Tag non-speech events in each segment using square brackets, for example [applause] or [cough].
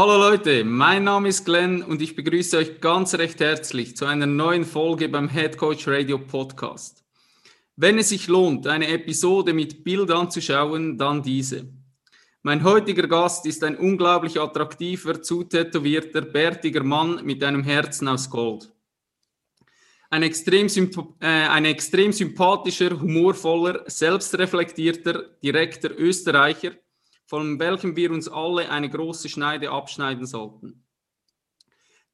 Hallo Leute, mein Name ist Glenn und ich begrüße euch ganz recht herzlich zu einer neuen Folge beim Head Coach Radio Podcast. Wenn es sich lohnt, eine Episode mit Bild anzuschauen, dann diese. Mein heutiger Gast ist ein unglaublich attraktiver, zutätowierter, bärtiger Mann mit einem Herzen aus Gold. Ein extrem, äh, ein extrem sympathischer, humorvoller, selbstreflektierter, direkter Österreicher – von welchem wir uns alle eine große Schneide abschneiden sollten.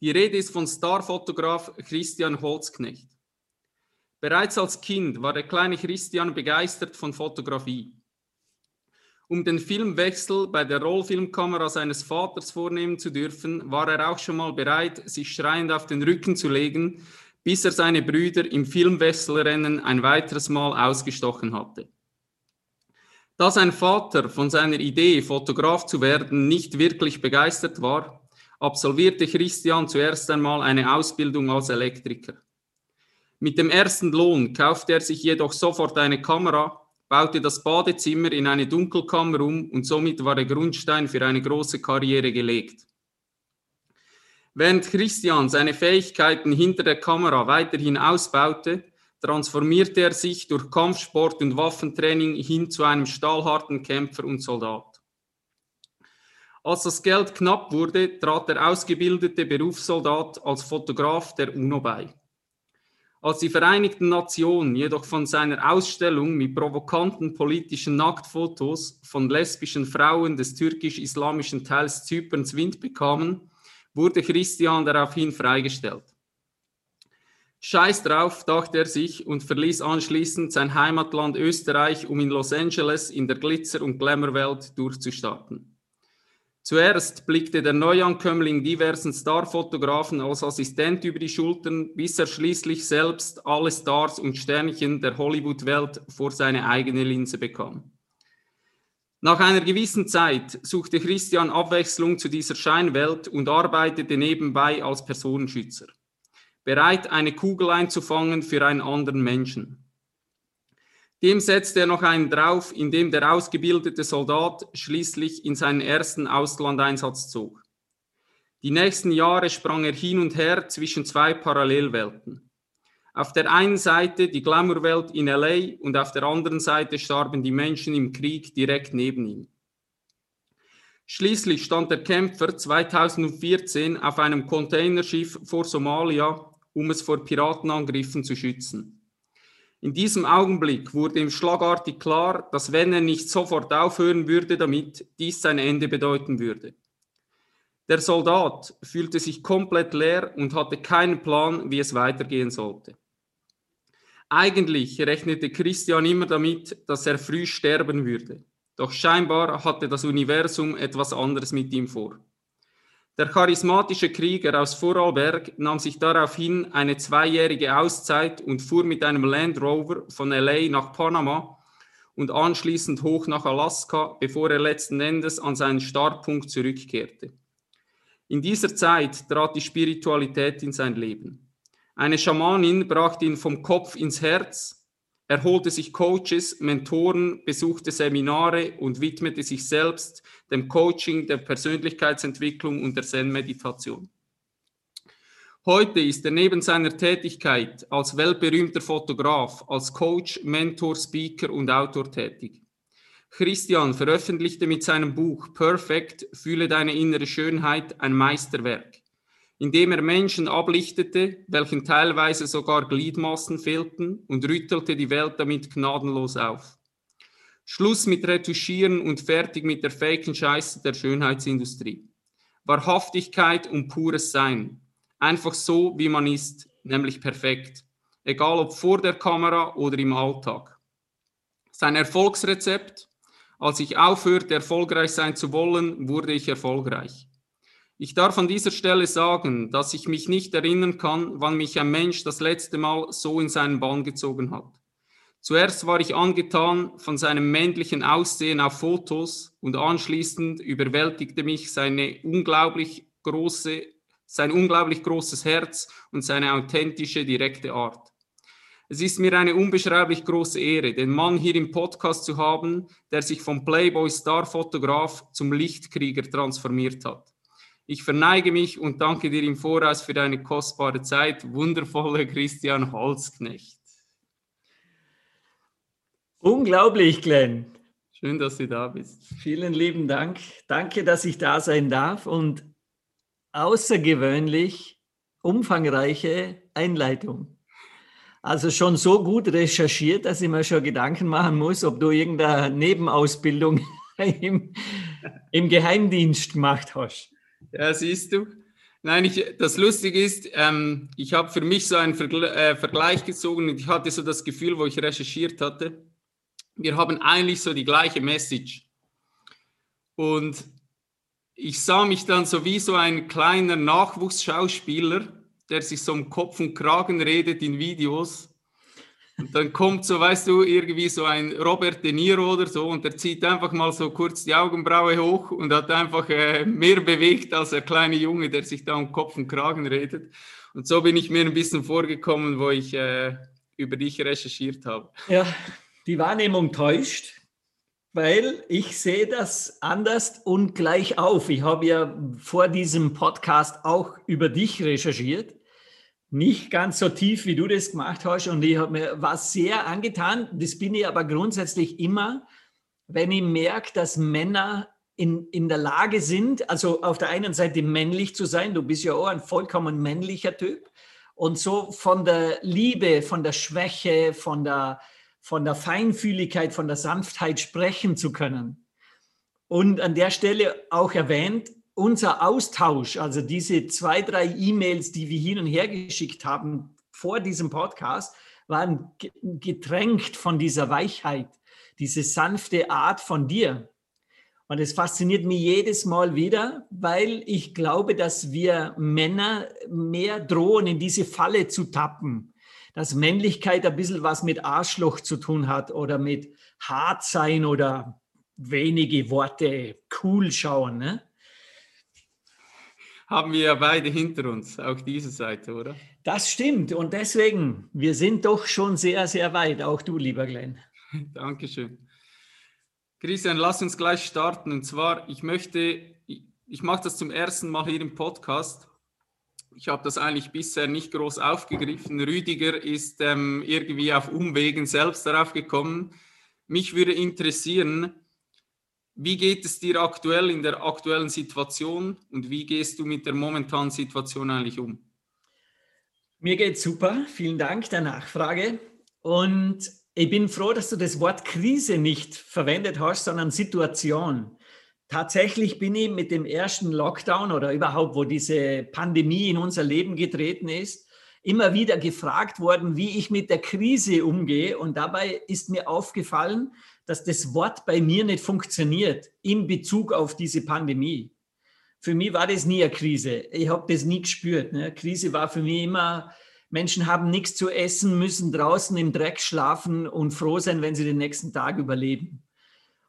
Die Rede ist von Starfotograf Christian Holzknecht. Bereits als Kind war der kleine Christian begeistert von Fotografie. Um den Filmwechsel bei der Rollfilmkamera seines Vaters vornehmen zu dürfen, war er auch schon mal bereit, sich schreiend auf den Rücken zu legen, bis er seine Brüder im Filmwechselrennen ein weiteres Mal ausgestochen hatte. Da sein Vater von seiner Idee, Fotograf zu werden, nicht wirklich begeistert war, absolvierte Christian zuerst einmal eine Ausbildung als Elektriker. Mit dem ersten Lohn kaufte er sich jedoch sofort eine Kamera, baute das Badezimmer in eine Dunkelkammer um und somit war der Grundstein für eine große Karriere gelegt. Während Christian seine Fähigkeiten hinter der Kamera weiterhin ausbaute, transformierte er sich durch Kampfsport und Waffentraining hin zu einem stahlharten Kämpfer und Soldat. Als das Geld knapp wurde, trat der ausgebildete Berufssoldat als Fotograf der UNO bei. Als die Vereinigten Nationen jedoch von seiner Ausstellung mit provokanten politischen Nacktfotos von lesbischen Frauen des türkisch-islamischen Teils Zyperns Wind bekamen, wurde Christian daraufhin freigestellt. Scheiß drauf, dachte er sich und verließ anschließend sein Heimatland Österreich, um in Los Angeles in der Glitzer- und Glamour-Welt durchzustarten. Zuerst blickte der Neuankömmling diversen Starfotografen als Assistent über die Schultern, bis er schließlich selbst alle Stars und Sternchen der Hollywood-Welt vor seine eigene Linse bekam. Nach einer gewissen Zeit suchte Christian Abwechslung zu dieser Scheinwelt und arbeitete nebenbei als Personenschützer bereit, eine Kugel einzufangen für einen anderen Menschen. Dem setzte er noch einen drauf, indem der ausgebildete Soldat schließlich in seinen ersten Auslandeinsatz zog. Die nächsten Jahre sprang er hin und her zwischen zwei Parallelwelten. Auf der einen Seite die Glamourwelt in LA und auf der anderen Seite starben die Menschen im Krieg direkt neben ihm. Schließlich stand der Kämpfer 2014 auf einem Containerschiff vor Somalia um es vor Piratenangriffen zu schützen. In diesem Augenblick wurde ihm schlagartig klar, dass wenn er nicht sofort aufhören würde damit, dies sein Ende bedeuten würde. Der Soldat fühlte sich komplett leer und hatte keinen Plan, wie es weitergehen sollte. Eigentlich rechnete Christian immer damit, dass er früh sterben würde. Doch scheinbar hatte das Universum etwas anderes mit ihm vor. Der charismatische Krieger aus Vorarlberg nahm sich daraufhin eine zweijährige Auszeit und fuhr mit einem Land Rover von LA nach Panama und anschließend hoch nach Alaska, bevor er letzten Endes an seinen Startpunkt zurückkehrte. In dieser Zeit trat die Spiritualität in sein Leben. Eine Schamanin brachte ihn vom Kopf ins Herz, er holte sich Coaches, Mentoren, besuchte Seminare und widmete sich selbst dem Coaching, der Persönlichkeitsentwicklung und der Zen-Meditation. Heute ist er neben seiner Tätigkeit als weltberühmter Fotograf, als Coach, Mentor, Speaker und Autor tätig. Christian veröffentlichte mit seinem Buch Perfect, Fühle deine innere Schönheit ein Meisterwerk indem er Menschen ablichtete, welchen teilweise sogar Gliedmaßen fehlten, und rüttelte die Welt damit gnadenlos auf. Schluss mit Retuschieren und fertig mit der faken Scheiße der Schönheitsindustrie. Wahrhaftigkeit und pures Sein. Einfach so, wie man ist, nämlich perfekt. Egal ob vor der Kamera oder im Alltag. Sein Erfolgsrezept? Als ich aufhörte, erfolgreich sein zu wollen, wurde ich erfolgreich. Ich darf an dieser Stelle sagen, dass ich mich nicht erinnern kann, wann mich ein Mensch das letzte Mal so in seinen Bann gezogen hat. Zuerst war ich angetan von seinem männlichen Aussehen auf Fotos und anschließend überwältigte mich seine unglaublich große, sein unglaublich großes Herz und seine authentische, direkte Art. Es ist mir eine unbeschreiblich große Ehre, den Mann hier im Podcast zu haben, der sich vom Playboy-Star-Fotograf zum Lichtkrieger transformiert hat. Ich verneige mich und danke dir im Voraus für deine kostbare Zeit. Wundervoller Christian Holzknecht. Unglaublich, Glenn. Schön, dass du da bist. Vielen lieben Dank. Danke, dass ich da sein darf und außergewöhnlich umfangreiche Einleitung. Also schon so gut recherchiert, dass ich mir schon Gedanken machen muss, ob du irgendeine Nebenausbildung [laughs] im, im Geheimdienst gemacht hast. Ja, siehst du. Nein, ich, das Lustige ist, ähm, ich habe für mich so einen Vergle äh, Vergleich gezogen und ich hatte so das Gefühl, wo ich recherchiert hatte, wir haben eigentlich so die gleiche Message. Und ich sah mich dann so wie so ein kleiner Nachwuchsschauspieler, der sich so um Kopf und Kragen redet in Videos und dann kommt so, weißt du, irgendwie so ein Robert De Niro oder so und der zieht einfach mal so kurz die Augenbraue hoch und hat einfach äh, mehr bewegt als der kleine Junge, der sich da um Kopf und Kragen redet. Und so bin ich mir ein bisschen vorgekommen, wo ich äh, über dich recherchiert habe. Ja, die Wahrnehmung täuscht, weil ich sehe das anders und gleich auf. Ich habe ja vor diesem Podcast auch über dich recherchiert nicht ganz so tief, wie du das gemacht hast. Und ich habe mir was sehr angetan. Das bin ich aber grundsätzlich immer, wenn ich merke, dass Männer in, in der Lage sind, also auf der einen Seite männlich zu sein. Du bist ja auch ein vollkommen männlicher Typ. Und so von der Liebe, von der Schwäche, von der, von der Feinfühligkeit, von der Sanftheit sprechen zu können. Und an der Stelle auch erwähnt, unser Austausch, also diese zwei, drei E-Mails, die wir hin und her geschickt haben vor diesem Podcast, waren getränkt von dieser Weichheit, diese sanfte Art von dir. Und es fasziniert mich jedes Mal wieder, weil ich glaube, dass wir Männer mehr drohen, in diese Falle zu tappen. Dass Männlichkeit ein bisschen was mit Arschloch zu tun hat oder mit hart sein oder wenige Worte cool schauen. Ne? Haben wir ja beide hinter uns, auch diese Seite, oder? Das stimmt. Und deswegen, wir sind doch schon sehr, sehr weit, auch du, lieber Glenn. [laughs] Dankeschön. Christian, lass uns gleich starten. Und zwar, ich möchte, ich, mache das zum ersten Mal hier im Podcast. Ich habe das eigentlich bisher nicht groß aufgegriffen. Rüdiger ist ähm, irgendwie auf Umwegen selbst darauf gekommen. Mich würde interessieren, wie geht es dir aktuell in der aktuellen Situation und wie gehst du mit der momentanen Situation eigentlich um? Mir geht super. Vielen Dank der Nachfrage. Und ich bin froh, dass du das Wort Krise nicht verwendet hast, sondern Situation. Tatsächlich bin ich mit dem ersten Lockdown oder überhaupt, wo diese Pandemie in unser Leben getreten ist, immer wieder gefragt worden, wie ich mit der Krise umgehe. Und dabei ist mir aufgefallen, dass das Wort bei mir nicht funktioniert in Bezug auf diese Pandemie. Für mich war das nie eine Krise. Ich habe das nie gespürt. Ne? Krise war für mich immer, Menschen haben nichts zu essen, müssen draußen im Dreck schlafen und froh sein, wenn sie den nächsten Tag überleben.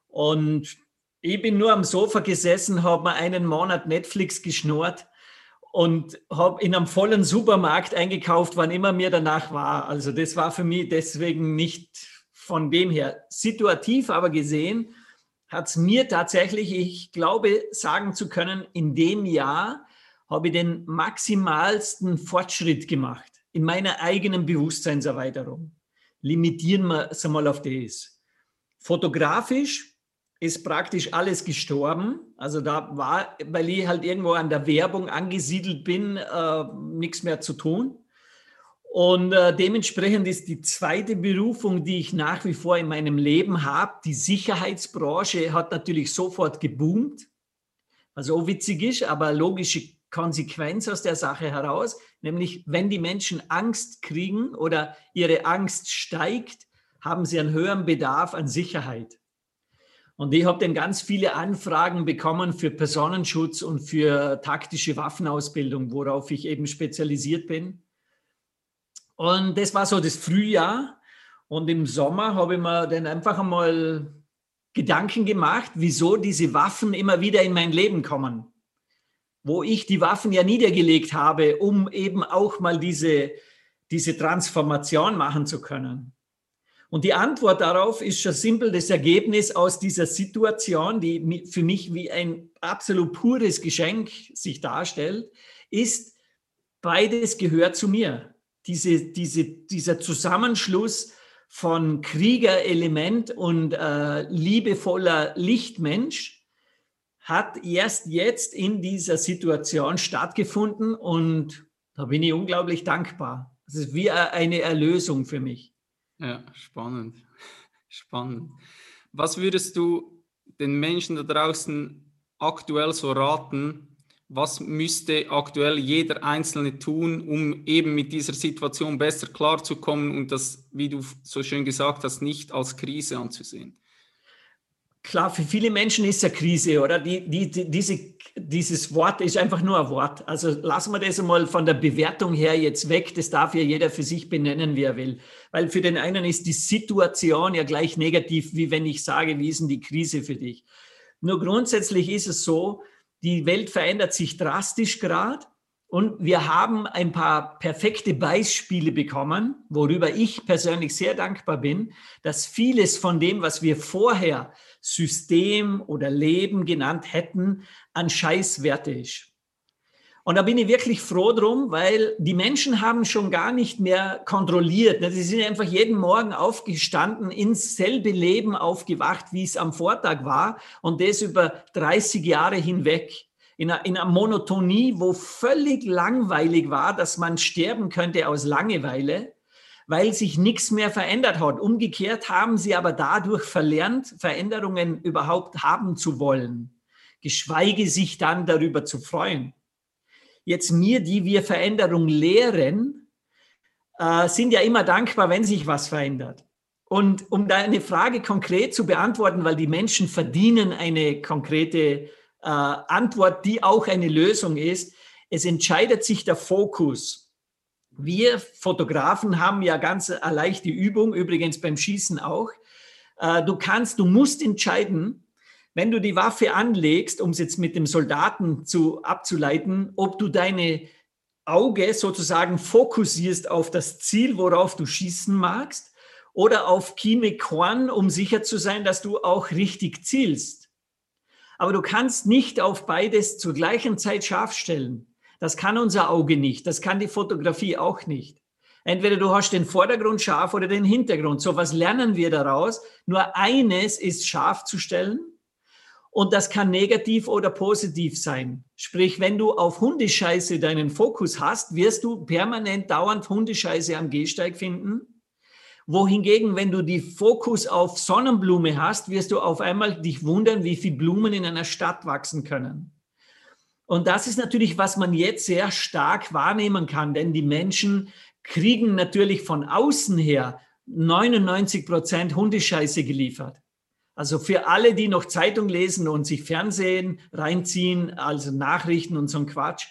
Und ich bin nur am Sofa gesessen, habe mir einen Monat Netflix geschnurrt und habe in einem vollen Supermarkt eingekauft, wann immer mir danach war. Also das war für mich deswegen nicht von dem her situativ aber gesehen, hat es mir tatsächlich, ich glaube, sagen zu können, in dem Jahr habe ich den maximalsten Fortschritt gemacht in meiner eigenen Bewusstseinserweiterung. Limitieren wir es einmal auf das. Fotografisch ist praktisch alles gestorben. Also da war, weil ich halt irgendwo an der Werbung angesiedelt bin, äh, nichts mehr zu tun. Und äh, dementsprechend ist die zweite Berufung, die ich nach wie vor in meinem Leben habe, die Sicherheitsbranche hat natürlich sofort geboomt, was auch witzig ist, aber logische Konsequenz aus der Sache heraus, nämlich wenn die Menschen Angst kriegen oder ihre Angst steigt, haben sie einen höheren Bedarf an Sicherheit. Und ich habe dann ganz viele Anfragen bekommen für Personenschutz und für taktische Waffenausbildung, worauf ich eben spezialisiert bin. Und das war so das Frühjahr. Und im Sommer habe ich mir dann einfach einmal Gedanken gemacht, wieso diese Waffen immer wieder in mein Leben kommen. Wo ich die Waffen ja niedergelegt habe, um eben auch mal diese, diese Transformation machen zu können. Und die Antwort darauf ist schon simpel das Ergebnis aus dieser Situation, die für mich wie ein absolut pures Geschenk sich darstellt, ist, beides gehört zu mir. Diese, diese, dieser Zusammenschluss von Kriegerelement und äh, liebevoller Lichtmensch hat erst jetzt in dieser Situation stattgefunden und da bin ich unglaublich dankbar. Es ist wie eine Erlösung für mich. Ja, spannend. [laughs] Spannend. Was würdest du den Menschen da draußen aktuell so raten? Was müsste aktuell jeder Einzelne tun, um eben mit dieser Situation besser klarzukommen und das, wie du so schön gesagt hast, nicht als Krise anzusehen? Klar, für viele Menschen ist eine Krise, oder? Die, die, die, diese, dieses Wort ist einfach nur ein Wort. Also lassen wir das einmal von der Bewertung her jetzt weg. Das darf ja jeder für sich benennen, wie er will. Weil für den einen ist die Situation ja gleich negativ, wie wenn ich sage, wie ist denn die Krise für dich? Nur grundsätzlich ist es so, die Welt verändert sich drastisch gerade. Und wir haben ein paar perfekte Beispiele bekommen, worüber ich persönlich sehr dankbar bin, dass vieles von dem, was wir vorher System oder Leben genannt hätten, an Scheißwerte ist. Und da bin ich wirklich froh drum, weil die Menschen haben schon gar nicht mehr kontrolliert. Sie sind einfach jeden Morgen aufgestanden, ins selbe Leben aufgewacht, wie es am Vortag war und das über 30 Jahre hinweg. In einer, in einer Monotonie, wo völlig langweilig war, dass man sterben könnte aus Langeweile weil sich nichts mehr verändert hat. Umgekehrt haben sie aber dadurch verlernt, Veränderungen überhaupt haben zu wollen, geschweige sich dann darüber zu freuen. Jetzt mir, die wir Veränderung lehren, äh, sind ja immer dankbar, wenn sich was verändert. Und um da eine Frage konkret zu beantworten, weil die Menschen verdienen eine konkrete äh, Antwort, die auch eine Lösung ist, es entscheidet sich der Fokus. Wir Fotografen haben ja ganz eine leichte Übung, übrigens beim Schießen auch. Äh, du kannst, du musst entscheiden, wenn du die Waffe anlegst, um es jetzt mit dem Soldaten zu abzuleiten, ob du deine Auge sozusagen fokussierst auf das Ziel, worauf du schießen magst, oder auf Kime Korn, um sicher zu sein, dass du auch richtig zielst. Aber du kannst nicht auf beides zur gleichen Zeit scharf stellen. Das kann unser Auge nicht, das kann die Fotografie auch nicht. Entweder du hast den Vordergrund scharf oder den Hintergrund. So was lernen wir daraus. Nur eines ist scharf zu stellen und das kann negativ oder positiv sein. Sprich, wenn du auf Hundescheiße deinen Fokus hast, wirst du permanent dauernd Hundescheiße am Gehsteig finden. Wohingegen, wenn du die Fokus auf Sonnenblume hast, wirst du auf einmal dich wundern, wie viele Blumen in einer Stadt wachsen können. Und das ist natürlich, was man jetzt sehr stark wahrnehmen kann, denn die Menschen kriegen natürlich von außen her 99 Prozent Hundescheiße geliefert. Also für alle, die noch Zeitung lesen und sich Fernsehen reinziehen, also Nachrichten und so ein Quatsch,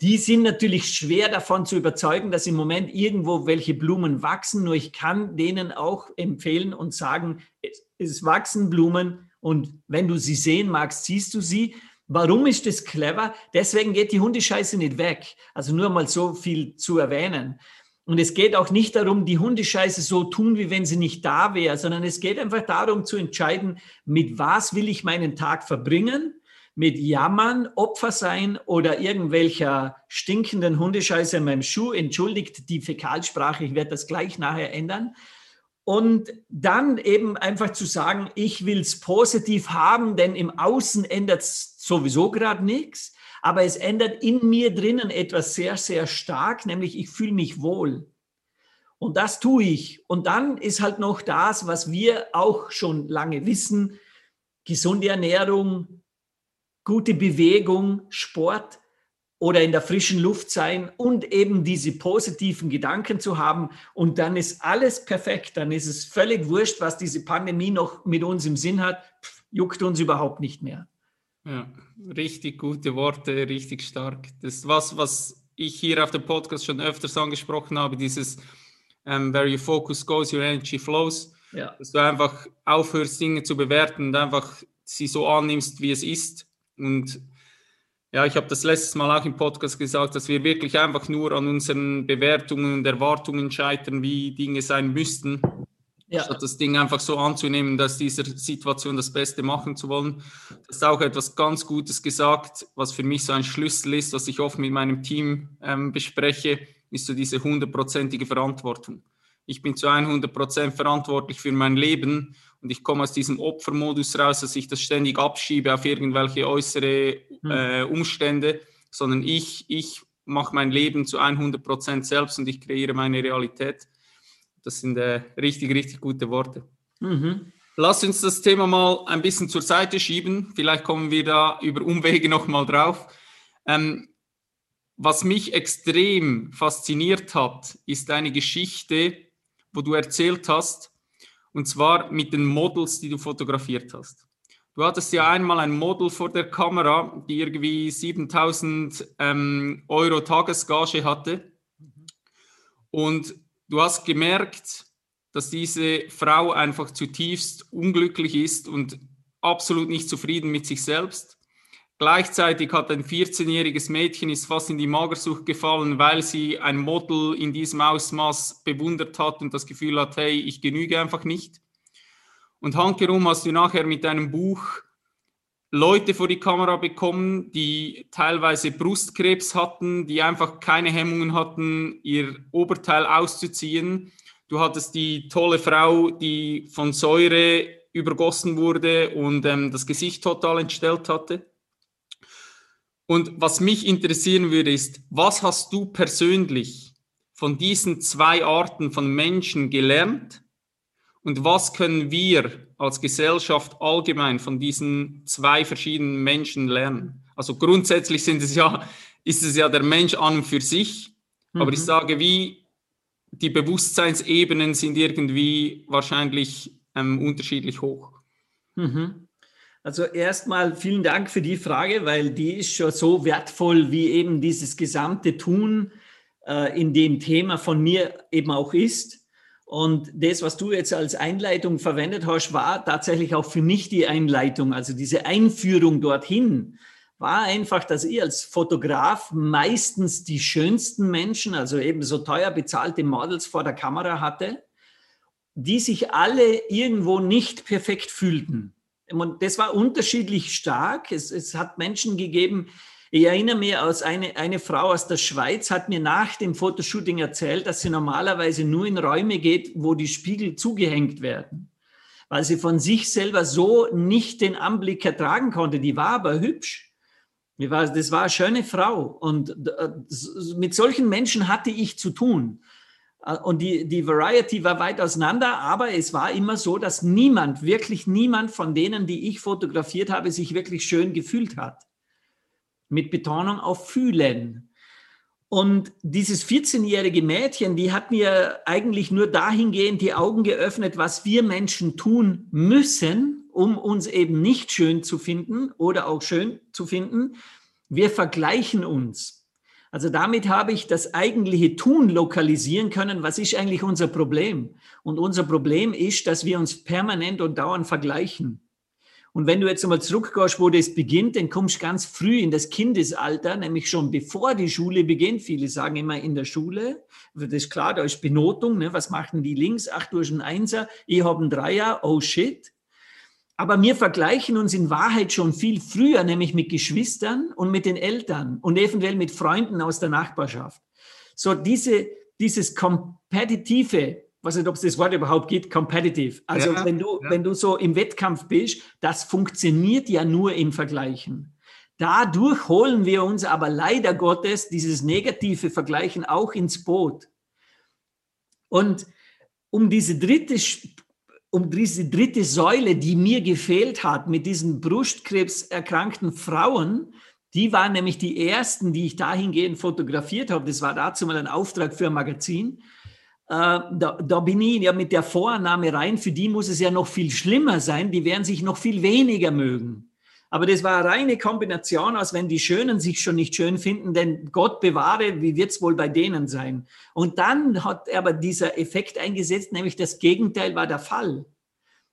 die sind natürlich schwer davon zu überzeugen, dass im Moment irgendwo welche Blumen wachsen. Nur ich kann denen auch empfehlen und sagen, es, es wachsen Blumen und wenn du sie sehen magst, siehst du sie. Warum ist das clever? Deswegen geht die Hundescheiße nicht weg. Also nur mal so viel zu erwähnen. Und es geht auch nicht darum, die Hundescheiße so tun, wie wenn sie nicht da wäre, sondern es geht einfach darum zu entscheiden, mit was will ich meinen Tag verbringen? Mit Jammern, Opfer sein oder irgendwelcher stinkenden Hundescheiße in meinem Schuh. Entschuldigt die Fäkalsprache, ich werde das gleich nachher ändern. Und dann eben einfach zu sagen, ich will es positiv haben, denn im Außen ändert es sowieso gerade nichts, aber es ändert in mir drinnen etwas sehr, sehr stark, nämlich ich fühle mich wohl. Und das tue ich. Und dann ist halt noch das, was wir auch schon lange wissen, gesunde Ernährung, gute Bewegung, Sport oder in der frischen Luft sein und eben diese positiven Gedanken zu haben. Und dann ist alles perfekt. Dann ist es völlig wurscht, was diese Pandemie noch mit uns im Sinn hat. juckt uns überhaupt nicht mehr. Ja, richtig gute Worte, richtig stark. Das ist was, was ich hier auf dem Podcast schon öfters angesprochen habe, dieses um, ähm, where your focus goes, your energy flows. Ja. Dass du einfach aufhörst, Dinge zu bewerten und einfach sie so annimmst, wie es ist. Und ja, ich habe das letztes Mal auch im Podcast gesagt, dass wir wirklich einfach nur an unseren Bewertungen und Erwartungen scheitern, wie Dinge sein müssten. Ja. Statt das Ding einfach so anzunehmen, dass dieser Situation das Beste machen zu wollen. Das ist auch etwas ganz Gutes gesagt, was für mich so ein Schlüssel ist, was ich oft mit meinem Team ähm, bespreche, ist so diese hundertprozentige Verantwortung. Ich bin zu 100 Prozent verantwortlich für mein Leben und ich komme aus diesem Opfermodus raus, dass ich das ständig abschiebe auf irgendwelche äußere hm. äh, Umstände, sondern ich, ich mache mein Leben zu 100 Prozent selbst und ich kreiere meine Realität. Das sind äh, richtig, richtig gute Worte. Mhm. Lass uns das Thema mal ein bisschen zur Seite schieben. Vielleicht kommen wir da über Umwege nochmal drauf. Ähm, was mich extrem fasziniert hat, ist eine Geschichte, wo du erzählt hast, und zwar mit den Models, die du fotografiert hast. Du hattest ja einmal ein Model vor der Kamera, die irgendwie 7000 ähm, Euro Tagesgage hatte. Und du hast gemerkt, dass diese Frau einfach zutiefst unglücklich ist und absolut nicht zufrieden mit sich selbst. Gleichzeitig hat ein 14-jähriges Mädchen ist fast in die Magersucht gefallen, weil sie ein Model in diesem Ausmaß bewundert hat und das Gefühl hat, hey, ich genüge einfach nicht. Und handherum hast du nachher mit deinem Buch Leute vor die Kamera bekommen, die teilweise Brustkrebs hatten, die einfach keine Hemmungen hatten, ihr Oberteil auszuziehen. Du hattest die tolle Frau, die von Säure übergossen wurde und ähm, das Gesicht total entstellt hatte. Und was mich interessieren würde, ist, was hast du persönlich von diesen zwei Arten von Menschen gelernt? Und was können wir als Gesellschaft allgemein von diesen zwei verschiedenen Menschen lernen? Also grundsätzlich sind es ja, ist es ja der Mensch an und für sich. Mhm. Aber ich mhm. sage, wie die Bewusstseinsebenen sind irgendwie wahrscheinlich ähm, unterschiedlich hoch. Mhm. Also erstmal vielen Dank für die Frage, weil die ist schon so wertvoll, wie eben dieses gesamte Tun äh, in dem Thema von mir eben auch ist. Und das, was du jetzt als Einleitung verwendet hast, war tatsächlich auch für mich die Einleitung. Also diese Einführung dorthin war einfach, dass ich als Fotograf meistens die schönsten Menschen, also eben so teuer bezahlte Models vor der Kamera hatte, die sich alle irgendwo nicht perfekt fühlten. Und das war unterschiedlich stark. Es, es hat Menschen gegeben, ich erinnere mich aus eine, eine Frau aus der Schweiz hat mir nach dem Fotoshooting erzählt, dass sie normalerweise nur in Räume geht, wo die Spiegel zugehängt werden, weil sie von sich selber so nicht den Anblick ertragen konnte. Die war aber hübsch. Das war eine schöne Frau. Und äh, mit solchen Menschen hatte ich zu tun. Äh, und die, die Variety war weit auseinander, aber es war immer so, dass niemand, wirklich niemand von denen, die ich fotografiert habe, sich wirklich schön gefühlt hat. Mit Betonung auf fühlen. Und dieses 14-jährige Mädchen, die hat mir eigentlich nur dahingehend die Augen geöffnet, was wir Menschen tun müssen, um uns eben nicht schön zu finden oder auch schön zu finden. Wir vergleichen uns. Also damit habe ich das eigentliche Tun lokalisieren können. Was ist eigentlich unser Problem? Und unser Problem ist, dass wir uns permanent und dauernd vergleichen. Und wenn du jetzt einmal zurückgehst, wo das beginnt, dann kommst du ganz früh in das Kindesalter, nämlich schon bevor die Schule beginnt. Viele sagen immer in der Schule. Das ist klar, da ist Benotung. Ne? Was machen die links? Ach, du hast einen Einser, ich habe einen Dreier. Oh shit. Aber wir vergleichen uns in Wahrheit schon viel früher, nämlich mit Geschwistern und mit den Eltern und eventuell mit Freunden aus der Nachbarschaft. So diese, dieses kompetitive, was nicht, ob es das Wort überhaupt gibt, competitive. Also ja, wenn du, ja. wenn du so im Wettkampf bist, das funktioniert ja nur im Vergleichen. Dadurch holen wir uns aber leider Gottes dieses negative Vergleichen auch ins Boot. Und um diese dritte um diese dritte Säule, die mir gefehlt hat, mit diesen Brustkrebserkrankten Frauen, die waren nämlich die ersten, die ich dahingehend fotografiert habe. Das war dazu mal ein Auftrag für ein Magazin. Äh, da, da bin ich ja mit der Vorannahme rein, für die muss es ja noch viel schlimmer sein, die werden sich noch viel weniger mögen. Aber das war eine reine Kombination aus, wenn die Schönen sich schon nicht schön finden, denn Gott bewahre, wie wird es wohl bei denen sein? Und dann hat aber dieser Effekt eingesetzt, nämlich das Gegenteil war der Fall.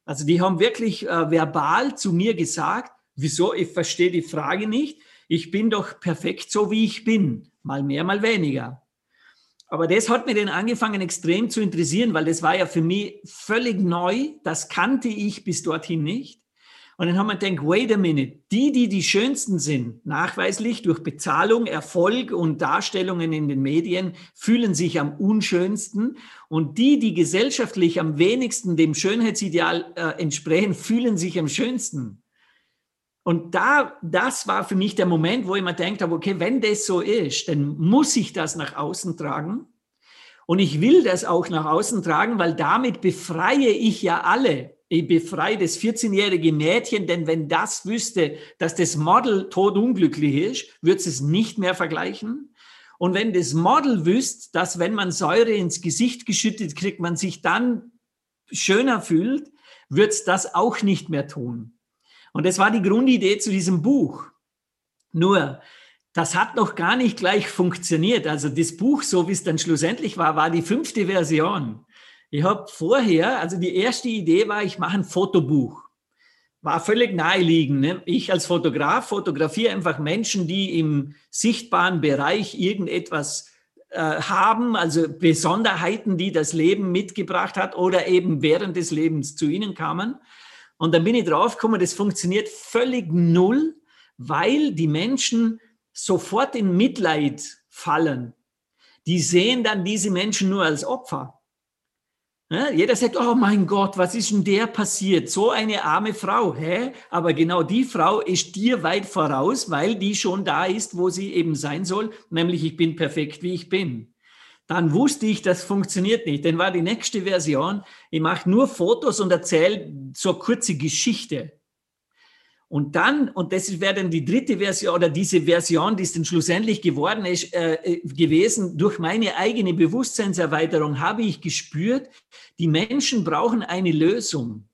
Also die haben wirklich äh, verbal zu mir gesagt, wieso, ich verstehe die Frage nicht, ich bin doch perfekt so, wie ich bin, mal mehr, mal weniger. Aber das hat mir dann angefangen extrem zu interessieren, weil das war ja für mich völlig neu. Das kannte ich bis dorthin nicht. Und dann haben wir gedacht, wait a minute, die, die die schönsten sind, nachweislich durch Bezahlung, Erfolg und Darstellungen in den Medien, fühlen sich am unschönsten. Und die, die gesellschaftlich am wenigsten dem Schönheitsideal äh, entsprechen, fühlen sich am schönsten. Und da, das war für mich der Moment, wo ich mir denkt habe, okay, wenn das so ist, dann muss ich das nach außen tragen. Und ich will das auch nach außen tragen, weil damit befreie ich ja alle. Ich befreie das 14-jährige Mädchen, denn wenn das wüsste, dass das Model todunglücklich ist, würde es nicht mehr vergleichen. Und wenn das Model wüsste, dass wenn man Säure ins Gesicht geschüttet kriegt, man sich dann schöner fühlt, wird es das auch nicht mehr tun. Und das war die Grundidee zu diesem Buch. Nur, das hat noch gar nicht gleich funktioniert. Also das Buch, so wie es dann schlussendlich war, war die fünfte Version. Ich habe vorher, also die erste Idee war, ich mache ein Fotobuch. War völlig naheliegend. Ne? Ich als Fotograf fotografiere einfach Menschen, die im sichtbaren Bereich irgendetwas äh, haben, also Besonderheiten, die das Leben mitgebracht hat oder eben während des Lebens zu ihnen kamen. Und dann bin ich draufgekommen, das funktioniert völlig null, weil die Menschen sofort in Mitleid fallen. Die sehen dann diese Menschen nur als Opfer. Ja, jeder sagt, oh mein Gott, was ist denn der passiert? So eine arme Frau. Hä? Aber genau die Frau ist dir weit voraus, weil die schon da ist, wo sie eben sein soll, nämlich ich bin perfekt, wie ich bin dann wusste ich, das funktioniert nicht. Dann war die nächste Version, ich mache nur Fotos und erzähle so kurze Geschichte. Und dann, und das wäre dann die dritte Version oder diese Version, die es dann schlussendlich geworden ist, äh, äh, gewesen, durch meine eigene Bewusstseinserweiterung habe ich gespürt, die Menschen brauchen eine Lösung.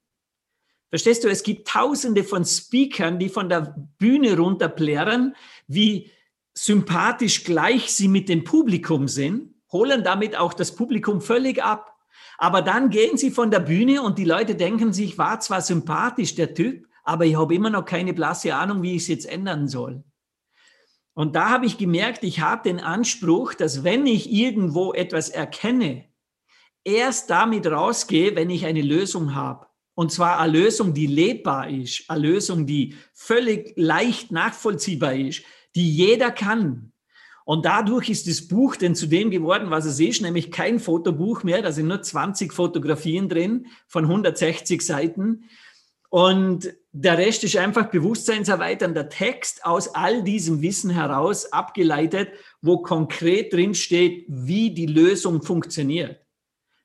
Verstehst du, es gibt tausende von Speakern, die von der Bühne runterplären, wie sympathisch gleich sie mit dem Publikum sind holen damit auch das Publikum völlig ab. Aber dann gehen sie von der Bühne und die Leute denken sich, war zwar sympathisch der Typ, aber ich habe immer noch keine blasse Ahnung, wie ich es jetzt ändern soll. Und da habe ich gemerkt, ich habe den Anspruch, dass wenn ich irgendwo etwas erkenne, erst damit rausgehe, wenn ich eine Lösung habe. Und zwar eine Lösung, die lebbar ist, eine Lösung, die völlig leicht nachvollziehbar ist, die jeder kann. Und dadurch ist das Buch denn zu dem geworden, was es ist, nämlich kein Fotobuch mehr. Da sind nur 20 Fotografien drin von 160 Seiten. Und der Rest ist einfach bewusstseinserweiternder Text aus all diesem Wissen heraus abgeleitet, wo konkret drin steht, wie die Lösung funktioniert.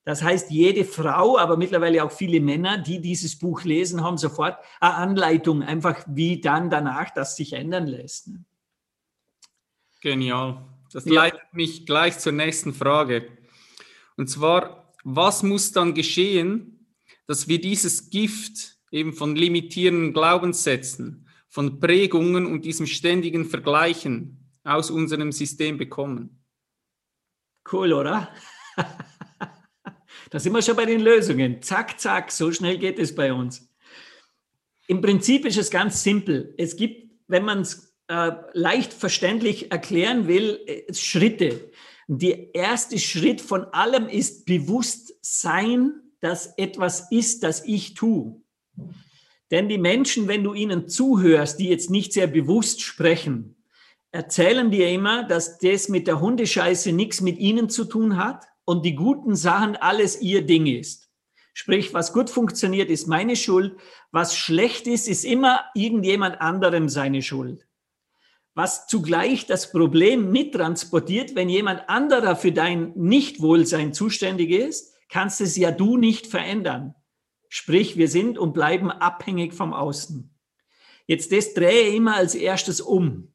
Das heißt, jede Frau, aber mittlerweile auch viele Männer, die dieses Buch lesen, haben sofort eine Anleitung, einfach wie dann danach das sich ändern lässt. Genial. Das ja. leitet mich gleich zur nächsten Frage. Und zwar, was muss dann geschehen, dass wir dieses Gift eben von limitierenden Glaubenssätzen, von Prägungen und diesem ständigen Vergleichen aus unserem System bekommen? Cool, oder? [laughs] da sind wir schon bei den Lösungen. Zack, zack, so schnell geht es bei uns. Im Prinzip ist es ganz simpel. Es gibt, wenn man es äh, leicht verständlich erklären will, äh, Schritte. Der erste Schritt von allem ist Bewusstsein, dass etwas ist, das ich tue. Denn die Menschen, wenn du ihnen zuhörst, die jetzt nicht sehr bewusst sprechen, erzählen dir immer, dass das mit der Hundescheiße nichts mit ihnen zu tun hat und die guten Sachen alles ihr Ding ist. Sprich, was gut funktioniert, ist meine Schuld. Was schlecht ist, ist immer irgendjemand anderem seine Schuld was zugleich das Problem mittransportiert, wenn jemand anderer für dein Nichtwohlsein zuständig ist, kannst es ja du nicht verändern. Sprich, wir sind und bleiben abhängig vom Außen. Jetzt das drehe immer als erstes um.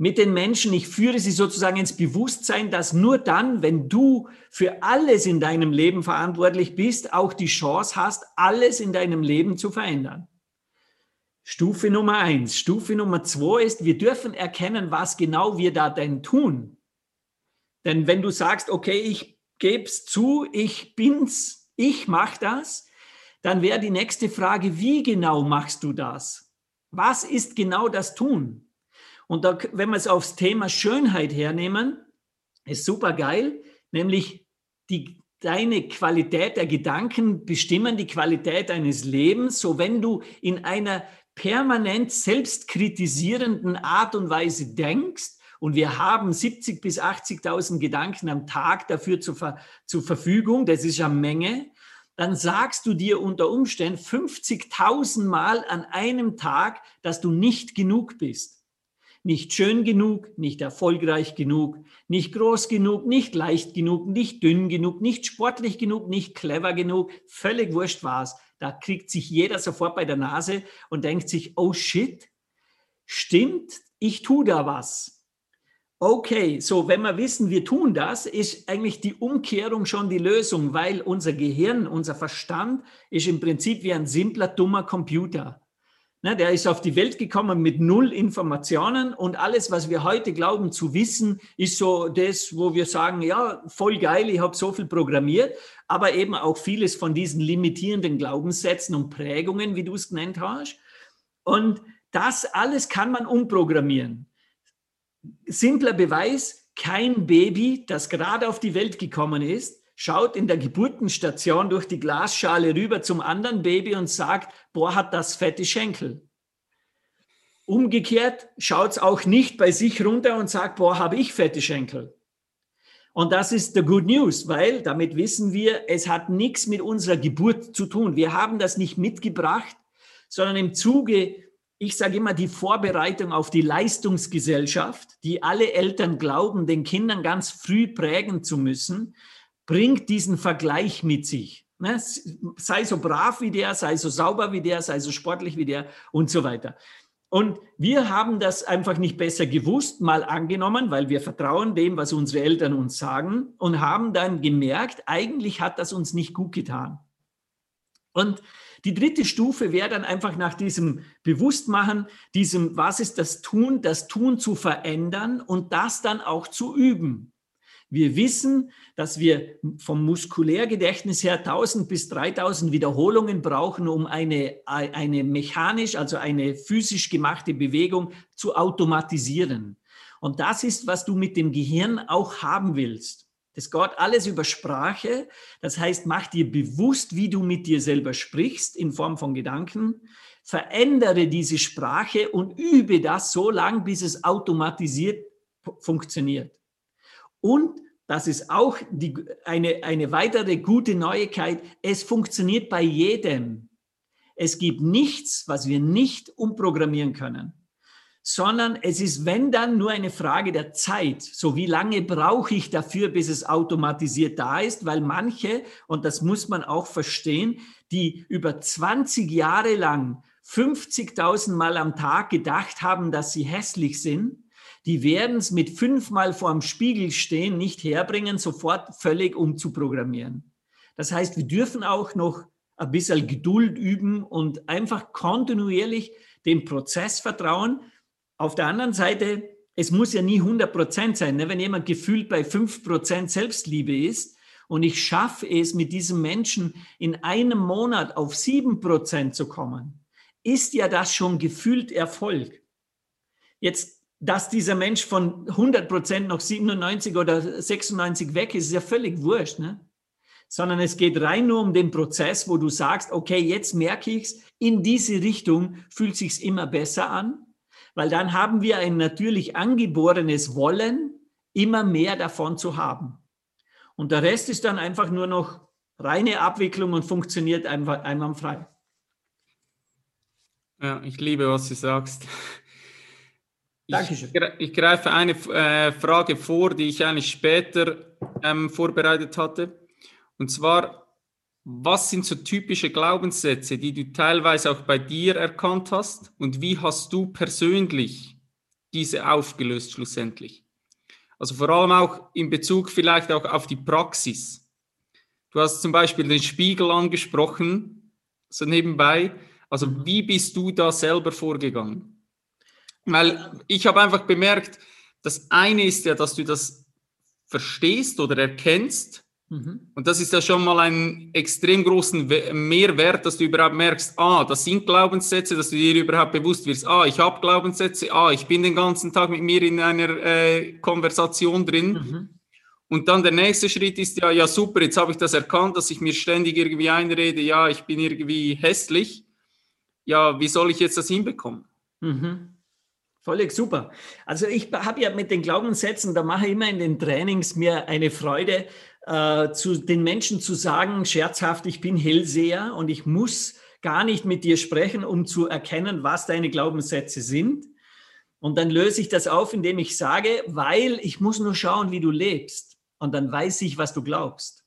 mit den Menschen, ich führe sie sozusagen ins Bewusstsein, dass nur dann, wenn du für alles in deinem Leben verantwortlich bist, auch die Chance hast, alles in deinem Leben zu verändern. Stufe Nummer eins. Stufe Nummer zwei ist, wir dürfen erkennen, was genau wir da denn tun. Denn wenn du sagst, okay, ich gebe es zu, ich bin's, ich mache das, dann wäre die nächste Frage, wie genau machst du das? Was ist genau das Tun? Und da, wenn wir es aufs Thema Schönheit hernehmen, ist super geil, nämlich die, deine Qualität der Gedanken bestimmen die Qualität deines Lebens. So wenn du in einer permanent selbstkritisierenden Art und Weise denkst, und wir haben 70 bis 80.000 Gedanken am Tag dafür zur, Ver zur Verfügung, das ist eine Menge, dann sagst du dir unter Umständen 50.000 Mal an einem Tag, dass du nicht genug bist. Nicht schön genug, nicht erfolgreich genug, nicht groß genug, nicht leicht genug, nicht dünn genug, nicht sportlich genug, nicht clever genug, völlig wurscht war's. Da kriegt sich jeder sofort bei der Nase und denkt sich, oh shit, stimmt, ich tue da was. Okay, so wenn wir wissen, wir tun das, ist eigentlich die Umkehrung schon die Lösung, weil unser Gehirn, unser Verstand ist im Prinzip wie ein simpler, dummer Computer. Ne, der ist auf die Welt gekommen mit null Informationen und alles, was wir heute glauben zu wissen, ist so das, wo wir sagen, ja, voll geil, ich habe so viel programmiert, aber eben auch vieles von diesen limitierenden Glaubenssätzen und Prägungen, wie du es genannt hast. Und das alles kann man umprogrammieren. Simpler Beweis, kein Baby, das gerade auf die Welt gekommen ist, schaut in der Geburtenstation durch die Glasschale rüber zum anderen Baby und sagt, boah, hat das fette Schenkel. Umgekehrt schaut es auch nicht bei sich runter und sagt, boah, habe ich fette Schenkel. Und das ist the good news, weil damit wissen wir, es hat nichts mit unserer Geburt zu tun. Wir haben das nicht mitgebracht, sondern im Zuge, ich sage immer, die Vorbereitung auf die Leistungsgesellschaft, die alle Eltern glauben, den Kindern ganz früh prägen zu müssen, bringt diesen Vergleich mit sich. Ne? Sei so brav wie der, sei so sauber wie der, sei so sportlich wie der und so weiter. Und wir haben das einfach nicht besser gewusst, mal angenommen, weil wir vertrauen dem, was unsere Eltern uns sagen und haben dann gemerkt, eigentlich hat das uns nicht gut getan. Und die dritte Stufe wäre dann einfach nach diesem Bewusstmachen, diesem, was ist das Tun, das Tun zu verändern und das dann auch zu üben. Wir wissen, dass wir vom Muskulärgedächtnis her 1000 bis 3000 Wiederholungen brauchen, um eine, eine mechanisch, also eine physisch gemachte Bewegung zu automatisieren. Und das ist, was du mit dem Gehirn auch haben willst. Das geht alles über Sprache. Das heißt, mach dir bewusst, wie du mit dir selber sprichst in Form von Gedanken. Verändere diese Sprache und übe das so lang, bis es automatisiert funktioniert. Und das ist auch die, eine, eine weitere gute Neuigkeit. Es funktioniert bei jedem. Es gibt nichts, was wir nicht umprogrammieren können, sondern es ist, wenn dann, nur eine Frage der Zeit. So wie lange brauche ich dafür, bis es automatisiert da ist, weil manche, und das muss man auch verstehen, die über 20 Jahre lang 50.000 Mal am Tag gedacht haben, dass sie hässlich sind, die werden es mit fünfmal vorm Spiegel stehen nicht herbringen, sofort völlig umzuprogrammieren. Das heißt, wir dürfen auch noch ein bisschen Geduld üben und einfach kontinuierlich dem Prozess vertrauen. Auf der anderen Seite, es muss ja nie 100 Prozent sein. Ne? Wenn jemand gefühlt bei 5 Prozent Selbstliebe ist und ich schaffe es, mit diesem Menschen in einem Monat auf 7 Prozent zu kommen, ist ja das schon gefühlt Erfolg. Jetzt dass dieser Mensch von 100 Prozent noch 97 oder 96 weg ist, ist ja völlig wurscht. Ne? Sondern es geht rein nur um den Prozess, wo du sagst, okay, jetzt merke ich es, in diese Richtung fühlt sich's immer besser an, weil dann haben wir ein natürlich angeborenes Wollen, immer mehr davon zu haben. Und der Rest ist dann einfach nur noch reine Abwicklung und funktioniert einwandfrei. Ja, ich liebe, was du sagst. Dankeschön. Ich, greife eine äh, Frage vor, die ich eigentlich später ähm, vorbereitet hatte. Und zwar, was sind so typische Glaubenssätze, die du teilweise auch bei dir erkannt hast? Und wie hast du persönlich diese aufgelöst schlussendlich? Also vor allem auch in Bezug vielleicht auch auf die Praxis. Du hast zum Beispiel den Spiegel angesprochen, so nebenbei. Also wie bist du da selber vorgegangen? Weil ich habe einfach bemerkt, das eine ist ja, dass du das verstehst oder erkennst. Mhm. Und das ist ja schon mal ein extrem großen Mehrwert, dass du überhaupt merkst, ah, das sind Glaubenssätze, dass du dir überhaupt bewusst wirst, ah, ich habe Glaubenssätze, ah, ich bin den ganzen Tag mit mir in einer äh, Konversation drin. Mhm. Und dann der nächste Schritt ist ja, ja super, jetzt habe ich das erkannt, dass ich mir ständig irgendwie einrede, ja, ich bin irgendwie hässlich. Ja, wie soll ich jetzt das hinbekommen? Mhm. Völlig super. Also ich habe ja mit den Glaubenssätzen, da mache ich immer in den Trainings mir eine Freude, äh, zu den Menschen zu sagen, scherzhaft, ich bin Hellseher und ich muss gar nicht mit dir sprechen, um zu erkennen, was deine Glaubenssätze sind. Und dann löse ich das auf, indem ich sage, weil ich muss nur schauen, wie du lebst. Und dann weiß ich, was du glaubst.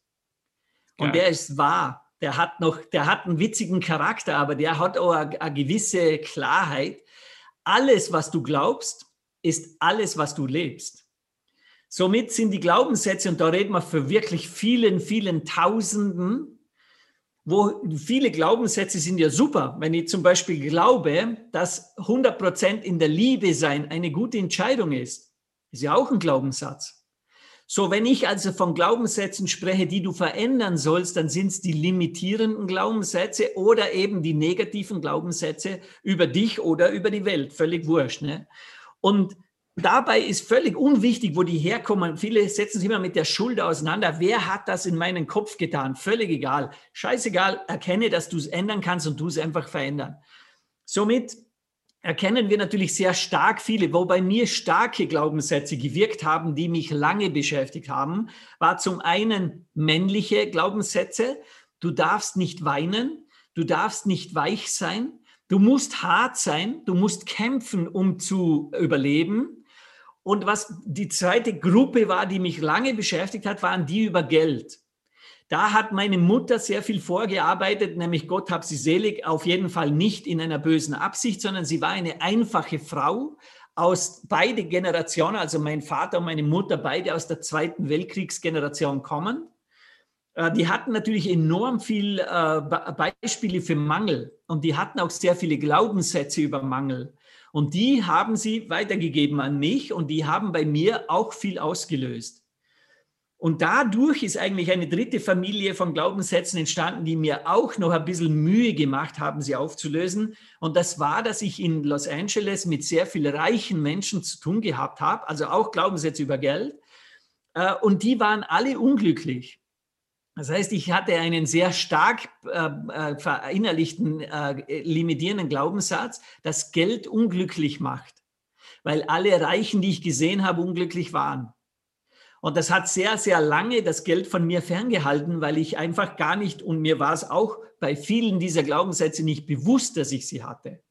Und ja. der ist wahr. Der hat noch, der hat einen witzigen Charakter, aber der hat auch eine, eine gewisse Klarheit alles, was du glaubst, ist alles, was du lebst. Somit sind die Glaubenssätze, und da reden wir für wirklich vielen, vielen Tausenden, wo viele Glaubenssätze sind ja super. Wenn ich zum Beispiel glaube, dass 100 Prozent in der Liebe sein eine gute Entscheidung ist, ist ja auch ein Glaubenssatz. So, wenn ich also von Glaubenssätzen spreche, die du verändern sollst, dann sind es die limitierenden Glaubenssätze oder eben die negativen Glaubenssätze über dich oder über die Welt. Völlig wurscht. Ne? Und dabei ist völlig unwichtig, wo die herkommen. Viele setzen sich immer mit der Schuld auseinander. Wer hat das in meinen Kopf getan? Völlig egal. Scheißegal. Erkenne, dass du es ändern kannst und du es einfach verändern. Somit erkennen wir natürlich sehr stark viele, wo bei mir starke Glaubenssätze gewirkt haben, die mich lange beschäftigt haben, war zum einen männliche Glaubenssätze. Du darfst nicht weinen, du darfst nicht weich sein, du musst hart sein, du musst kämpfen, um zu überleben. Und was die zweite Gruppe war, die mich lange beschäftigt hat, waren die über Geld. Da hat meine Mutter sehr viel vorgearbeitet, nämlich Gott hab sie selig, auf jeden Fall nicht in einer bösen Absicht, sondern sie war eine einfache Frau aus beide Generationen, also mein Vater und meine Mutter, beide aus der Zweiten Weltkriegsgeneration kommen. Äh, die hatten natürlich enorm viel äh, Beispiele für Mangel und die hatten auch sehr viele Glaubenssätze über Mangel. Und die haben sie weitergegeben an mich und die haben bei mir auch viel ausgelöst. Und dadurch ist eigentlich eine dritte Familie von Glaubenssätzen entstanden, die mir auch noch ein bisschen Mühe gemacht haben, sie aufzulösen. Und das war, dass ich in Los Angeles mit sehr vielen reichen Menschen zu tun gehabt habe, also auch Glaubenssätze über Geld. Äh, und die waren alle unglücklich. Das heißt, ich hatte einen sehr stark äh, äh verinnerlichten, äh, limitierenden Glaubenssatz, dass Geld unglücklich macht, weil alle Reichen, die ich gesehen habe, unglücklich waren. Und das hat sehr, sehr lange das Geld von mir ferngehalten, weil ich einfach gar nicht, und mir war es auch bei vielen dieser Glaubenssätze nicht bewusst, dass ich sie hatte.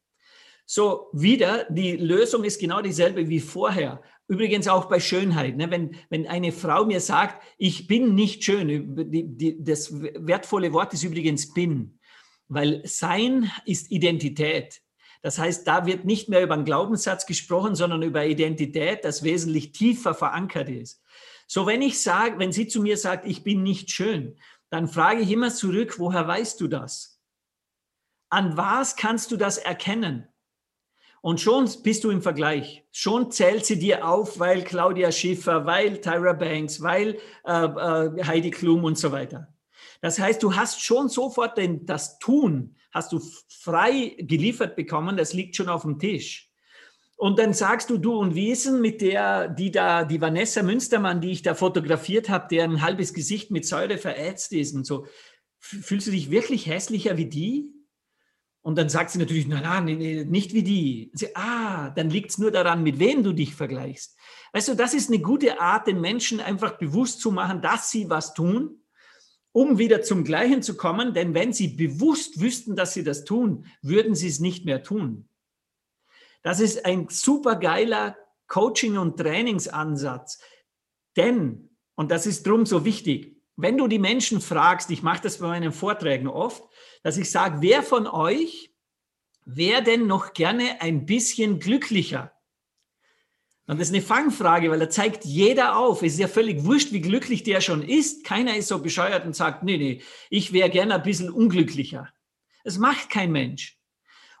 So, wieder, die Lösung ist genau dieselbe wie vorher. Übrigens auch bei Schönheit. Ne? Wenn, wenn eine Frau mir sagt, ich bin nicht schön, die, die, das wertvolle Wort ist übrigens bin, weil sein ist Identität. Das heißt, da wird nicht mehr über einen Glaubenssatz gesprochen, sondern über Identität, das wesentlich tiefer verankert ist. So, wenn ich sage, wenn sie zu mir sagt, ich bin nicht schön, dann frage ich immer zurück, woher weißt du das? An was kannst du das erkennen? Und schon bist du im Vergleich. Schon zählt sie dir auf, weil Claudia Schiffer, weil Tyra Banks, weil äh, äh, Heidi Klum und so weiter. Das heißt, du hast schon sofort den, das Tun, hast du frei geliefert bekommen, das liegt schon auf dem Tisch. Und dann sagst du, du und Wiesen mit der, die da, die Vanessa Münstermann, die ich da fotografiert habe, der ein halbes Gesicht mit Säure verätzt ist und so. Fühlst du dich wirklich hässlicher wie die? Und dann sagt sie natürlich, nein, nein, nicht wie die. Sie, ah, dann liegt es nur daran, mit wem du dich vergleichst. Weißt du, das ist eine gute Art, den Menschen einfach bewusst zu machen, dass sie was tun, um wieder zum Gleichen zu kommen. Denn wenn sie bewusst wüssten, dass sie das tun, würden sie es nicht mehr tun. Das ist ein super geiler Coaching- und Trainingsansatz. Denn, und das ist drum so wichtig, wenn du die Menschen fragst, ich mache das bei meinen Vorträgen oft, dass ich sage, wer von euch wäre denn noch gerne ein bisschen glücklicher? Und das ist eine Fangfrage, weil da zeigt jeder auf. Es ist ja völlig wurscht, wie glücklich der schon ist. Keiner ist so bescheuert und sagt, nee, nee, ich wäre gerne ein bisschen unglücklicher. Das macht kein Mensch.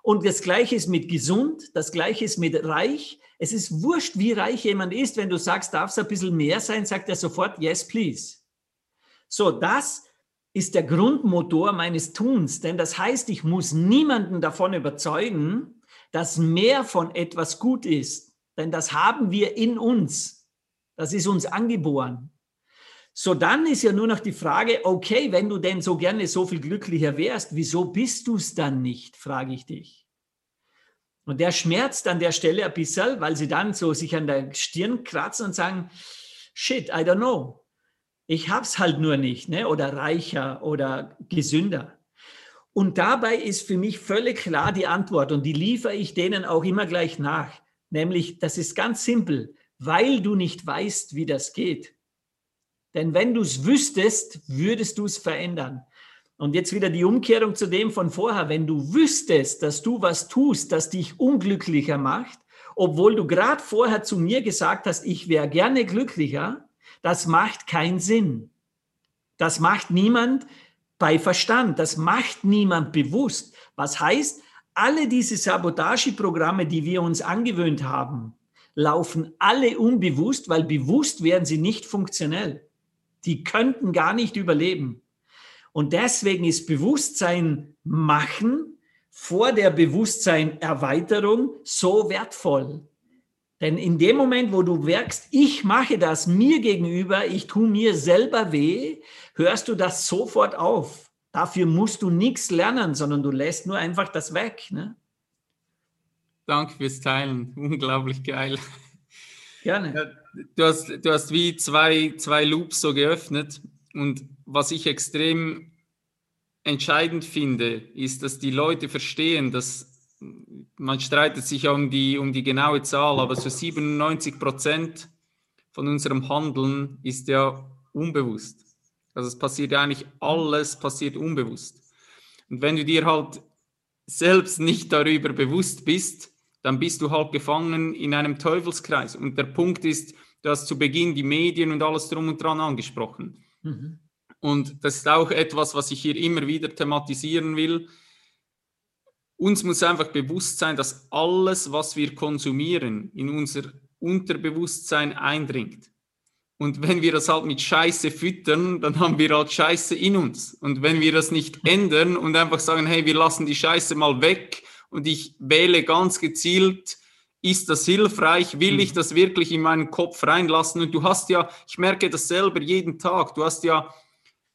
Und das Gleiche ist mit gesund, das Gleiche ist mit reich. Es ist wurscht, wie reich jemand ist. Wenn du sagst, darf es ein bisschen mehr sein, sagt er sofort, yes, please. So, das ist der Grundmotor meines Tuns. Denn das heißt, ich muss niemanden davon überzeugen, dass mehr von etwas gut ist denn das haben wir in uns. Das ist uns angeboren. So, dann ist ja nur noch die Frage, okay, wenn du denn so gerne so viel glücklicher wärst, wieso bist du es dann nicht, frage ich dich. Und der schmerzt an der Stelle ein bisschen, weil sie dann so sich an der Stirn kratzen und sagen, shit, I don't know. Ich hab's halt nur nicht, ne? oder reicher oder gesünder. Und dabei ist für mich völlig klar die Antwort und die liefere ich denen auch immer gleich nach. Nämlich, das ist ganz simpel, weil du nicht weißt, wie das geht. Denn wenn du es wüsstest, würdest du es verändern. Und jetzt wieder die Umkehrung zu dem von vorher. Wenn du wüsstest, dass du was tust, das dich unglücklicher macht, obwohl du gerade vorher zu mir gesagt hast, ich wäre gerne glücklicher, das macht keinen Sinn. Das macht niemand bei Verstand. Das macht niemand bewusst. Was heißt, alle diese Sabotageprogramme, die wir uns angewöhnt haben, laufen alle unbewusst, weil bewusst wären sie nicht funktionell. Die könnten gar nicht überleben. Und deswegen ist Bewusstsein machen vor der Bewusstseinerweiterung so wertvoll. Denn in dem Moment, wo du merkst, ich mache das mir gegenüber, ich tue mir selber weh, hörst du das sofort auf. Dafür musst du nichts lernen, sondern du lässt nur einfach das weg. Ne? Danke fürs Teilen. [laughs] Unglaublich geil. Gerne. Du, hast, du hast wie zwei, zwei Loops so geöffnet. Und was ich extrem entscheidend finde, ist, dass die Leute verstehen, dass man streitet sich um die, um die genaue Zahl, aber so 97 Prozent von unserem Handeln ist ja unbewusst. Also es passiert eigentlich alles passiert unbewusst. Und wenn du dir halt selbst nicht darüber bewusst bist, dann bist du halt gefangen in einem Teufelskreis. Und der Punkt ist, du hast zu Beginn die Medien und alles drum und dran angesprochen. Mhm. Und das ist auch etwas, was ich hier immer wieder thematisieren will. Uns muss einfach bewusst sein, dass alles, was wir konsumieren, in unser Unterbewusstsein eindringt. Und wenn wir das halt mit Scheiße füttern, dann haben wir halt Scheiße in uns. Und wenn wir das nicht ändern und einfach sagen, hey, wir lassen die Scheiße mal weg und ich wähle ganz gezielt, ist das hilfreich? Will ich mhm. das wirklich in meinen Kopf reinlassen? Und du hast ja, ich merke das selber jeden Tag, du hast ja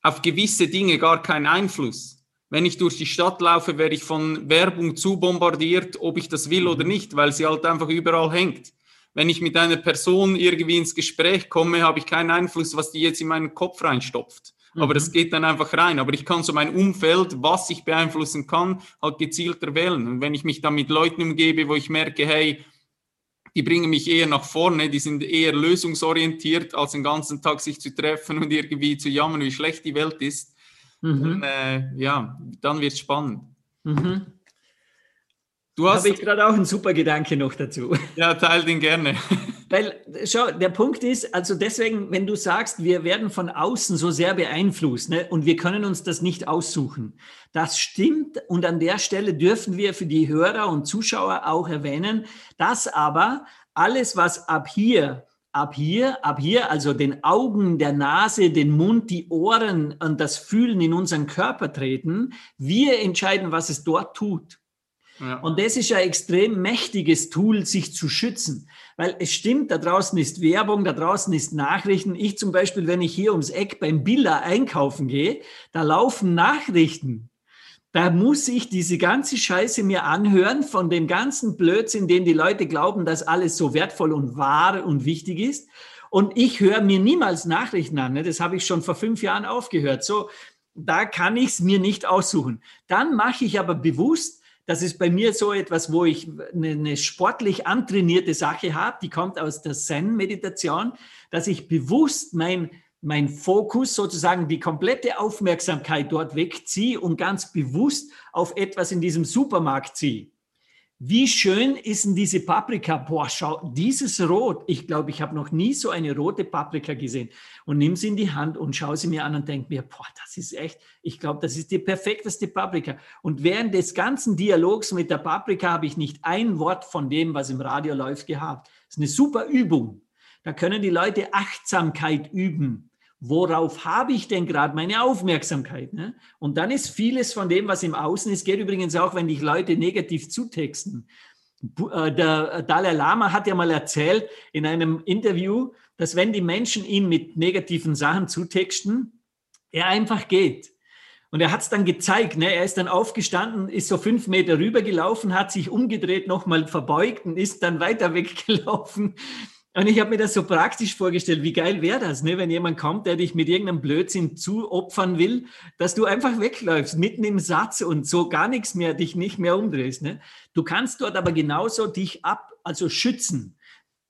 auf gewisse Dinge gar keinen Einfluss. Wenn ich durch die Stadt laufe, werde ich von Werbung zu bombardiert, ob ich das will oder mhm. nicht, weil sie halt einfach überall hängt wenn ich mit einer Person irgendwie ins Gespräch komme, habe ich keinen Einfluss, was die jetzt in meinen Kopf reinstopft. Mhm. Aber das geht dann einfach rein. Aber ich kann so mein Umfeld, was ich beeinflussen kann, halt gezielter wählen. Und wenn ich mich dann mit Leuten umgebe, wo ich merke, hey, die bringen mich eher nach vorne, die sind eher lösungsorientiert, als den ganzen Tag sich zu treffen und irgendwie zu jammern, wie schlecht die Welt ist, mhm. dann, äh, ja, dann wird es spannend. Mhm. Du hast. Habe ich gerade auch einen super Gedanke noch dazu. Ja, teil den gerne. [laughs] Weil, schau, der Punkt ist, also deswegen, wenn du sagst, wir werden von außen so sehr beeinflusst ne, und wir können uns das nicht aussuchen, das stimmt und an der Stelle dürfen wir für die Hörer und Zuschauer auch erwähnen, dass aber alles, was ab hier, ab hier, ab hier, also den Augen, der Nase, den Mund, die Ohren und das Fühlen in unseren Körper treten, wir entscheiden, was es dort tut. Und das ist ein extrem mächtiges Tool, sich zu schützen. Weil es stimmt, da draußen ist Werbung, da draußen ist Nachrichten. Ich zum Beispiel, wenn ich hier ums Eck beim Billa einkaufen gehe, da laufen Nachrichten. Da muss ich diese ganze Scheiße mir anhören von dem ganzen Blödsinn, den die Leute glauben, dass alles so wertvoll und wahr und wichtig ist. Und ich höre mir niemals Nachrichten an. Ne? Das habe ich schon vor fünf Jahren aufgehört. So, da kann ich es mir nicht aussuchen. Dann mache ich aber bewusst das ist bei mir so etwas, wo ich eine, eine sportlich antrainierte Sache habe, die kommt aus der Zen-Meditation, dass ich bewusst mein, mein Fokus, sozusagen die komplette Aufmerksamkeit dort wegziehe und ganz bewusst auf etwas in diesem Supermarkt ziehe. Wie schön ist denn diese Paprika? Boah, schau, dieses Rot. Ich glaube, ich habe noch nie so eine rote Paprika gesehen. Und nimm sie in die Hand und schau sie mir an und denk mir, boah, das ist echt, ich glaube, das ist die perfekteste Paprika. Und während des ganzen Dialogs mit der Paprika habe ich nicht ein Wort von dem, was im Radio läuft, gehabt. Das ist eine super Übung. Da können die Leute Achtsamkeit üben worauf habe ich denn gerade meine Aufmerksamkeit? Ne? Und dann ist vieles von dem, was im Außen ist, geht übrigens auch, wenn dich Leute negativ zutexten. Äh, der Dalai Lama hat ja mal erzählt in einem Interview, dass wenn die Menschen ihn mit negativen Sachen zutexten, er einfach geht. Und er hat es dann gezeigt. Ne? Er ist dann aufgestanden, ist so fünf Meter rübergelaufen, hat sich umgedreht, nochmal verbeugt und ist dann weiter [laughs] weggelaufen. Und ich habe mir das so praktisch vorgestellt, wie geil wäre das, ne? wenn jemand kommt, der dich mit irgendeinem Blödsinn zuopfern will, dass du einfach wegläufst, mitten im Satz und so gar nichts mehr, dich nicht mehr umdrehst. Ne? Du kannst dort aber genauso dich ab, also schützen,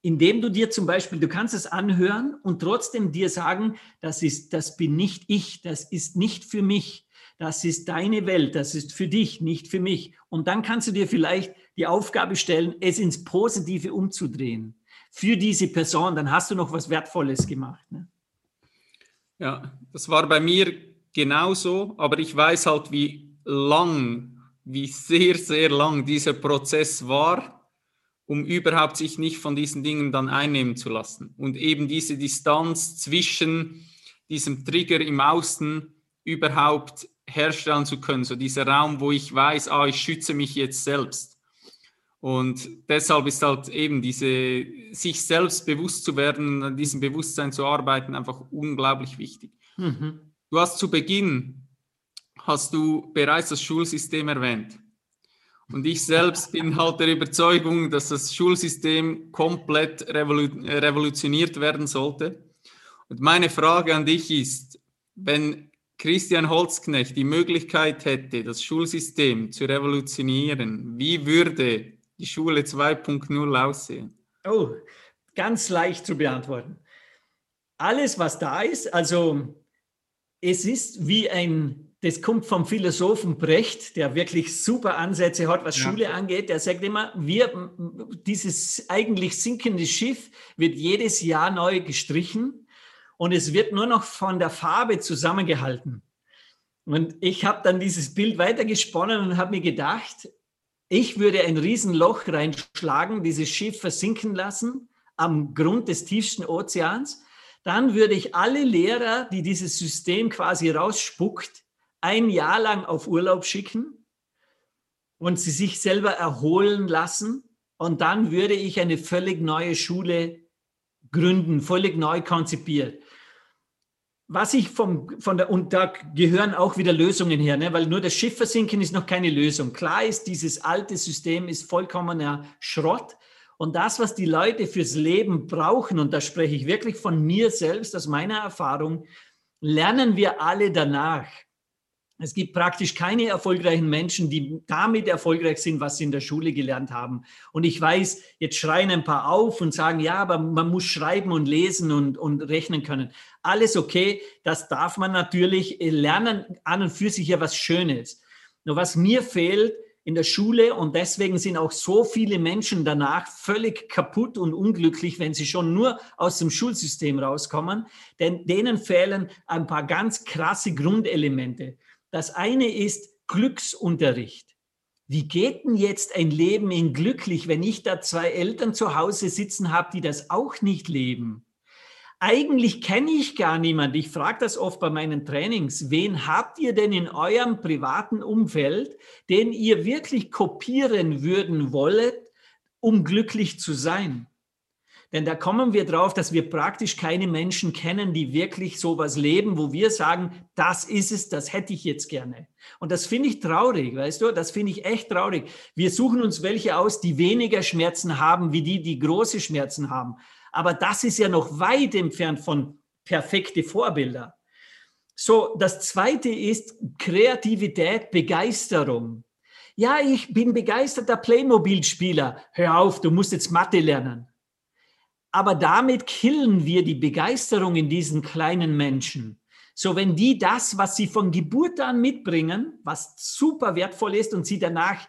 indem du dir zum Beispiel, du kannst es anhören und trotzdem dir sagen, das ist, das bin nicht ich, das ist nicht für mich. Das ist deine Welt, das ist für dich, nicht für mich. Und dann kannst du dir vielleicht die Aufgabe stellen, es ins Positive umzudrehen für diese Person, dann hast du noch was Wertvolles gemacht. Ne? Ja, das war bei mir genauso, aber ich weiß halt, wie lang, wie sehr, sehr lang dieser Prozess war, um überhaupt sich nicht von diesen Dingen dann einnehmen zu lassen. Und eben diese Distanz zwischen diesem Trigger im Außen überhaupt herstellen zu können. So dieser Raum, wo ich weiß, ah, ich schütze mich jetzt selbst. Und deshalb ist halt eben diese, sich selbst bewusst zu werden, an diesem Bewusstsein zu arbeiten, einfach unglaublich wichtig. Mhm. Du hast zu Beginn, hast du bereits das Schulsystem erwähnt. Und ich selbst [laughs] bin halt der Überzeugung, dass das Schulsystem komplett revolu revolutioniert werden sollte. Und meine Frage an dich ist, wenn Christian Holzknecht die Möglichkeit hätte, das Schulsystem zu revolutionieren, wie würde die Schule 2.0 aussehen? Oh, ganz leicht zu beantworten. Alles, was da ist, also es ist wie ein, das kommt vom Philosophen Brecht, der wirklich super Ansätze hat, was ja. Schule angeht. Der sagt immer, wir, dieses eigentlich sinkende Schiff wird jedes Jahr neu gestrichen und es wird nur noch von der Farbe zusammengehalten. Und ich habe dann dieses Bild weitergesponnen und habe mir gedacht, ich würde ein Riesenloch reinschlagen, dieses Schiff versinken lassen am Grund des tiefsten Ozeans. Dann würde ich alle Lehrer, die dieses System quasi rausspuckt, ein Jahr lang auf Urlaub schicken und sie sich selber erholen lassen. Und dann würde ich eine völlig neue Schule gründen, völlig neu konzipiert was ich vom, von der, und da gehören auch wieder Lösungen her, ne? weil nur das Schiff versinken ist noch keine Lösung. Klar ist, dieses alte System ist vollkommener Schrott. Und das, was die Leute fürs Leben brauchen, und da spreche ich wirklich von mir selbst, aus meiner Erfahrung, lernen wir alle danach. Es gibt praktisch keine erfolgreichen Menschen, die damit erfolgreich sind, was sie in der Schule gelernt haben. Und ich weiß, jetzt schreien ein paar auf und sagen, ja, aber man muss schreiben und lesen und, und rechnen können. Alles okay, das darf man natürlich lernen, an und für sich ja was Schönes. Nur was mir fehlt in der Schule, und deswegen sind auch so viele Menschen danach völlig kaputt und unglücklich, wenn sie schon nur aus dem Schulsystem rauskommen, denn denen fehlen ein paar ganz krasse Grundelemente. Das eine ist Glücksunterricht. Wie geht denn jetzt ein Leben in glücklich, wenn ich da zwei Eltern zu Hause sitzen habe, die das auch nicht leben? Eigentlich kenne ich gar niemand. Ich frage das oft bei meinen Trainings. Wen habt ihr denn in eurem privaten Umfeld, den ihr wirklich kopieren würden wollet, um glücklich zu sein? Denn da kommen wir drauf, dass wir praktisch keine Menschen kennen, die wirklich sowas leben, wo wir sagen, das ist es, das hätte ich jetzt gerne. Und das finde ich traurig, weißt du, das finde ich echt traurig. Wir suchen uns welche aus, die weniger Schmerzen haben, wie die, die große Schmerzen haben. Aber das ist ja noch weit entfernt von perfekte Vorbilder. So, das zweite ist Kreativität, Begeisterung. Ja, ich bin begeisterter Playmobil-Spieler. Hör auf, du musst jetzt Mathe lernen. Aber damit killen wir die Begeisterung in diesen kleinen Menschen. So, wenn die das, was sie von Geburt an mitbringen, was super wertvoll ist und sie danach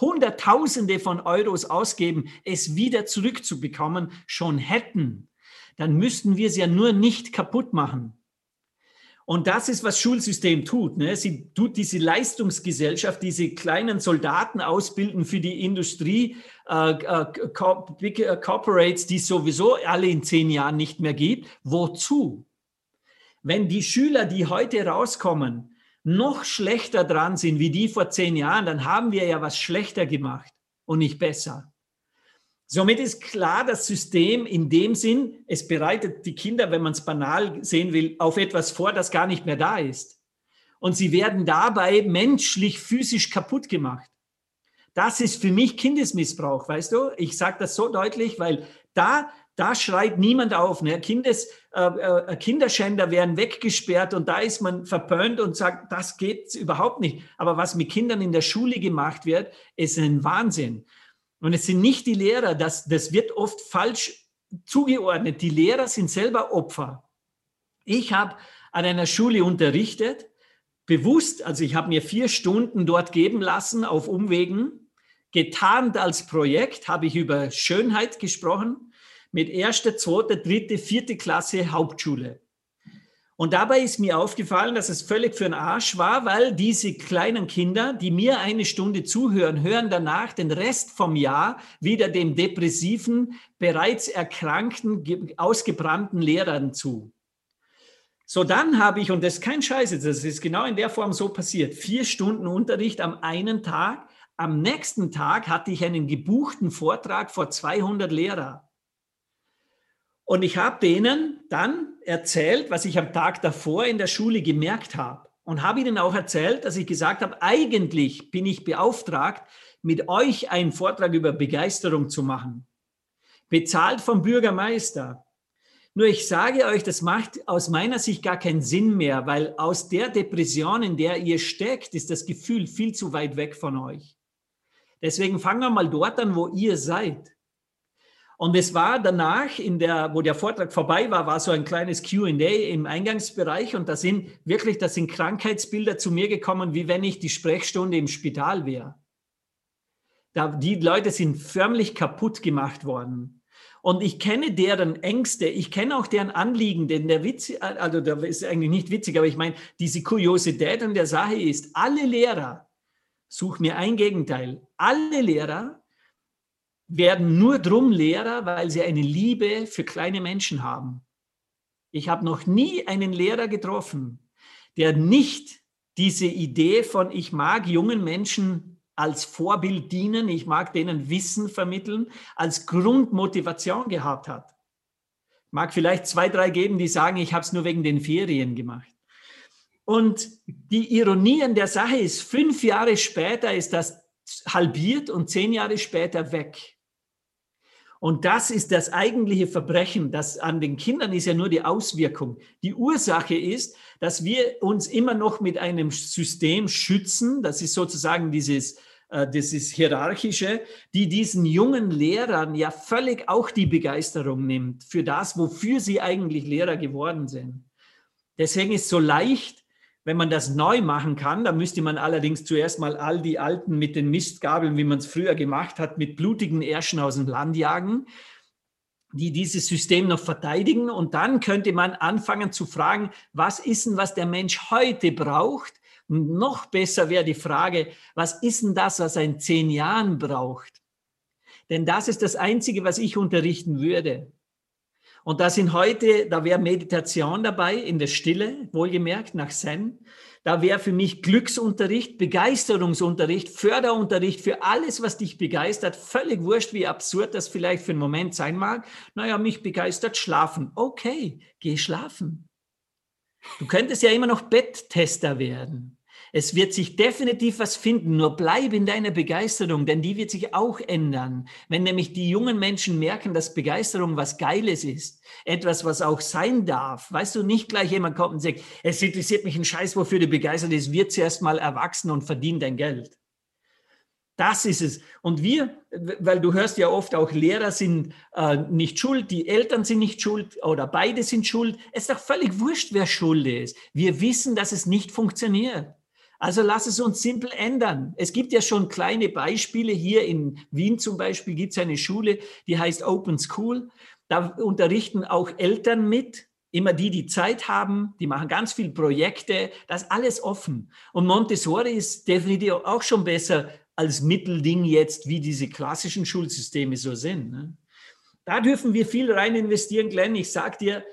Hunderttausende von Euros ausgeben, es wieder zurückzubekommen, schon hätten, dann müssten wir es ja nur nicht kaputt machen. Und das ist, was Schulsystem tut. Ne? Sie tut diese Leistungsgesellschaft, diese kleinen Soldaten ausbilden für die Industrie, äh, äh, Big äh, Corporates, die es sowieso alle in zehn Jahren nicht mehr gibt. Wozu? Wenn die Schüler, die heute rauskommen, noch schlechter dran sind wie die vor zehn Jahren, dann haben wir ja was schlechter gemacht und nicht besser. Somit ist klar, das System in dem Sinn, es bereitet die Kinder, wenn man es banal sehen will, auf etwas vor, das gar nicht mehr da ist. Und sie werden dabei menschlich, physisch kaputt gemacht. Das ist für mich Kindesmissbrauch, weißt du? Ich sage das so deutlich, weil da, da schreit niemand auf. Ne? Kindes, äh, äh, Kinderschänder werden weggesperrt und da ist man verpönt und sagt, das geht überhaupt nicht. Aber was mit Kindern in der Schule gemacht wird, ist ein Wahnsinn. Und es sind nicht die Lehrer, das, das wird oft falsch zugeordnet. Die Lehrer sind selber Opfer. Ich habe an einer Schule unterrichtet, bewusst, also ich habe mir vier Stunden dort geben lassen auf Umwegen. Getarnt als Projekt habe ich über Schönheit gesprochen mit erster, zweiter, dritte, vierte Klasse Hauptschule. Und dabei ist mir aufgefallen, dass es völlig für den Arsch war, weil diese kleinen Kinder, die mir eine Stunde zuhören, hören danach den Rest vom Jahr wieder dem depressiven, bereits erkrankten, ausgebrannten Lehrern zu. So, dann habe ich, und das ist kein Scheiß, das ist genau in der Form so passiert, vier Stunden Unterricht am einen Tag. Am nächsten Tag hatte ich einen gebuchten Vortrag vor 200 Lehrern. Und ich habe denen dann erzählt, was ich am Tag davor in der Schule gemerkt habe. Und habe ihnen auch erzählt, dass ich gesagt habe, eigentlich bin ich beauftragt, mit euch einen Vortrag über Begeisterung zu machen. Bezahlt vom Bürgermeister. Nur ich sage euch, das macht aus meiner Sicht gar keinen Sinn mehr, weil aus der Depression, in der ihr steckt, ist das Gefühl viel zu weit weg von euch. Deswegen fangen wir mal dort an, wo ihr seid. Und es war danach, in der, wo der Vortrag vorbei war, war so ein kleines QA im Eingangsbereich und da sind wirklich, da sind Krankheitsbilder zu mir gekommen, wie wenn ich die Sprechstunde im Spital wäre. Da, die Leute sind förmlich kaputt gemacht worden. Und ich kenne deren Ängste, ich kenne auch deren Anliegen, denn der Witz, also der ist eigentlich nicht witzig, aber ich meine, diese Kuriosität an der Sache ist, alle Lehrer, such mir ein Gegenteil, alle Lehrer werden nur drum Lehrer, weil sie eine Liebe für kleine Menschen haben. Ich habe noch nie einen Lehrer getroffen, der nicht diese Idee von ich mag jungen Menschen als Vorbild dienen, ich mag denen Wissen vermitteln, als Grundmotivation gehabt hat. Mag vielleicht zwei, drei geben, die sagen, ich habe es nur wegen den Ferien gemacht. Und die Ironie an der Sache ist, fünf Jahre später ist das halbiert und zehn Jahre später weg. Und das ist das eigentliche Verbrechen. Das an den Kindern ist ja nur die Auswirkung. Die Ursache ist, dass wir uns immer noch mit einem System schützen. Das ist sozusagen dieses, äh, ist hierarchische, die diesen jungen Lehrern ja völlig auch die Begeisterung nimmt für das, wofür sie eigentlich Lehrer geworden sind. Deswegen ist es so leicht, wenn man das neu machen kann, dann müsste man allerdings zuerst mal all die alten mit den Mistgabeln, wie man es früher gemacht hat, mit blutigen Ärschen aus dem Land jagen, die dieses System noch verteidigen. Und dann könnte man anfangen zu fragen, was ist denn, was der Mensch heute braucht? Und noch besser wäre die Frage, was ist denn das, was er in zehn Jahren braucht? Denn das ist das Einzige, was ich unterrichten würde. Und da sind heute, da wäre Meditation dabei, in der Stille, wohlgemerkt, nach Zen. Da wäre für mich Glücksunterricht, Begeisterungsunterricht, Förderunterricht für alles, was dich begeistert. Völlig wurscht, wie absurd das vielleicht für einen Moment sein mag. Naja, mich begeistert Schlafen. Okay, geh schlafen. Du könntest ja immer noch Betttester werden. Es wird sich definitiv was finden, nur bleib in deiner Begeisterung, denn die wird sich auch ändern. Wenn nämlich die jungen Menschen merken, dass Begeisterung was Geiles ist, etwas, was auch sein darf. Weißt du, nicht gleich jemand kommt und sagt, es interessiert mich ein Scheiß, wofür du begeistert ist, wird zuerst mal erwachsen und verdient dein Geld. Das ist es. Und wir, weil du hörst ja oft auch, Lehrer sind äh, nicht schuld, die Eltern sind nicht schuld oder beide sind schuld. Es ist doch völlig wurscht, wer schuld ist. Wir wissen, dass es nicht funktioniert. Also lass es uns simpel ändern. Es gibt ja schon kleine Beispiele. Hier in Wien zum Beispiel gibt es eine Schule, die heißt Open School. Da unterrichten auch Eltern mit, immer die, die Zeit haben. Die machen ganz viele Projekte. Das ist alles offen. Und Montessori ist definitiv auch schon besser als Mittelding jetzt, wie diese klassischen Schulsysteme so sind. Ne? Da dürfen wir viel rein investieren, Glenn. Ich sage dir,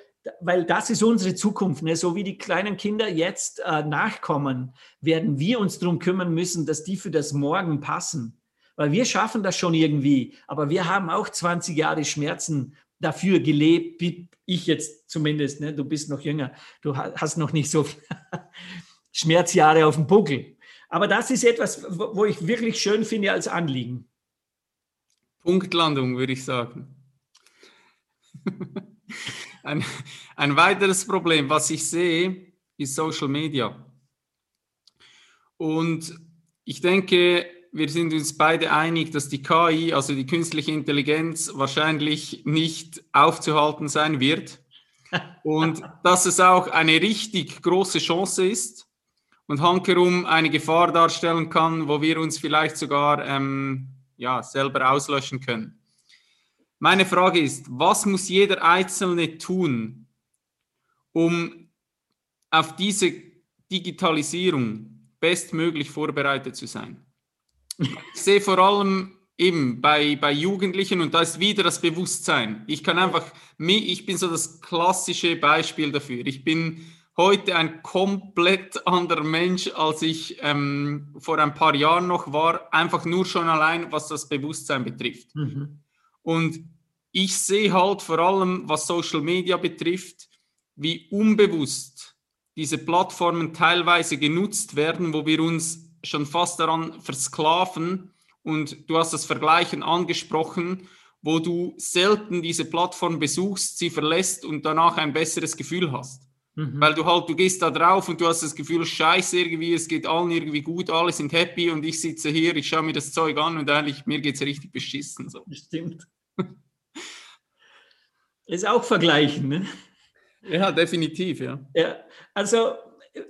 weil das ist unsere Zukunft. Ne? So wie die kleinen Kinder jetzt äh, nachkommen, werden wir uns darum kümmern müssen, dass die für das Morgen passen. Weil wir schaffen das schon irgendwie, aber wir haben auch 20 Jahre Schmerzen dafür gelebt, wie ich jetzt zumindest. Ne? Du bist noch jünger, du hast noch nicht so [laughs] Schmerzjahre auf dem Buckel. Aber das ist etwas, wo ich wirklich schön finde als Anliegen. Punktlandung, würde ich sagen. [laughs] Ein, ein weiteres Problem, was ich sehe, ist Social Media. Und ich denke, wir sind uns beide einig, dass die KI, also die künstliche Intelligenz, wahrscheinlich nicht aufzuhalten sein wird. Und [laughs] dass es auch eine richtig große Chance ist und hankerum eine Gefahr darstellen kann, wo wir uns vielleicht sogar ähm, ja, selber auslöschen können. Meine Frage ist, was muss jeder Einzelne tun, um auf diese Digitalisierung bestmöglich vorbereitet zu sein? Ich sehe vor allem eben bei, bei Jugendlichen und da ist wieder das Bewusstsein. Ich kann einfach, ich bin so das klassische Beispiel dafür. Ich bin heute ein komplett anderer Mensch, als ich ähm, vor ein paar Jahren noch war, einfach nur schon allein, was das Bewusstsein betrifft. Mhm. Und ich sehe halt vor allem, was Social Media betrifft, wie unbewusst diese Plattformen teilweise genutzt werden, wo wir uns schon fast daran versklaven. Und du hast das Vergleichen angesprochen, wo du selten diese Plattform besuchst, sie verlässt und danach ein besseres Gefühl hast. Mhm. Weil du halt, du gehst da drauf und du hast das Gefühl, scheiße irgendwie, es geht allen irgendwie gut, alle sind happy und ich sitze hier, ich schaue mir das Zeug an und eigentlich, mir geht es richtig beschissen. So. Stimmt. Ist auch vergleichen. Ne? Ja, definitiv, ja. ja. Also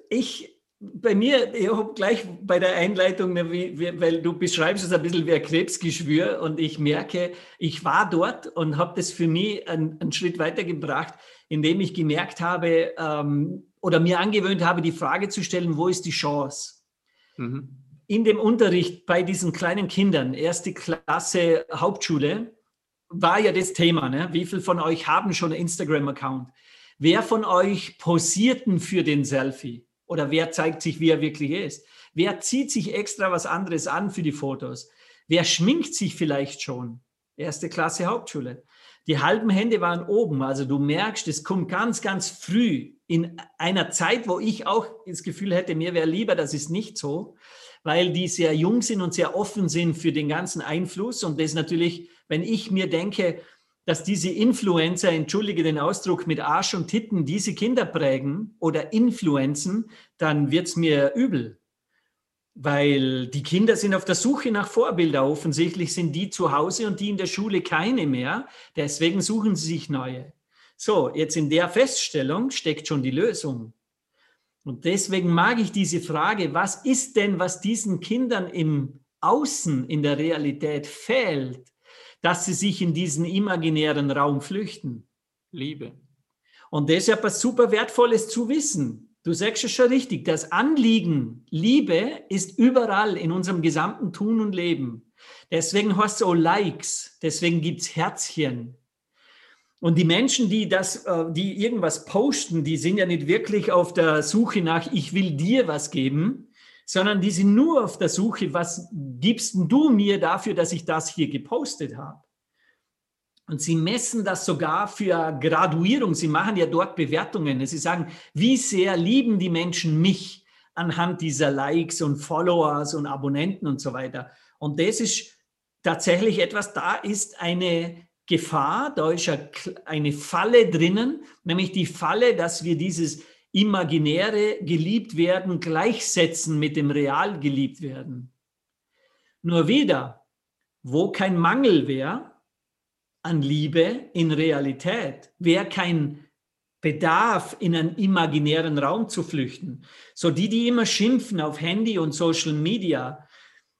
ich, bei mir, ich habe gleich bei der Einleitung, weil du beschreibst es ein bisschen wie ein Krebsgeschwür und ich merke, ich war dort und habe das für mich einen, einen, Schritt weitergebracht, indem ich gemerkt habe ähm, oder mir angewöhnt habe, die Frage zu stellen, wo ist die Chance? Mhm. In dem Unterricht bei diesen kleinen Kindern, erste Klasse Hauptschule, war ja das Thema. Ne? Wie viele von euch haben schon einen Instagram-Account? Wer von euch posierten für den Selfie? Oder wer zeigt sich, wie er wirklich ist? Wer zieht sich extra was anderes an für die Fotos? Wer schminkt sich vielleicht schon? Erste Klasse Hauptschule. Die halben Hände waren oben. Also du merkst, es kommt ganz, ganz früh in einer Zeit, wo ich auch das Gefühl hätte, mir wäre lieber, das ist nicht so, weil die sehr jung sind und sehr offen sind für den ganzen Einfluss. Und das natürlich wenn ich mir denke, dass diese Influencer, entschuldige den Ausdruck, mit Arsch und Titten diese Kinder prägen oder influenzen, dann wird es mir übel. Weil die Kinder sind auf der Suche nach Vorbilder. Offensichtlich sind die zu Hause und die in der Schule keine mehr. Deswegen suchen sie sich neue. So, jetzt in der Feststellung steckt schon die Lösung. Und deswegen mag ich diese Frage, was ist denn, was diesen Kindern im Außen, in der Realität fehlt, dass sie sich in diesen imaginären Raum flüchten. Liebe. Und das ist etwas super Wertvolles zu wissen. Du sagst es schon richtig, das Anliegen Liebe ist überall in unserem gesamten Tun und Leben. Deswegen hast du auch Likes, deswegen gibt es Herzchen. Und die Menschen, die das, äh, die irgendwas posten, die sind ja nicht wirklich auf der Suche nach, ich will dir was geben, sondern die sind nur auf der Suche, was gibst du mir dafür, dass ich das hier gepostet habe? Und sie messen das sogar für Graduierung. Sie machen ja dort Bewertungen. Sie sagen, wie sehr lieben die Menschen mich anhand dieser Likes und Followers und Abonnenten und so weiter. Und das ist tatsächlich etwas, da ist eine Gefahr, da ist eine Falle drinnen, nämlich die Falle, dass wir dieses imaginäre geliebt werden gleichsetzen mit dem real geliebt werden. Nur wieder, wo kein Mangel wäre an Liebe in Realität, wäre kein Bedarf, in einen imaginären Raum zu flüchten. So die, die immer schimpfen auf Handy und Social Media,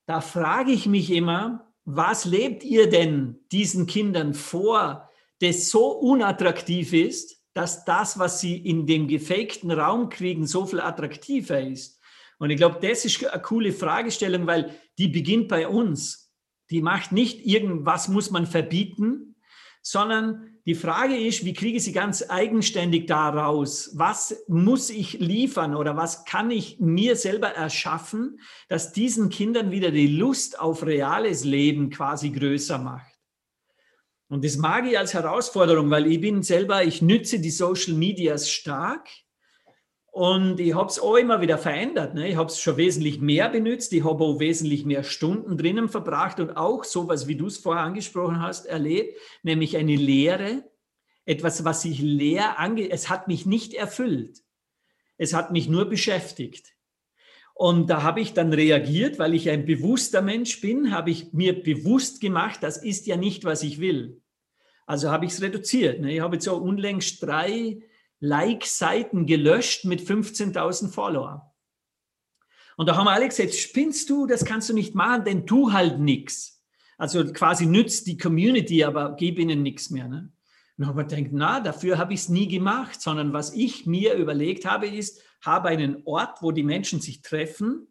da frage ich mich immer, was lebt ihr denn diesen Kindern vor, das so unattraktiv ist, dass das, was sie in dem gefakten Raum kriegen, so viel attraktiver ist? Und ich glaube, das ist eine coole Fragestellung, weil die beginnt bei uns. Die macht nicht irgendwas muss man verbieten, sondern die Frage ist, wie kriege ich sie ganz eigenständig da raus? Was muss ich liefern oder was kann ich mir selber erschaffen, dass diesen Kindern wieder die Lust auf reales Leben quasi größer macht? Und das mag ich als Herausforderung, weil ich bin selber, ich nütze die Social Medias stark und ich habe es auch immer wieder verändert. Ne? Ich habe es schon wesentlich mehr benutzt. Ich habe auch wesentlich mehr Stunden drinnen verbracht und auch sowas, wie du es vorher angesprochen hast, erlebt, nämlich eine Lehre. Etwas, was sich leer ange... Es hat mich nicht erfüllt. Es hat mich nur beschäftigt. Und da habe ich dann reagiert, weil ich ein bewusster Mensch bin, habe ich mir bewusst gemacht, das ist ja nicht, was ich will. Also habe ich es reduziert. Ne? Ich habe jetzt so unlängst drei Like-Seiten gelöscht mit 15.000 Follower. Und da haben alle gesagt, spinnst du, das kannst du nicht machen, denn tu halt nichts. Also quasi nützt die Community, aber gib ihnen nichts mehr. Ne? Und gedacht, na, dafür habe ich es nie gemacht, sondern was ich mir überlegt habe, ist, habe einen Ort, wo die Menschen sich treffen.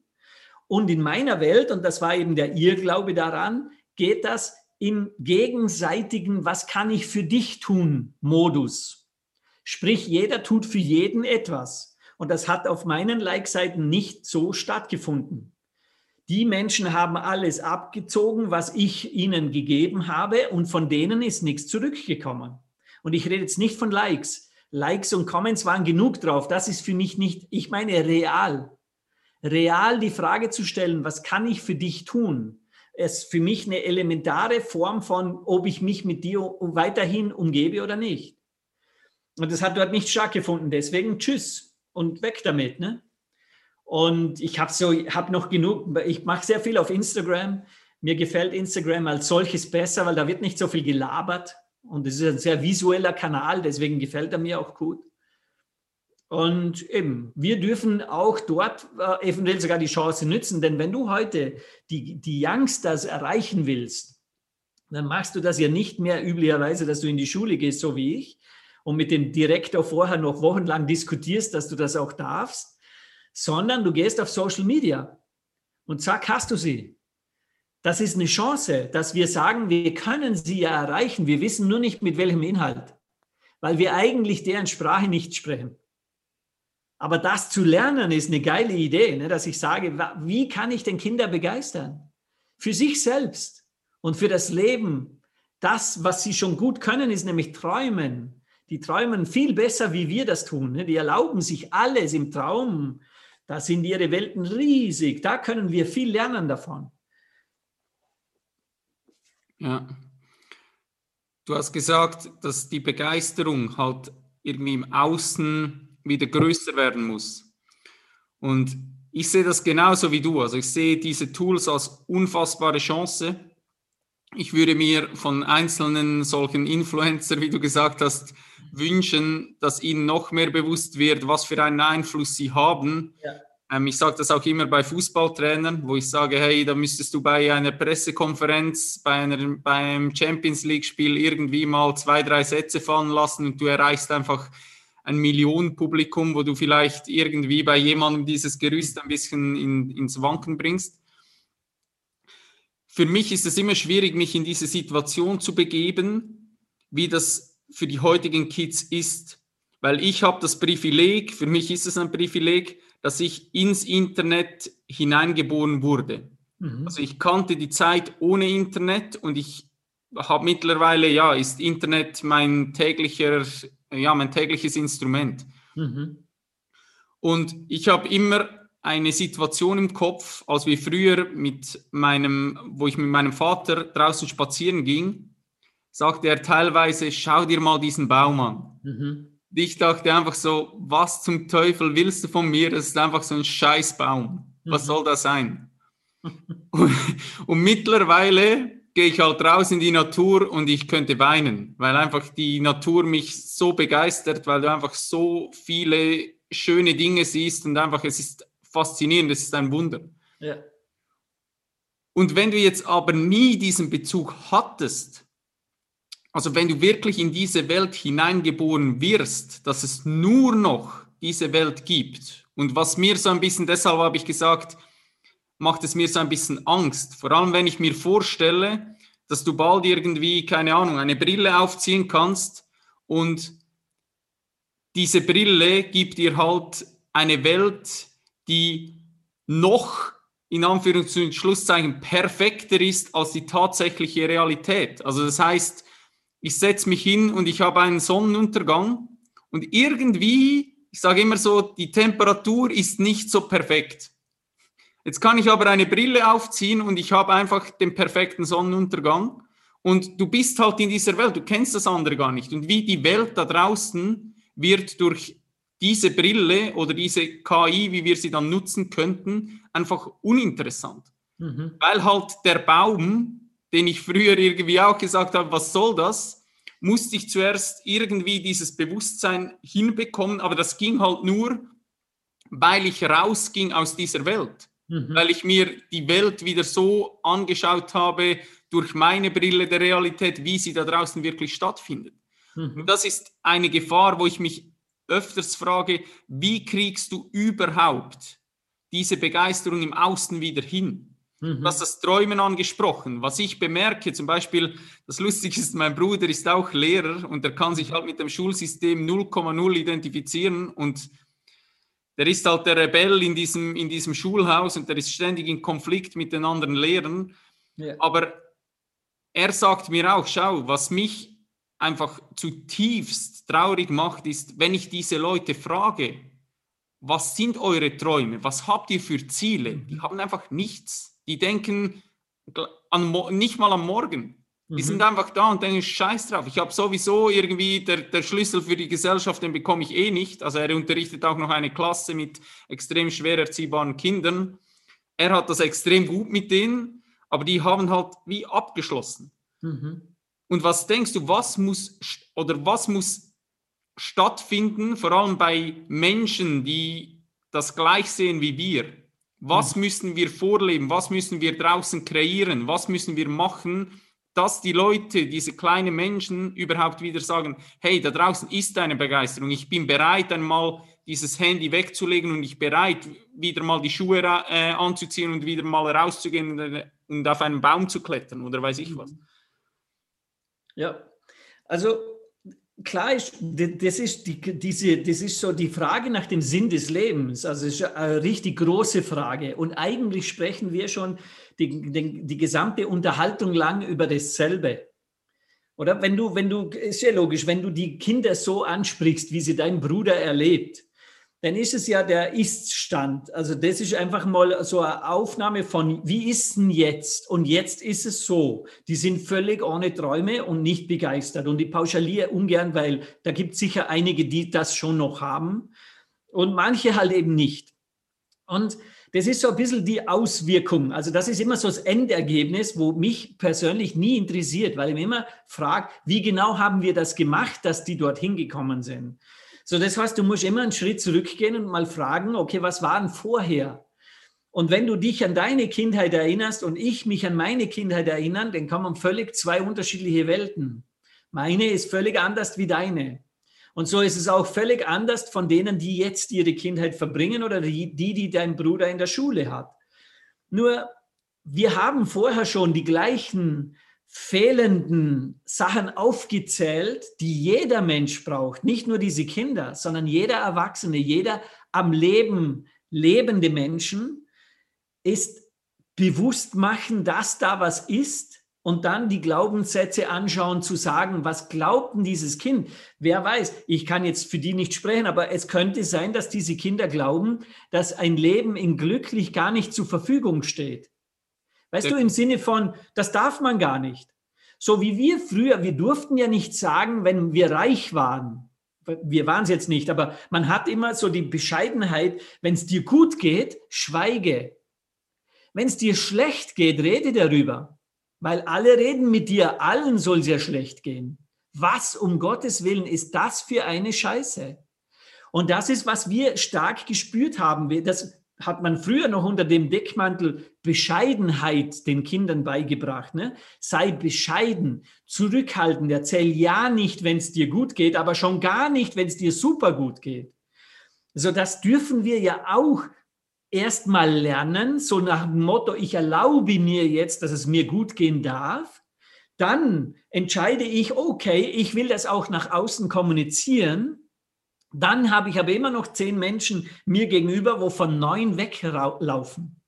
Und in meiner Welt, und das war eben der Irrglaube daran, geht das im gegenseitigen Was kann ich für dich tun Modus. Sprich, jeder tut für jeden etwas. Und das hat auf meinen Like-Seiten nicht so stattgefunden. Die Menschen haben alles abgezogen, was ich ihnen gegeben habe, und von denen ist nichts zurückgekommen. Und ich rede jetzt nicht von Likes. Likes und Comments waren genug drauf. Das ist für mich nicht, ich meine real. Real die Frage zu stellen, was kann ich für dich tun? ist für mich eine elementare Form von, ob ich mich mit dir weiterhin umgebe oder nicht. Und das hat dort nicht stattgefunden. Deswegen tschüss und weg damit. Ne? Und ich habe so, habe noch genug, ich mache sehr viel auf Instagram. Mir gefällt Instagram als solches besser, weil da wird nicht so viel gelabert. Und es ist ein sehr visueller Kanal, deswegen gefällt er mir auch gut. Und eben, wir dürfen auch dort äh, eventuell sogar die Chance nützen, denn wenn du heute die, die Youngsters erreichen willst, dann machst du das ja nicht mehr üblicherweise, dass du in die Schule gehst, so wie ich, und mit dem Direktor vorher noch wochenlang diskutierst, dass du das auch darfst, sondern du gehst auf Social Media und zack, hast du sie. Das ist eine Chance, dass wir sagen, wir können sie ja erreichen. Wir wissen nur nicht, mit welchem Inhalt, weil wir eigentlich deren Sprache nicht sprechen. Aber das zu lernen ist eine geile Idee, ne? dass ich sage, wie kann ich den Kinder begeistern? Für sich selbst und für das Leben. Das, was sie schon gut können, ist nämlich träumen die träumen viel besser, wie wir das tun. Ne? Die erlauben sich alles im Traum. Da sind ihre Welten riesig. Da können wir viel lernen davon. Ja. Du hast gesagt, dass die Begeisterung halt irgendwie im Außen wieder größer werden muss. Und ich sehe das genauso wie du. Also ich sehe diese Tools als unfassbare Chance. Ich würde mir von einzelnen solchen Influencer, wie du gesagt hast, wünschen, dass ihnen noch mehr bewusst wird, was für einen Einfluss sie haben. Ja. Ähm, ich sage das auch immer bei Fußballtrainern, wo ich sage, hey, da müsstest du bei einer Pressekonferenz, bei, einer, beim Champions League-Spiel irgendwie mal zwei, drei Sätze fallen lassen und du erreichst einfach ein Millionenpublikum, wo du vielleicht irgendwie bei jemandem dieses Gerüst ein bisschen in, ins Wanken bringst. Für mich ist es immer schwierig, mich in diese Situation zu begeben, wie das für die heutigen Kids ist. Weil ich habe das Privileg, für mich ist es ein Privileg, dass ich ins Internet hineingeboren wurde. Mhm. Also ich kannte die Zeit ohne Internet und ich habe mittlerweile, ja, ist Internet mein täglicher, ja, mein tägliches Instrument. Mhm. Und ich habe immer eine Situation im Kopf, als wir früher mit meinem, wo ich mit meinem Vater draußen spazieren ging, sagte er teilweise, schau dir mal diesen Baum an. Mhm. Ich dachte einfach so, was zum Teufel willst du von mir? Das ist einfach so ein Scheißbaum. Was mhm. soll das sein? und, und, mittlerweile gehe ich halt raus in die Natur und ich könnte weinen, weil einfach die Natur mich so begeistert, weil du einfach so viele schöne Dinge siehst und einfach es ist faszinierend, es ist ein Wunder. Ja. Und wenn du jetzt aber nie diesen Bezug hattest, also wenn du wirklich in diese Welt hineingeboren wirst, dass es nur noch diese Welt gibt. Und was mir so ein bisschen, deshalb habe ich gesagt, macht es mir so ein bisschen Angst. Vor allem, wenn ich mir vorstelle, dass du bald irgendwie, keine Ahnung, eine Brille aufziehen kannst und diese Brille gibt dir halt eine Welt, die noch in Anführungs- und Schlusszeichen perfekter ist als die tatsächliche Realität. Also das heißt, ich setze mich hin und ich habe einen Sonnenuntergang und irgendwie, ich sage immer so, die Temperatur ist nicht so perfekt. Jetzt kann ich aber eine Brille aufziehen und ich habe einfach den perfekten Sonnenuntergang und du bist halt in dieser Welt, du kennst das andere gar nicht. Und wie die Welt da draußen wird durch diese Brille oder diese KI, wie wir sie dann nutzen könnten, einfach uninteressant. Mhm. Weil halt der Baum, den ich früher irgendwie auch gesagt habe, was soll das, musste ich zuerst irgendwie dieses Bewusstsein hinbekommen, aber das ging halt nur, weil ich rausging aus dieser Welt, mhm. weil ich mir die Welt wieder so angeschaut habe durch meine Brille der Realität, wie sie da draußen wirklich stattfindet. Mhm. Und das ist eine Gefahr, wo ich mich öfters frage, wie kriegst du überhaupt diese Begeisterung im Außen wieder hin? Mhm. Du hast das Träumen angesprochen. Was ich bemerke, zum Beispiel, das Lustige ist, mein Bruder ist auch Lehrer und er kann sich halt mit dem Schulsystem 0,0 identifizieren und der ist halt der Rebell in diesem, in diesem Schulhaus und der ist ständig in Konflikt mit den anderen Lehrern. Ja. Aber er sagt mir auch, schau, was mich einfach zutiefst traurig macht, ist, wenn ich diese Leute frage, was sind eure Träume, was habt ihr für Ziele? Die mhm. haben einfach nichts. Die denken an, nicht mal am Morgen. Die mhm. sind einfach da und denken, scheiß drauf. Ich habe sowieso irgendwie, der, der Schlüssel für die Gesellschaft, den bekomme ich eh nicht. Also er unterrichtet auch noch eine Klasse mit extrem schwer erziehbaren Kindern. Er hat das extrem gut mit denen, aber die haben halt wie abgeschlossen. Mhm. Und was denkst du, was muss oder was muss stattfinden, vor allem bei Menschen, die das gleich sehen wie wir? Was mhm. müssen wir vorleben? Was müssen wir draußen kreieren? Was müssen wir machen, dass die Leute, diese kleinen Menschen überhaupt wieder sagen, hey, da draußen ist eine Begeisterung. Ich bin bereit, einmal dieses Handy wegzulegen und ich bereit, wieder mal die Schuhe äh, anzuziehen und wieder mal rauszugehen und, und auf einen Baum zu klettern oder weiß ich was. Ja, also klar ist, das ist, die, diese, das ist so die Frage nach dem Sinn des Lebens. Also es ist eine richtig große Frage. Und eigentlich sprechen wir schon die, die, die gesamte Unterhaltung lang über dasselbe. Oder wenn du, wenn du, ist ja logisch, wenn du die Kinder so ansprichst, wie sie dein Bruder erlebt, dann ist es ja der Ist-Stand. Also das ist einfach mal so eine Aufnahme von, wie ist denn jetzt? Und jetzt ist es so. Die sind völlig ohne Träume und nicht begeistert. Und ich pauschaliere ungern, weil da gibt es sicher einige, die das schon noch haben und manche halt eben nicht. Und das ist so ein bisschen die Auswirkung. Also das ist immer so das Endergebnis, wo mich persönlich nie interessiert, weil ich mir immer frage, wie genau haben wir das gemacht, dass die dorthin gekommen sind? So, das heißt, du musst immer einen Schritt zurückgehen und mal fragen, okay, was war denn vorher? Und wenn du dich an deine Kindheit erinnerst und ich mich an meine Kindheit erinnern, dann man völlig zwei unterschiedliche Welten. Meine ist völlig anders wie deine. Und so ist es auch völlig anders von denen, die jetzt ihre Kindheit verbringen oder die, die dein Bruder in der Schule hat. Nur wir haben vorher schon die gleichen fehlenden Sachen aufgezählt, die jeder Mensch braucht, nicht nur diese Kinder, sondern jeder Erwachsene, jeder am Leben lebende Menschen, ist bewusst machen, dass da was ist und dann die Glaubenssätze anschauen, zu sagen, was glaubt denn dieses Kind? Wer weiß, ich kann jetzt für die nicht sprechen, aber es könnte sein, dass diese Kinder glauben, dass ein Leben in glücklich gar nicht zur Verfügung steht. Weißt du, im Sinne von, das darf man gar nicht. So wie wir früher, wir durften ja nicht sagen, wenn wir reich waren. Wir waren es jetzt nicht, aber man hat immer so die Bescheidenheit, wenn es dir gut geht, schweige. Wenn es dir schlecht geht, rede darüber. weil alle reden mit dir, allen soll es ja schlecht gehen. Was um Gottes Willen ist das für eine Scheiße? Und das ist, was wir stark gespürt haben. Das hat man früher noch unter dem Deckmantel Bescheidenheit den Kindern beigebracht. Ne? Sei bescheiden, zurückhaltend, erzähl ja nicht, wenn es dir gut geht, aber schon gar nicht, wenn es dir super gut geht. So, das dürfen wir ja auch erstmal lernen, so nach dem Motto, ich erlaube mir jetzt, dass es mir gut gehen darf. Dann entscheide ich, okay, ich will das auch nach außen kommunizieren dann habe ich aber immer noch zehn Menschen mir gegenüber, wo von neun weglaufen.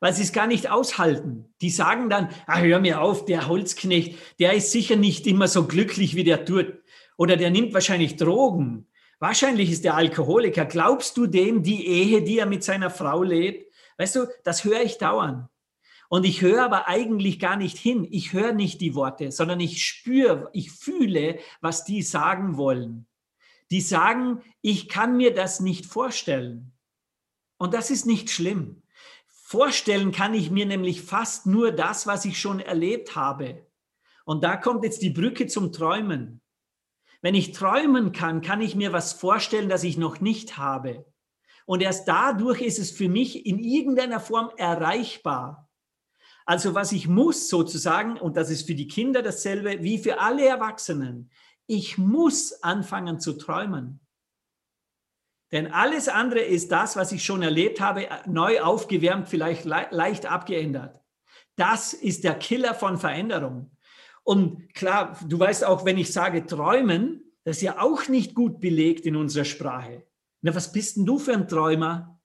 Weil sie es gar nicht aushalten. Die sagen dann, ah, hör mir auf, der Holzknecht, der ist sicher nicht immer so glücklich, wie der tut. Oder der nimmt wahrscheinlich Drogen. Wahrscheinlich ist der Alkoholiker. Glaubst du dem die Ehe, die er mit seiner Frau lebt? Weißt du, das höre ich dauernd. Und ich höre aber eigentlich gar nicht hin. Ich höre nicht die Worte, sondern ich spüre, ich fühle, was die sagen wollen die sagen, ich kann mir das nicht vorstellen. Und das ist nicht schlimm. Vorstellen kann ich mir nämlich fast nur das, was ich schon erlebt habe. Und da kommt jetzt die Brücke zum Träumen. Wenn ich träumen kann, kann ich mir was vorstellen, das ich noch nicht habe. Und erst dadurch ist es für mich in irgendeiner Form erreichbar. Also was ich muss sozusagen, und das ist für die Kinder dasselbe wie für alle Erwachsenen, ich muss anfangen zu träumen. Denn alles andere ist das, was ich schon erlebt habe, neu aufgewärmt, vielleicht le leicht abgeändert. Das ist der Killer von Veränderung. Und klar, du weißt auch, wenn ich sage träumen, das ist ja auch nicht gut belegt in unserer Sprache. Na, was bist denn du für ein Träumer?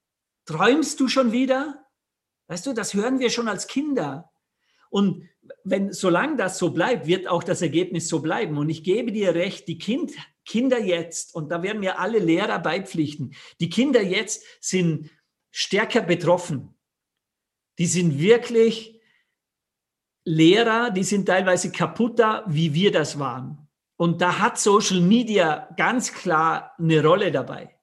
Träumst du schon wieder? Weißt du, das hören wir schon als Kinder. Und wenn, solange das so bleibt, wird auch das Ergebnis so bleiben. Und ich gebe dir recht, die kind, Kinder jetzt, und da werden mir alle Lehrer beipflichten, die Kinder jetzt sind stärker betroffen. Die sind wirklich Lehrer, die sind teilweise kaputter, wie wir das waren. Und da hat Social Media ganz klar eine Rolle dabei.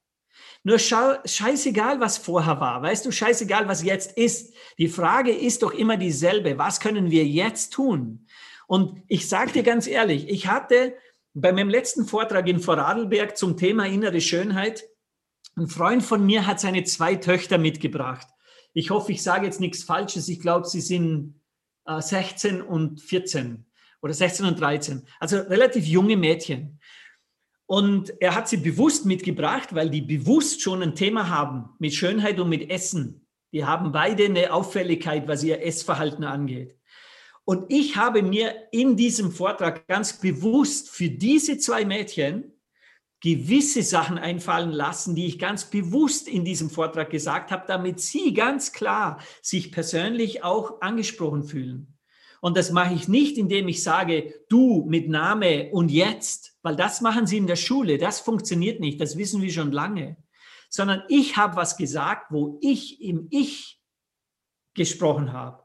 Nur schau, scheißegal, was vorher war. Weißt du, scheißegal, was jetzt ist. Die Frage ist doch immer dieselbe. Was können wir jetzt tun? Und ich sage dir ganz ehrlich, ich hatte bei meinem letzten Vortrag in Vorarlberg zum Thema innere Schönheit, ein Freund von mir hat seine zwei Töchter mitgebracht. Ich hoffe, ich sage jetzt nichts Falsches. Ich glaube, sie sind äh, 16 und 14 oder 16 und 13. Also relativ junge Mädchen. Und er hat sie bewusst mitgebracht, weil die bewusst schon ein Thema haben mit Schönheit und mit Essen. Die haben beide eine Auffälligkeit, was ihr Essverhalten angeht. Und ich habe mir in diesem Vortrag ganz bewusst für diese zwei Mädchen gewisse Sachen einfallen lassen, die ich ganz bewusst in diesem Vortrag gesagt habe, damit sie ganz klar sich persönlich auch angesprochen fühlen. Und das mache ich nicht, indem ich sage, du mit Name und jetzt, weil das machen sie in der Schule, das funktioniert nicht, das wissen wir schon lange, sondern ich habe was gesagt, wo ich im Ich gesprochen habe.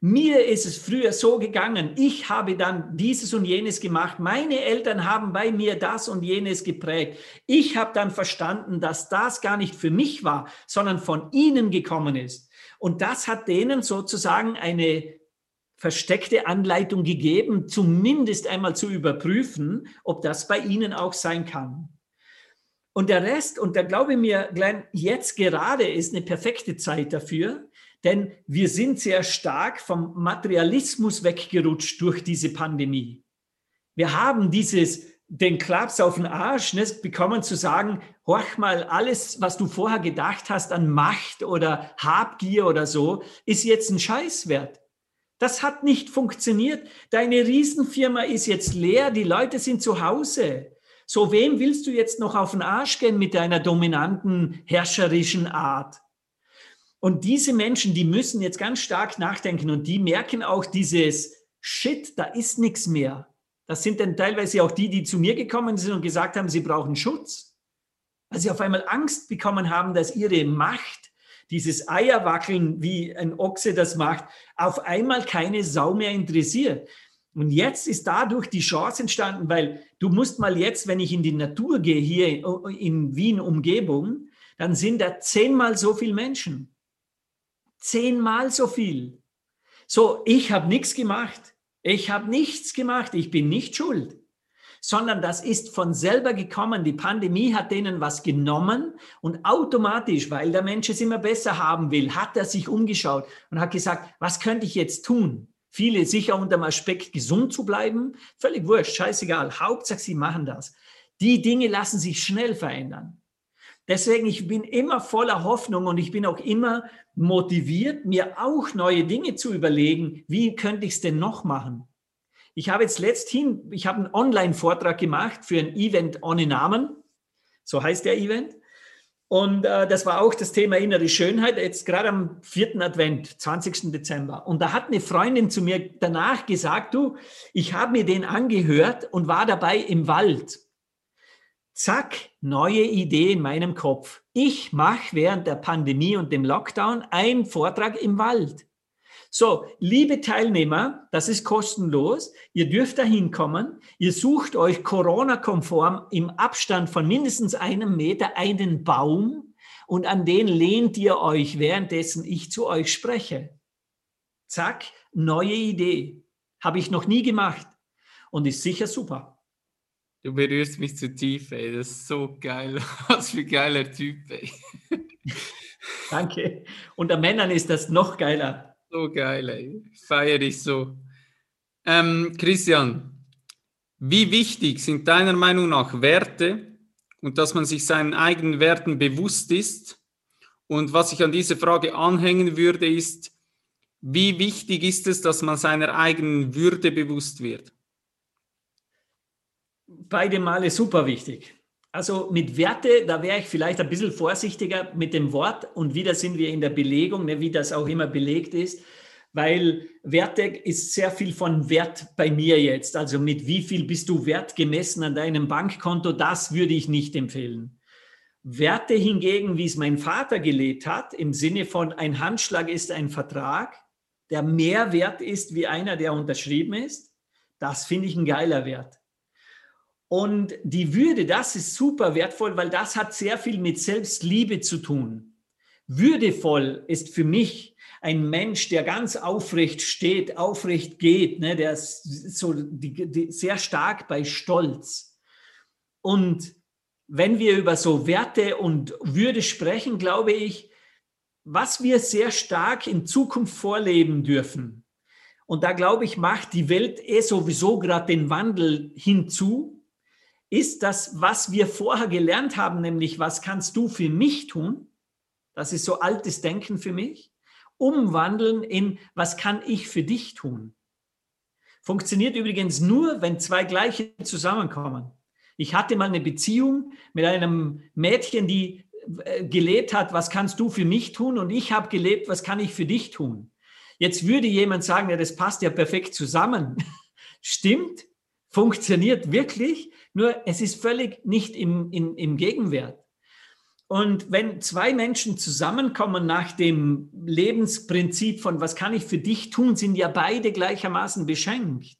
Mir ist es früher so gegangen, ich habe dann dieses und jenes gemacht, meine Eltern haben bei mir das und jenes geprägt. Ich habe dann verstanden, dass das gar nicht für mich war, sondern von ihnen gekommen ist. Und das hat denen sozusagen eine versteckte Anleitung gegeben, zumindest einmal zu überprüfen, ob das bei Ihnen auch sein kann. Und der Rest, und da glaube ich mir, Glenn, jetzt gerade ist eine perfekte Zeit dafür, denn wir sind sehr stark vom Materialismus weggerutscht durch diese Pandemie. Wir haben dieses, den Klaps auf den Arsch ne, bekommen zu sagen, horch mal, alles, was du vorher gedacht hast an Macht oder Habgier oder so, ist jetzt ein Scheißwert. Das hat nicht funktioniert. Deine Riesenfirma ist jetzt leer, die Leute sind zu Hause. So wem willst du jetzt noch auf den Arsch gehen mit deiner dominanten, herrscherischen Art? Und diese Menschen, die müssen jetzt ganz stark nachdenken und die merken auch dieses Shit, da ist nichts mehr. Das sind dann teilweise auch die, die zu mir gekommen sind und gesagt haben, sie brauchen Schutz. Weil sie auf einmal Angst bekommen haben, dass ihre Macht dieses Eierwackeln, wie ein Ochse das macht, auf einmal keine Sau mehr interessiert. Und jetzt ist dadurch die Chance entstanden, weil du musst mal jetzt, wenn ich in die Natur gehe, hier in Wien Umgebung, dann sind da zehnmal so viele Menschen. Zehnmal so viel. So, ich habe nichts gemacht. Ich habe nichts gemacht. Ich bin nicht schuld. Sondern das ist von selber gekommen. Die Pandemie hat denen was genommen und automatisch, weil der Mensch es immer besser haben will, hat er sich umgeschaut und hat gesagt, was könnte ich jetzt tun? Viele sicher unter dem Aspekt, gesund zu bleiben. Völlig wurscht, scheißegal. Hauptsache, sie machen das. Die Dinge lassen sich schnell verändern. Deswegen, ich bin immer voller Hoffnung und ich bin auch immer motiviert, mir auch neue Dinge zu überlegen. Wie könnte ich es denn noch machen? Ich habe jetzt letzthin, ich habe einen Online-Vortrag gemacht für ein Event ohne Namen. So heißt der Event. Und äh, das war auch das Thema innere Schönheit, jetzt gerade am vierten Advent, 20. Dezember. Und da hat eine Freundin zu mir danach gesagt, du, ich habe mir den angehört und war dabei im Wald. Zack, neue Idee in meinem Kopf. Ich mache während der Pandemie und dem Lockdown einen Vortrag im Wald. So, liebe Teilnehmer, das ist kostenlos. Ihr dürft da hinkommen. Ihr sucht euch Corona-konform im Abstand von mindestens einem Meter einen Baum und an den lehnt ihr euch, währenddessen ich zu euch spreche. Zack, neue Idee. Habe ich noch nie gemacht und ist sicher super. Du berührst mich zu tief, ey. Das ist so geil. [laughs] Was für ein geiler Typ, ey. Danke. Unter Männern ist das noch geiler. So geil, ey. Feier ich so. Ähm, Christian, wie wichtig sind deiner Meinung nach Werte und dass man sich seinen eigenen Werten bewusst ist? Und was ich an diese Frage anhängen würde, ist, wie wichtig ist es, dass man seiner eigenen Würde bewusst wird? beide Male super wichtig. Also mit Werte, da wäre ich vielleicht ein bisschen vorsichtiger mit dem Wort und wieder sind wir in der Belegung, ne, wie das auch immer belegt ist, weil Werte ist sehr viel von Wert bei mir jetzt. Also mit wie viel bist du wert gemessen an deinem Bankkonto, das würde ich nicht empfehlen. Werte hingegen, wie es mein Vater gelebt hat, im Sinne von ein Handschlag ist ein Vertrag, der mehr wert ist wie einer, der unterschrieben ist, das finde ich ein geiler Wert. Und die Würde, das ist super wertvoll, weil das hat sehr viel mit Selbstliebe zu tun. Würdevoll ist für mich ein Mensch, der ganz aufrecht steht, aufrecht geht, ne, der ist so die, die, sehr stark bei Stolz. Und wenn wir über so Werte und Würde sprechen, glaube ich, was wir sehr stark in Zukunft vorleben dürfen. Und da glaube ich, macht die Welt eh sowieso gerade den Wandel hinzu ist das, was wir vorher gelernt haben, nämlich was kannst du für mich tun? Das ist so altes Denken für mich. Umwandeln in was kann ich für dich tun? Funktioniert übrigens nur, wenn zwei Gleiche zusammenkommen. Ich hatte mal eine Beziehung mit einem Mädchen, die äh, gelebt hat, was kannst du für mich tun? Und ich habe gelebt, was kann ich für dich tun? Jetzt würde jemand sagen, ja, das passt ja perfekt zusammen. [laughs] Stimmt, funktioniert wirklich, nur es ist völlig nicht im, in, im Gegenwert. Und wenn zwei Menschen zusammenkommen nach dem Lebensprinzip von was kann ich für dich tun, sind ja beide gleichermaßen beschenkt.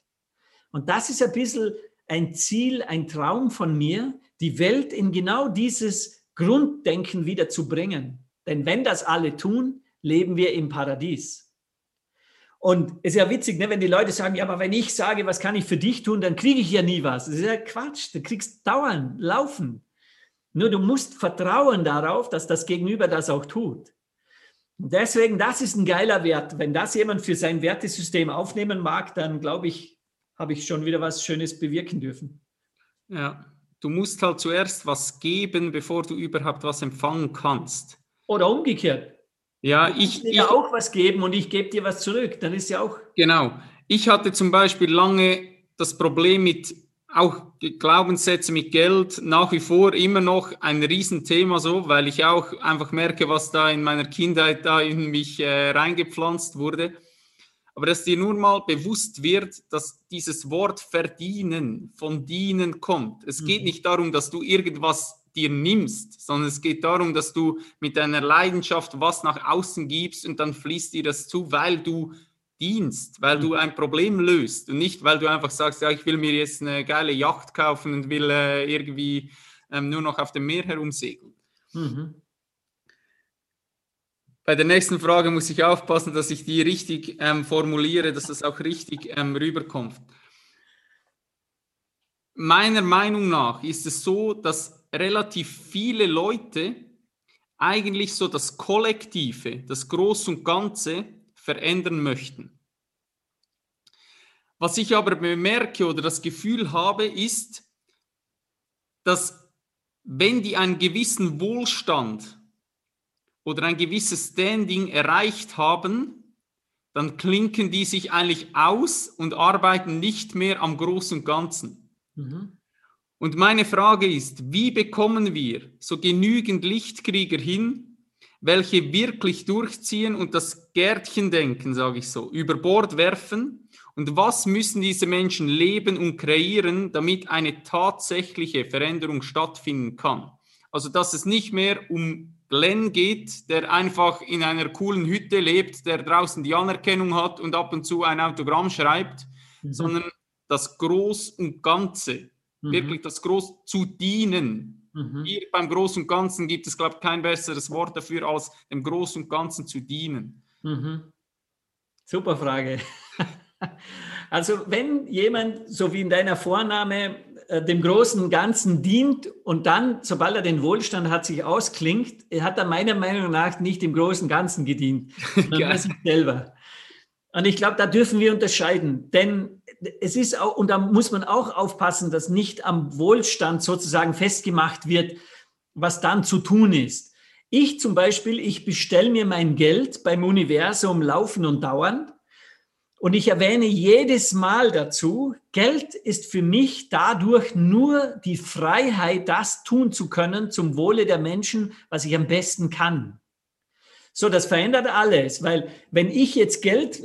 Und das ist ein bisschen ein Ziel, ein Traum von mir, die Welt in genau dieses Grunddenken wieder zu bringen. Denn wenn das alle tun, leben wir im Paradies. Und es ist ja witzig, ne, wenn die Leute sagen, ja, aber wenn ich sage, was kann ich für dich tun, dann kriege ich ja nie was. Das ist ja Quatsch. Du kriegst dauernd, laufen. Nur du musst vertrauen darauf, dass das Gegenüber das auch tut. Und deswegen, das ist ein geiler Wert. Wenn das jemand für sein Wertesystem aufnehmen mag, dann glaube ich, habe ich schon wieder was Schönes bewirken dürfen. Ja, du musst halt zuerst was geben, bevor du überhaupt was empfangen kannst. Oder umgekehrt. Ja, du ich. dir ich, auch was geben und ich gebe dir was zurück. Dann ist ja auch. Genau. Ich hatte zum Beispiel lange das Problem mit auch Glaubenssätze mit Geld nach wie vor immer noch ein Riesenthema so, weil ich auch einfach merke, was da in meiner Kindheit da in mich äh, reingepflanzt wurde. Aber dass dir nur mal bewusst wird, dass dieses Wort verdienen von dienen kommt. Es geht mhm. nicht darum, dass du irgendwas dir nimmst, sondern es geht darum, dass du mit deiner Leidenschaft was nach außen gibst und dann fließt dir das zu, weil du dienst, weil du ein Problem löst und nicht, weil du einfach sagst, ja, ich will mir jetzt eine geile Yacht kaufen und will äh, irgendwie ähm, nur noch auf dem Meer herumsegeln. Mhm. Bei der nächsten Frage muss ich aufpassen, dass ich die richtig ähm, formuliere, dass das auch richtig ähm, rüberkommt. Meiner Meinung nach ist es so, dass relativ viele Leute eigentlich so das Kollektive, das Groß und Ganze verändern möchten. Was ich aber bemerke oder das Gefühl habe, ist, dass wenn die einen gewissen Wohlstand oder ein gewisses Standing erreicht haben, dann klinken die sich eigentlich aus und arbeiten nicht mehr am Großen und Ganzen. Mhm. Und meine Frage ist, wie bekommen wir so genügend Lichtkrieger hin, welche wirklich durchziehen und das Gärtchendenken, sage ich so, über Bord werfen? Und was müssen diese Menschen leben und kreieren, damit eine tatsächliche Veränderung stattfinden kann? Also, dass es nicht mehr um Glenn geht, der einfach in einer coolen Hütte lebt, der draußen die Anerkennung hat und ab und zu ein Autogramm schreibt, mhm. sondern das Groß und Ganze, mhm. wirklich das Groß zu dienen. Mhm. Hier beim Großen und Ganzen gibt es, glaube ich, kein besseres Wort dafür, als dem Großen und Ganzen zu dienen. Mhm. Super Frage. [laughs] Also wenn jemand, so wie in deiner Vorname, äh, dem großen Ganzen dient und dann, sobald er den Wohlstand hat, sich ausklingt, hat er meiner Meinung nach nicht dem großen Ganzen gedient, sondern [laughs] ja. sich selber. Und ich glaube, da dürfen wir unterscheiden, denn es ist auch, und da muss man auch aufpassen, dass nicht am Wohlstand sozusagen festgemacht wird, was dann zu tun ist. Ich zum Beispiel, ich bestelle mir mein Geld beim Universum laufen und dauernd und ich erwähne jedes Mal dazu, Geld ist für mich dadurch nur die Freiheit, das tun zu können zum Wohle der Menschen, was ich am besten kann. So, das verändert alles, weil wenn ich jetzt Geld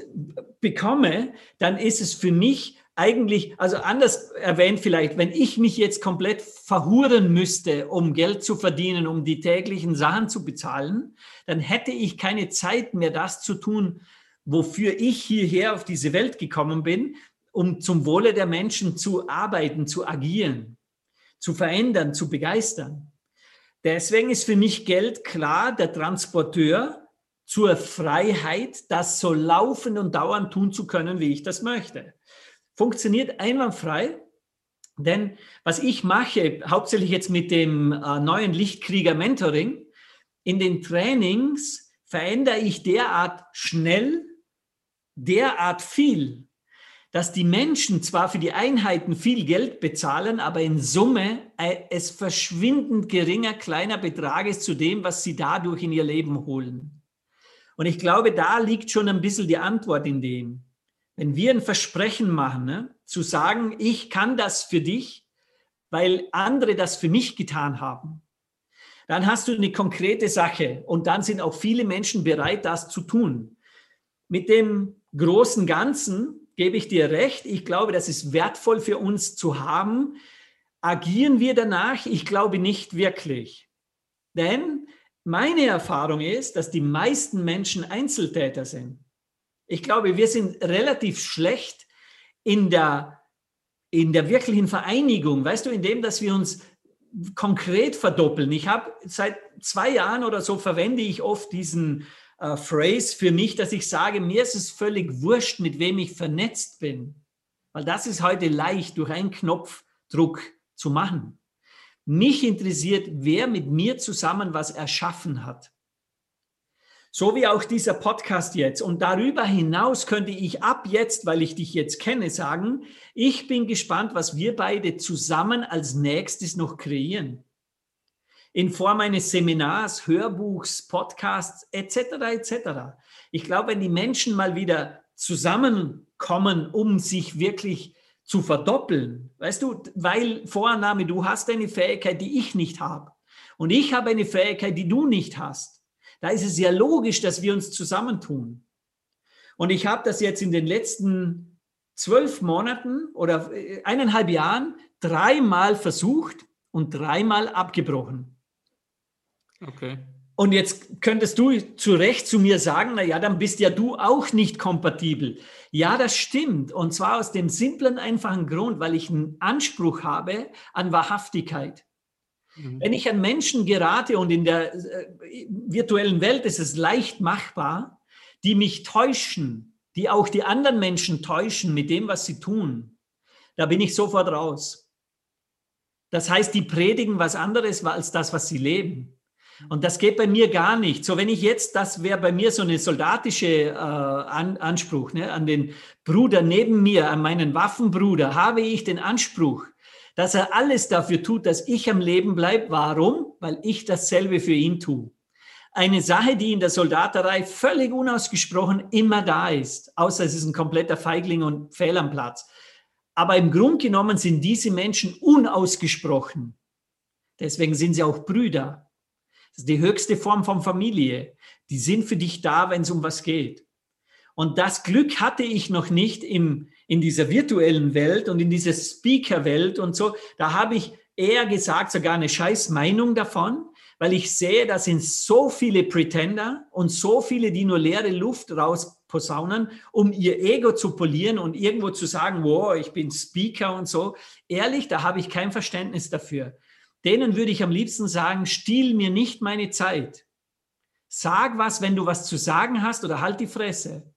bekomme, dann ist es für mich eigentlich, also anders erwähnt vielleicht, wenn ich mich jetzt komplett verhuren müsste, um Geld zu verdienen, um die täglichen Sachen zu bezahlen, dann hätte ich keine Zeit mehr, das zu tun, wofür ich hierher auf diese Welt gekommen bin, um zum Wohle der Menschen zu arbeiten, zu agieren, zu verändern, zu begeistern. Deswegen ist für mich Geld klar der Transporteur zur Freiheit, das so laufen und dauernd tun zu können, wie ich das möchte. Funktioniert einwandfrei, denn was ich mache, hauptsächlich jetzt mit dem äh, neuen Lichtkrieger Mentoring, in den Trainings verändere ich derart schnell, derart viel, dass die Menschen zwar für die Einheiten viel Geld bezahlen, aber in Summe äh, es verschwindend geringer kleiner Betrag ist zu dem, was sie dadurch in ihr Leben holen. Und ich glaube, da liegt schon ein bisschen die Antwort in dem. Wenn wir ein Versprechen machen, ne, zu sagen, ich kann das für dich, weil andere das für mich getan haben, dann hast du eine konkrete Sache und dann sind auch viele Menschen bereit, das zu tun. Mit dem großen Ganzen gebe ich dir recht. Ich glaube, das ist wertvoll für uns zu haben. Agieren wir danach? Ich glaube nicht wirklich. Denn meine Erfahrung ist, dass die meisten Menschen Einzeltäter sind. Ich glaube, wir sind relativ schlecht in der, in der wirklichen Vereinigung. Weißt du, in dem, dass wir uns konkret verdoppeln. Ich habe seit zwei Jahren oder so verwende ich oft diesen äh, Phrase für mich, dass ich sage, mir ist es völlig wurscht, mit wem ich vernetzt bin. Weil das ist heute leicht durch einen Knopfdruck zu machen. Mich interessiert, wer mit mir zusammen was erschaffen hat. So wie auch dieser Podcast jetzt. Und darüber hinaus könnte ich ab jetzt, weil ich dich jetzt kenne, sagen, ich bin gespannt, was wir beide zusammen als nächstes noch kreieren in Form eines Seminars, Hörbuchs, Podcasts etc. etc. Ich glaube, wenn die Menschen mal wieder zusammenkommen, um sich wirklich zu verdoppeln, weißt du, weil Vorannahme, du hast eine Fähigkeit, die ich nicht habe und ich habe eine Fähigkeit, die du nicht hast. Da ist es ja logisch, dass wir uns zusammentun. Und ich habe das jetzt in den letzten zwölf Monaten oder äh, eineinhalb Jahren dreimal versucht und dreimal abgebrochen. Okay. Und jetzt könntest du zu Recht zu mir sagen, na ja, dann bist ja du auch nicht kompatibel. Ja, das stimmt. Und zwar aus dem simplen, einfachen Grund, weil ich einen Anspruch habe an Wahrhaftigkeit. Mhm. Wenn ich an Menschen gerate und in der äh, virtuellen Welt ist es leicht machbar, die mich täuschen, die auch die anderen Menschen täuschen mit dem, was sie tun, da bin ich sofort raus. Das heißt, die predigen was anderes als das, was sie leben. Und das geht bei mir gar nicht. So, wenn ich jetzt, das wäre bei mir so eine soldatische äh, An Anspruch, ne, an den Bruder neben mir, an meinen Waffenbruder, habe ich den Anspruch, dass er alles dafür tut, dass ich am Leben bleibe. Warum? Weil ich dasselbe für ihn tue. Eine Sache, die in der Soldaterei völlig unausgesprochen immer da ist, außer es ist ein kompletter Feigling und Fehl am Platz. Aber im Grunde genommen sind diese Menschen unausgesprochen. Deswegen sind sie auch Brüder. Das ist die höchste Form von Familie. Die sind für dich da, wenn es um was geht. Und das Glück hatte ich noch nicht im, in dieser virtuellen Welt und in dieser Speaker-Welt und so. Da habe ich eher gesagt, sogar eine scheiß Meinung davon, weil ich sehe, da sind so viele Pretender und so viele, die nur leere Luft rausposaunen, um ihr Ego zu polieren und irgendwo zu sagen, wow, ich bin Speaker und so. Ehrlich, da habe ich kein Verständnis dafür. Denen würde ich am liebsten sagen, stiehl mir nicht meine Zeit. Sag was, wenn du was zu sagen hast oder halt die Fresse.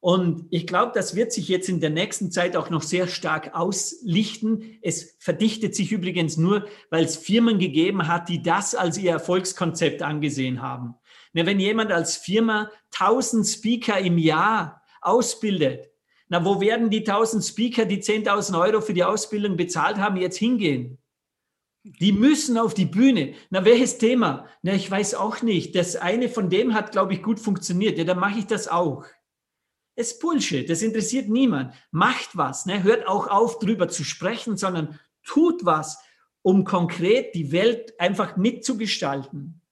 Und ich glaube, das wird sich jetzt in der nächsten Zeit auch noch sehr stark auslichten. Es verdichtet sich übrigens nur, weil es Firmen gegeben hat, die das als ihr Erfolgskonzept angesehen haben. wenn jemand als Firma 1000 Speaker im Jahr ausbildet, na, wo werden die 1000 Speaker, die 10.000 Euro für die Ausbildung bezahlt haben, jetzt hingehen? Die müssen auf die Bühne. Na, welches Thema? Na, ich weiß auch nicht. Das eine von dem hat, glaube ich, gut funktioniert. Ja, dann mache ich das auch. Das ist Bullshit. Das interessiert niemand. Macht was. Ne? Hört auch auf, drüber zu sprechen, sondern tut was, um konkret die Welt einfach mitzugestalten.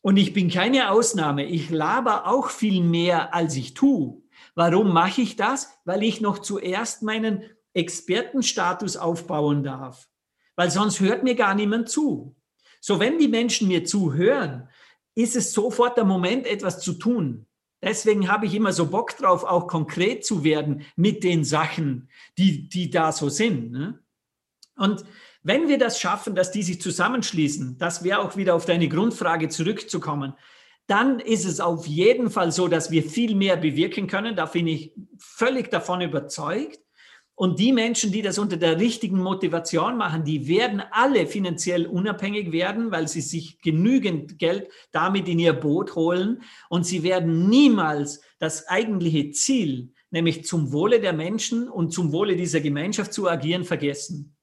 Und ich bin keine Ausnahme. Ich laber auch viel mehr, als ich tue. Warum mache ich das? Weil ich noch zuerst meinen Expertenstatus aufbauen darf weil sonst hört mir gar niemand zu. So, wenn die Menschen mir zuhören, ist es sofort der Moment, etwas zu tun. Deswegen habe ich immer so Bock drauf, auch konkret zu werden mit den Sachen, die, die da so sind. Ne? Und wenn wir das schaffen, dass die sich zusammenschließen, das wäre auch wieder auf deine Grundfrage zurückzukommen, dann ist es auf jeden Fall so, dass wir viel mehr bewirken können. Da bin ich völlig davon überzeugt. Und die Menschen, die das unter der richtigen Motivation machen, die werden alle finanziell unabhängig werden, weil sie sich genügend Geld damit in ihr Boot holen. Und sie werden niemals das eigentliche Ziel, nämlich zum Wohle der Menschen und zum Wohle dieser Gemeinschaft zu agieren, vergessen.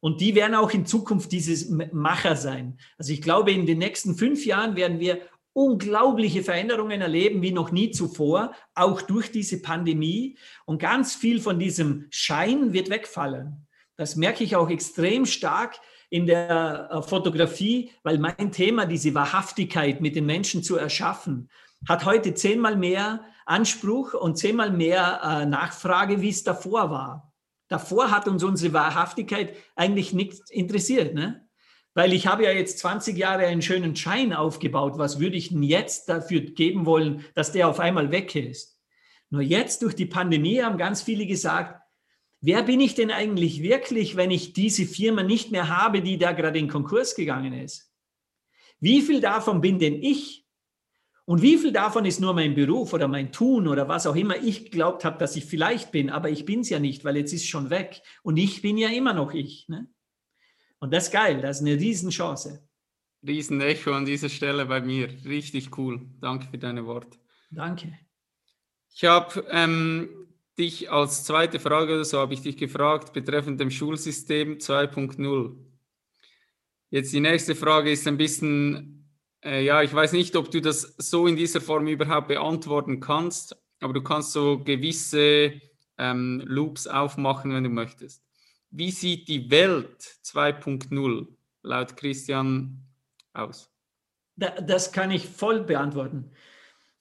Und die werden auch in Zukunft dieses Macher sein. Also ich glaube, in den nächsten fünf Jahren werden wir unglaubliche Veränderungen erleben wie noch nie zuvor, auch durch diese Pandemie. Und ganz viel von diesem Schein wird wegfallen. Das merke ich auch extrem stark in der äh, Fotografie, weil mein Thema, diese Wahrhaftigkeit mit den Menschen zu erschaffen, hat heute zehnmal mehr Anspruch und zehnmal mehr äh, Nachfrage, wie es davor war. Davor hat uns unsere Wahrhaftigkeit eigentlich nichts interessiert. Ne? Weil ich habe ja jetzt 20 Jahre einen schönen Schein aufgebaut. Was würde ich denn jetzt dafür geben wollen, dass der auf einmal weg ist? Nur jetzt durch die Pandemie haben ganz viele gesagt, wer bin ich denn eigentlich wirklich, wenn ich diese Firma nicht mehr habe, die da gerade in Konkurs gegangen ist? Wie viel davon bin denn ich? Und wie viel davon ist nur mein Beruf oder mein Tun oder was auch immer ich geglaubt habe, dass ich vielleicht bin, aber ich bin es ja nicht, weil jetzt ist schon weg. Und ich bin ja immer noch ich. Ne? Und das ist geil, das ist eine Riesenchance. Riesenecho an dieser Stelle bei mir. Richtig cool. Danke für deine Worte. Danke. Ich habe ähm, dich als zweite Frage, so habe ich dich gefragt, betreffend dem Schulsystem 2.0. Jetzt die nächste Frage ist ein bisschen, äh, ja, ich weiß nicht, ob du das so in dieser Form überhaupt beantworten kannst, aber du kannst so gewisse ähm, Loops aufmachen, wenn du möchtest. Wie sieht die Welt 2.0 laut Christian aus? Das kann ich voll beantworten.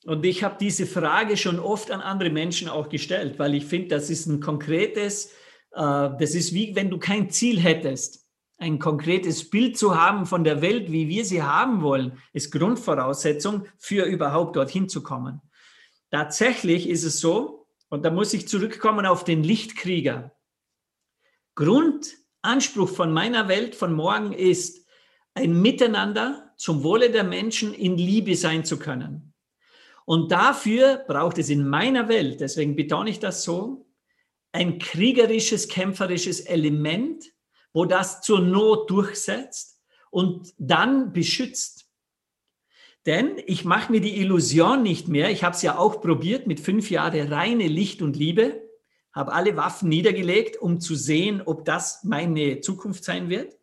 Und ich habe diese Frage schon oft an andere Menschen auch gestellt, weil ich finde, das ist ein konkretes, äh, das ist wie wenn du kein Ziel hättest. Ein konkretes Bild zu haben von der Welt, wie wir sie haben wollen, ist Grundvoraussetzung für überhaupt dorthin zu kommen. Tatsächlich ist es so, und da muss ich zurückkommen auf den Lichtkrieger. Grundanspruch von meiner Welt von morgen ist, ein Miteinander zum Wohle der Menschen in Liebe sein zu können. Und dafür braucht es in meiner Welt, deswegen betone ich das so, ein kriegerisches, kämpferisches Element, wo das zur Not durchsetzt und dann beschützt. Denn ich mache mir die Illusion nicht mehr, ich habe es ja auch probiert mit fünf Jahren reine Licht und Liebe, habe alle Waffen niedergelegt, um zu sehen, ob das meine Zukunft sein wird.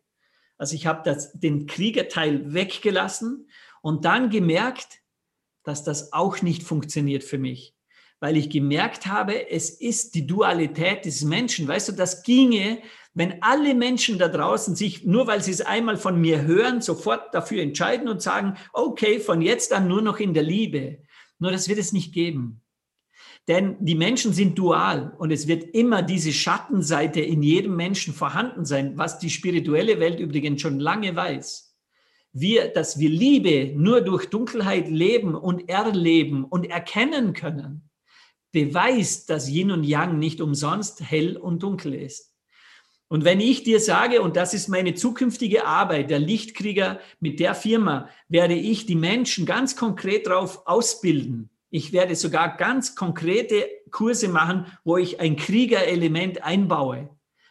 Also ich habe den Kriegerteil weggelassen und dann gemerkt, dass das auch nicht funktioniert für mich weil ich gemerkt habe, es ist die Dualität des Menschen. Weißt du, das ginge, wenn alle Menschen da draußen sich, nur weil sie es einmal von mir hören, sofort dafür entscheiden und sagen, okay, von jetzt an nur noch in der Liebe. Nur das wird es nicht geben. Denn die Menschen sind dual und es wird immer diese Schattenseite in jedem Menschen vorhanden sein, was die spirituelle Welt übrigens schon lange weiß. Wir, dass wir Liebe nur durch Dunkelheit leben und erleben und erkennen können beweist, dass Yin und Yang nicht umsonst hell und dunkel ist. Und wenn ich dir sage, und das ist meine zukünftige Arbeit, der Lichtkrieger mit der Firma, werde ich die Menschen ganz konkret darauf ausbilden. Ich werde sogar ganz konkrete Kurse machen, wo ich ein Kriegerelement einbaue,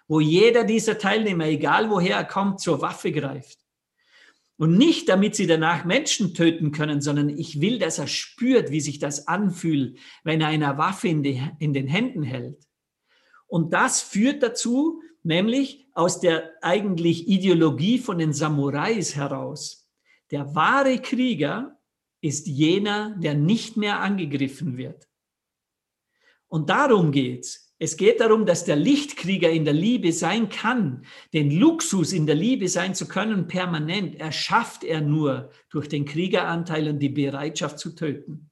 wo jeder dieser Teilnehmer, egal woher er kommt, zur Waffe greift. Und nicht, damit sie danach Menschen töten können, sondern ich will, dass er spürt, wie sich das anfühlt, wenn er eine Waffe in, die, in den Händen hält. Und das führt dazu, nämlich aus der eigentlich Ideologie von den Samurais heraus. Der wahre Krieger ist jener, der nicht mehr angegriffen wird. Und darum geht's. Es geht darum, dass der Lichtkrieger in der Liebe sein kann. Den Luxus in der Liebe sein zu können, permanent, erschafft er nur durch den Kriegeranteil und die Bereitschaft zu töten.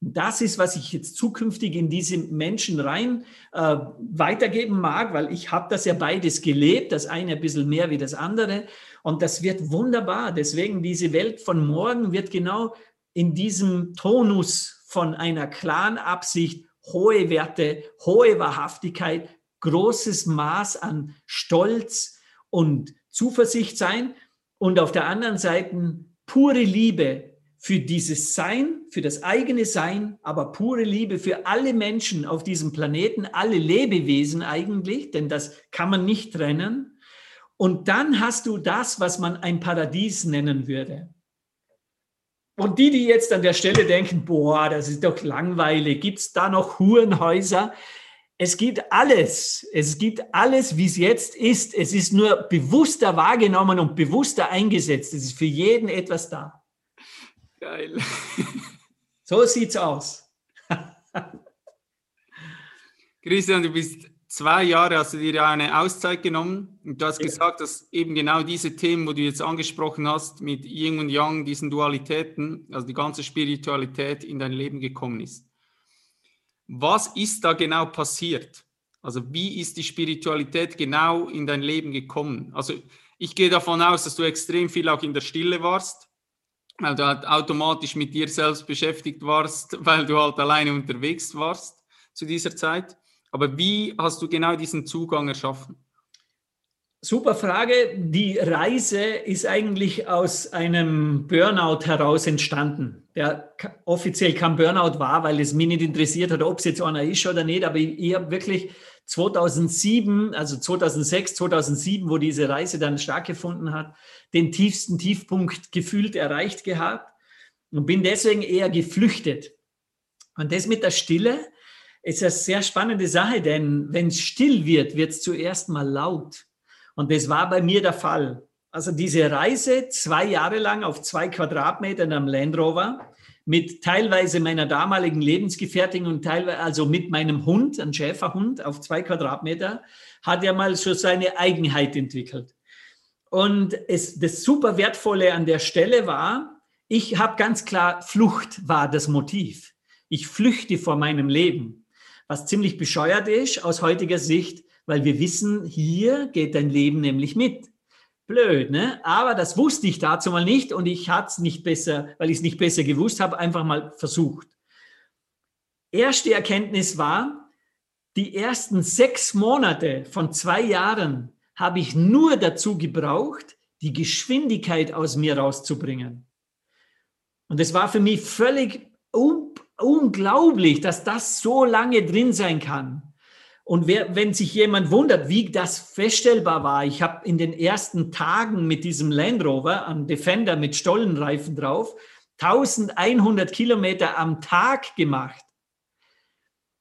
Das ist, was ich jetzt zukünftig in diese Menschen rein äh, weitergeben mag, weil ich habe das ja beides gelebt, das eine ein bisschen mehr wie das andere. Und das wird wunderbar. Deswegen diese Welt von morgen wird genau in diesem Tonus von einer klaren Absicht hohe Werte, hohe Wahrhaftigkeit, großes Maß an Stolz und Zuversicht sein und auf der anderen Seite pure Liebe für dieses Sein, für das eigene Sein, aber pure Liebe für alle Menschen auf diesem Planeten, alle Lebewesen eigentlich, denn das kann man nicht trennen. Und dann hast du das, was man ein Paradies nennen würde. Und die, die jetzt an der Stelle denken, boah, das ist doch langweilig, gibt es da noch Hurenhäuser? Es gibt alles. Es gibt alles, wie es jetzt ist. Es ist nur bewusster wahrgenommen und bewusster eingesetzt. Es ist für jeden etwas da. Geil. So sieht's aus. Christian, du bist zwei Jahre hast du dir ja eine Auszeit genommen und du hast ja. gesagt, dass eben genau diese Themen, wo du jetzt angesprochen hast, mit Yin und Yang, diesen Dualitäten, also die ganze Spiritualität in dein Leben gekommen ist. Was ist da genau passiert? Also wie ist die Spiritualität genau in dein Leben gekommen? Also ich gehe davon aus, dass du extrem viel auch in der Stille warst, weil du halt automatisch mit dir selbst beschäftigt warst, [laughs] weil du halt alleine unterwegs warst zu dieser Zeit. Aber wie hast du genau diesen Zugang erschaffen? Super Frage. Die Reise ist eigentlich aus einem Burnout heraus entstanden, der offiziell kein Burnout war, weil es mich nicht interessiert hat, ob es jetzt einer ist oder nicht. Aber ich, ich habe wirklich 2007, also 2006, 2007, wo diese Reise dann stattgefunden hat, den tiefsten Tiefpunkt gefühlt erreicht gehabt und bin deswegen eher geflüchtet. Und das mit der Stille ist eine sehr spannende Sache, denn wenn es still wird, wird es zuerst mal laut. Und das war bei mir der Fall. Also diese Reise zwei Jahre lang auf zwei Quadratmetern am Land Rover mit teilweise meiner damaligen Lebensgefährtin und teilweise also mit meinem Hund, ein Schäferhund auf zwei Quadratmeter, hat ja mal so seine Eigenheit entwickelt. Und es, das super wertvolle an der Stelle war, ich habe ganz klar, Flucht war das Motiv. Ich flüchte vor meinem Leben was ziemlich bescheuert ist aus heutiger Sicht, weil wir wissen, hier geht dein Leben nämlich mit. Blöd, ne? Aber das wusste ich dazu mal nicht und ich hatte es nicht besser, weil ich es nicht besser gewusst habe, einfach mal versucht. Erste Erkenntnis war, die ersten sechs Monate von zwei Jahren habe ich nur dazu gebraucht, die Geschwindigkeit aus mir rauszubringen. Und es war für mich völlig unglaublich, dass das so lange drin sein kann. Und wer, wenn sich jemand wundert, wie das feststellbar war, ich habe in den ersten Tagen mit diesem Land Rover, einem Defender mit Stollenreifen drauf, 1100 Kilometer am Tag gemacht.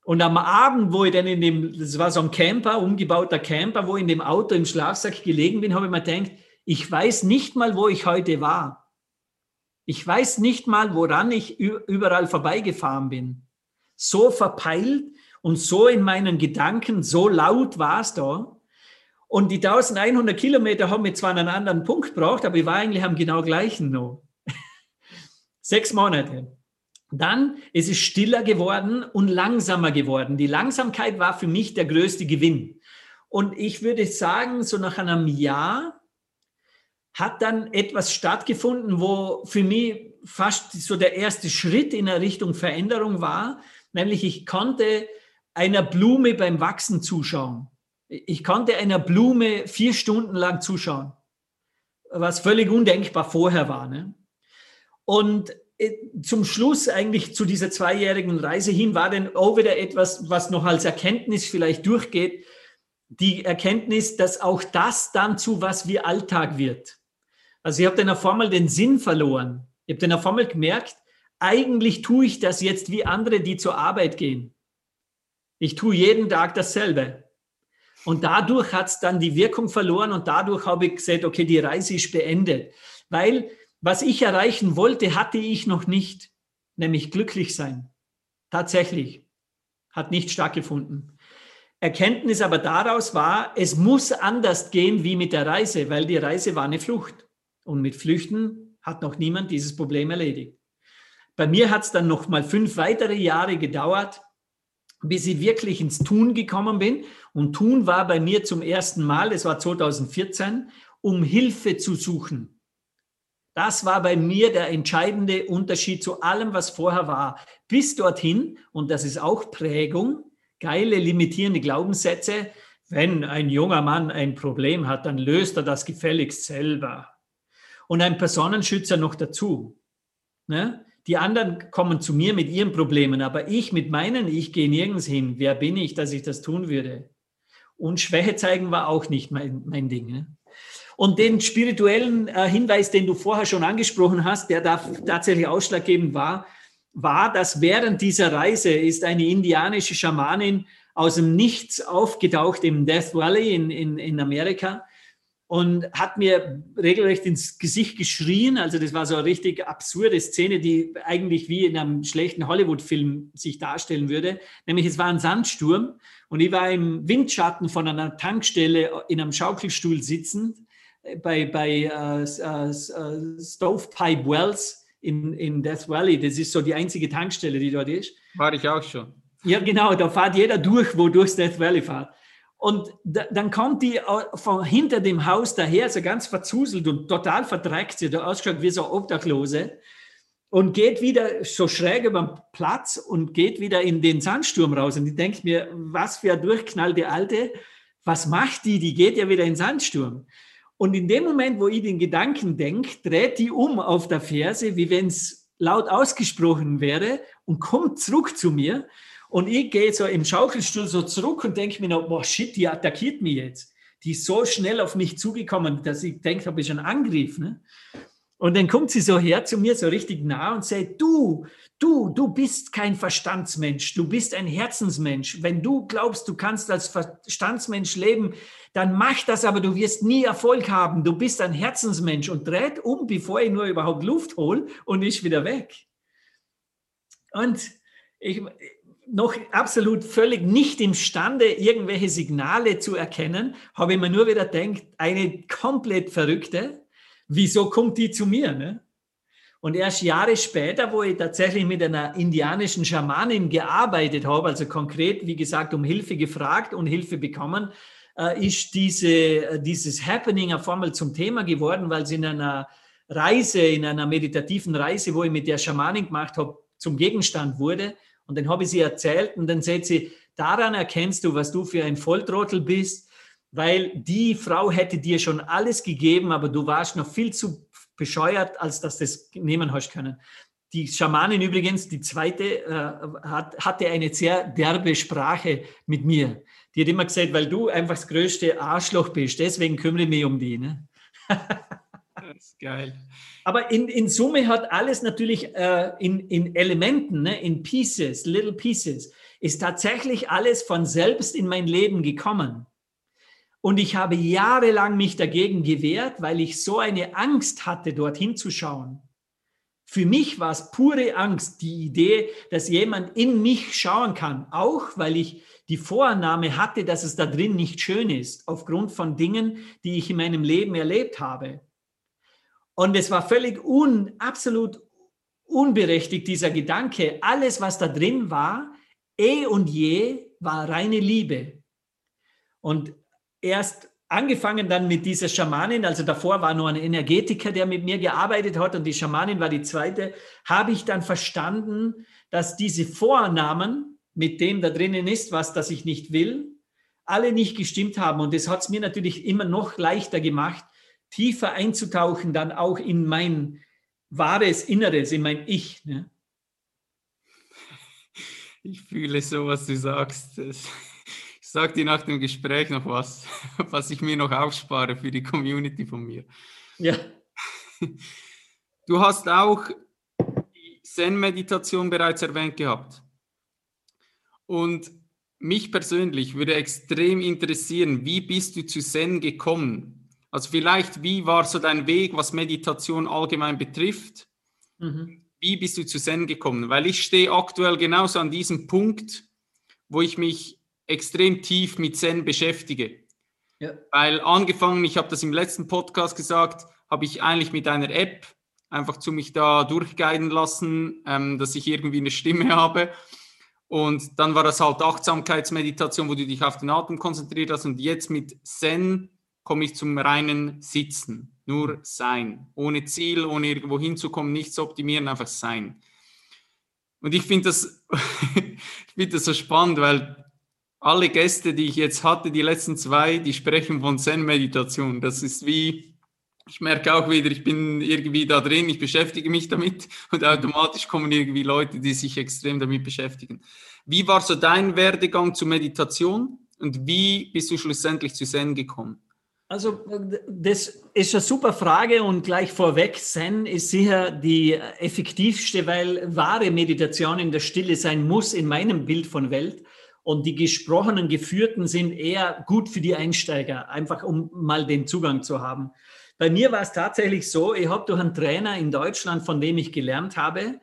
Und am Abend, wo ich dann in dem, das war so ein Camper, umgebauter Camper, wo ich in dem Auto im Schlafsack gelegen bin, habe ich mir gedacht, ich weiß nicht mal, wo ich heute war. Ich weiß nicht mal, woran ich überall vorbeigefahren bin. So verpeilt und so in meinen Gedanken, so laut war es da. Und die 1100 Kilometer haben mir zwar einen anderen Punkt gebraucht, aber ich war eigentlich am genau gleichen noch. [laughs] Sechs Monate. Dann ist es stiller geworden und langsamer geworden. Die Langsamkeit war für mich der größte Gewinn. Und ich würde sagen, so nach einem Jahr hat dann etwas stattgefunden, wo für mich fast so der erste Schritt in der Richtung Veränderung war, nämlich ich konnte einer Blume beim Wachsen zuschauen. Ich konnte einer Blume vier Stunden lang zuschauen, was völlig undenkbar vorher war. Ne? Und äh, zum Schluss eigentlich zu dieser zweijährigen Reise hin war dann auch wieder etwas, was noch als Erkenntnis vielleicht durchgeht, die Erkenntnis, dass auch das dann zu was wie Alltag wird. Also ich habe dann auf einmal den Sinn verloren. Ich habe dann auf einmal gemerkt, eigentlich tue ich das jetzt wie andere, die zur Arbeit gehen. Ich tue jeden Tag dasselbe. Und dadurch hat es dann die Wirkung verloren und dadurch habe ich gesagt, okay, die Reise ist beendet. Weil was ich erreichen wollte, hatte ich noch nicht, nämlich glücklich sein. Tatsächlich. Hat nicht stattgefunden. Erkenntnis aber daraus war, es muss anders gehen wie mit der Reise, weil die Reise war eine Flucht. Und mit Flüchten hat noch niemand dieses Problem erledigt. Bei mir hat es dann noch mal fünf weitere Jahre gedauert, bis ich wirklich ins Tun gekommen bin. Und Tun war bei mir zum ersten Mal, es war 2014, um Hilfe zu suchen. Das war bei mir der entscheidende Unterschied zu allem, was vorher war. Bis dorthin, und das ist auch Prägung, geile limitierende Glaubenssätze, wenn ein junger Mann ein Problem hat, dann löst er das gefälligst selber. Und ein Personenschützer noch dazu. Ne? Die anderen kommen zu mir mit ihren Problemen, aber ich mit meinen, ich gehe nirgends hin. Wer bin ich, dass ich das tun würde? Und Schwäche zeigen war auch nicht mein, mein Ding. Ne? Und den spirituellen äh, Hinweis, den du vorher schon angesprochen hast, der da tatsächlich ausschlaggebend war, war, dass während dieser Reise ist eine indianische Schamanin aus dem Nichts aufgetaucht im Death Valley in, in, in Amerika und hat mir regelrecht ins Gesicht geschrien. Also das war so eine richtig absurde Szene, die eigentlich wie in einem schlechten Hollywood-Film sich darstellen würde. Nämlich es war ein Sandsturm und ich war im Windschatten von einer Tankstelle in einem Schaukelstuhl sitzend äh, bei, bei uh, uh, Stovepipe Wells in, in Death Valley. Das ist so die einzige Tankstelle, die dort ist. War ich auch schon. Ja, genau, da fährt jeder durch, wo durchs Death Valley fährt. Und da, dann kommt die von hinter dem Haus daher, so ganz verzuselt und total verdreckt, sie hat ausgeschaut wie so Obdachlose und geht wieder so schräg über den Platz und geht wieder in den Sandsturm raus. Und ich denke mir, was für eine durchknallte Alte, was macht die? Die geht ja wieder in den Sandsturm. Und in dem Moment, wo ich den Gedanken denke, dreht die um auf der Ferse, wie wenn es laut ausgesprochen wäre und kommt zurück zu mir. Und ich gehe so im Schaukelstuhl so zurück und denke mir noch, boah, shit, die attackiert mich jetzt. Die ist so schnell auf mich zugekommen, dass ich denke, habe ich schon Angriff. Ne? Und dann kommt sie so her zu mir, so richtig nah und sagt, du, du, du bist kein Verstandsmensch, du bist ein Herzensmensch. Wenn du glaubst, du kannst als Verstandsmensch leben, dann mach das, aber du wirst nie Erfolg haben. Du bist ein Herzensmensch und dreht um, bevor ich nur überhaupt Luft hole und ist wieder weg. Und ich, noch absolut völlig nicht imstande, irgendwelche Signale zu erkennen, habe ich mir nur wieder gedacht, eine komplett verrückte, wieso kommt die zu mir? Ne? Und erst Jahre später, wo ich tatsächlich mit einer indianischen Schamanin gearbeitet habe, also konkret, wie gesagt, um Hilfe gefragt und Hilfe bekommen, äh, ist diese, äh, dieses Happening auf einmal zum Thema geworden, weil sie in einer Reise, in einer meditativen Reise, wo ich mit der Schamanin gemacht habe, zum Gegenstand wurde. Und dann habe ich sie erzählt und dann sagt sie, daran erkennst du, was du für ein Volltrottel bist. weil die Frau hätte dir schon alles gegeben, aber du warst noch viel zu bescheuert, als dass du das nehmen hast können. Die Schamanin übrigens, die zweite, äh, hat, hatte eine sehr derbe Sprache mit mir. Die hat immer gesagt, weil du einfach das größte Arschloch bist, deswegen kümmere ich mich um die. Ne? [laughs] geil. Aber in, in Summe hat alles natürlich äh, in, in Elementen, ne, in Pieces, Little Pieces, ist tatsächlich alles von selbst in mein Leben gekommen. Und ich habe jahrelang mich dagegen gewehrt, weil ich so eine Angst hatte, dorthin zu schauen. Für mich war es pure Angst, die Idee, dass jemand in mich schauen kann, auch weil ich die Vorannahme hatte, dass es da drin nicht schön ist, aufgrund von Dingen, die ich in meinem Leben erlebt habe. Und es war völlig un, absolut unberechtigt, dieser Gedanke. Alles, was da drin war, eh und je, war reine Liebe. Und erst angefangen dann mit dieser Schamanin, also davor war nur ein Energetiker, der mit mir gearbeitet hat und die Schamanin war die zweite, habe ich dann verstanden, dass diese Vornamen mit dem da drinnen ist, was das ich nicht will, alle nicht gestimmt haben. Und das hat es mir natürlich immer noch leichter gemacht, tiefer einzutauchen, dann auch in mein wahres Inneres, in mein Ich. Ne? Ich fühle so, was du sagst. Das sag dir nach dem Gespräch noch was, [laughs] was ich mir noch aufspare für die Community von mir. Ja. [laughs] Du hast auch die Zen-Meditation bereits erwähnt gehabt. Und mich persönlich würde extrem interessieren, wie bist du zu Zen gekommen? Also vielleicht, wie war so dein Weg, was Meditation allgemein betrifft? Mhm. Wie bist du zu Zen gekommen? Weil ich stehe aktuell genauso an diesem Punkt, wo ich mich extrem tief mit Zen beschäftige. Ja. Weil angefangen, ich habe das im letzten Podcast gesagt, habe ich eigentlich mit einer App einfach zu mich da durchguiden lassen, ähm, dass ich irgendwie eine Stimme [laughs] habe. Und dann war das halt Achtsamkeitsmeditation, wo du dich auf den Atem konzentriert hast. Und jetzt mit Zen komme ich zum reinen Sitzen, nur sein, ohne Ziel, ohne irgendwo hinzukommen, nichts optimieren, einfach sein. Und ich finde das, [laughs] ich finde das so spannend, weil alle Gäste, die ich jetzt hatte, die letzten zwei, die sprechen von Zen-Meditation. Das ist wie, ich merke auch wieder, ich bin irgendwie da drin, ich beschäftige mich damit [laughs] und automatisch kommen irgendwie Leute, die sich extrem damit beschäftigen. Wie war so dein Werdegang zur Meditation und wie bist du schlussendlich zu Zen gekommen? Also das ist eine super Frage und gleich vorweg, Zen ist sicher die effektivste, weil wahre Meditation in der Stille sein muss in meinem Bild von Welt. Und die gesprochenen, geführten sind eher gut für die Einsteiger, einfach um mal den Zugang zu haben. Bei mir war es tatsächlich so, ich habe durch einen Trainer in Deutschland, von dem ich gelernt habe,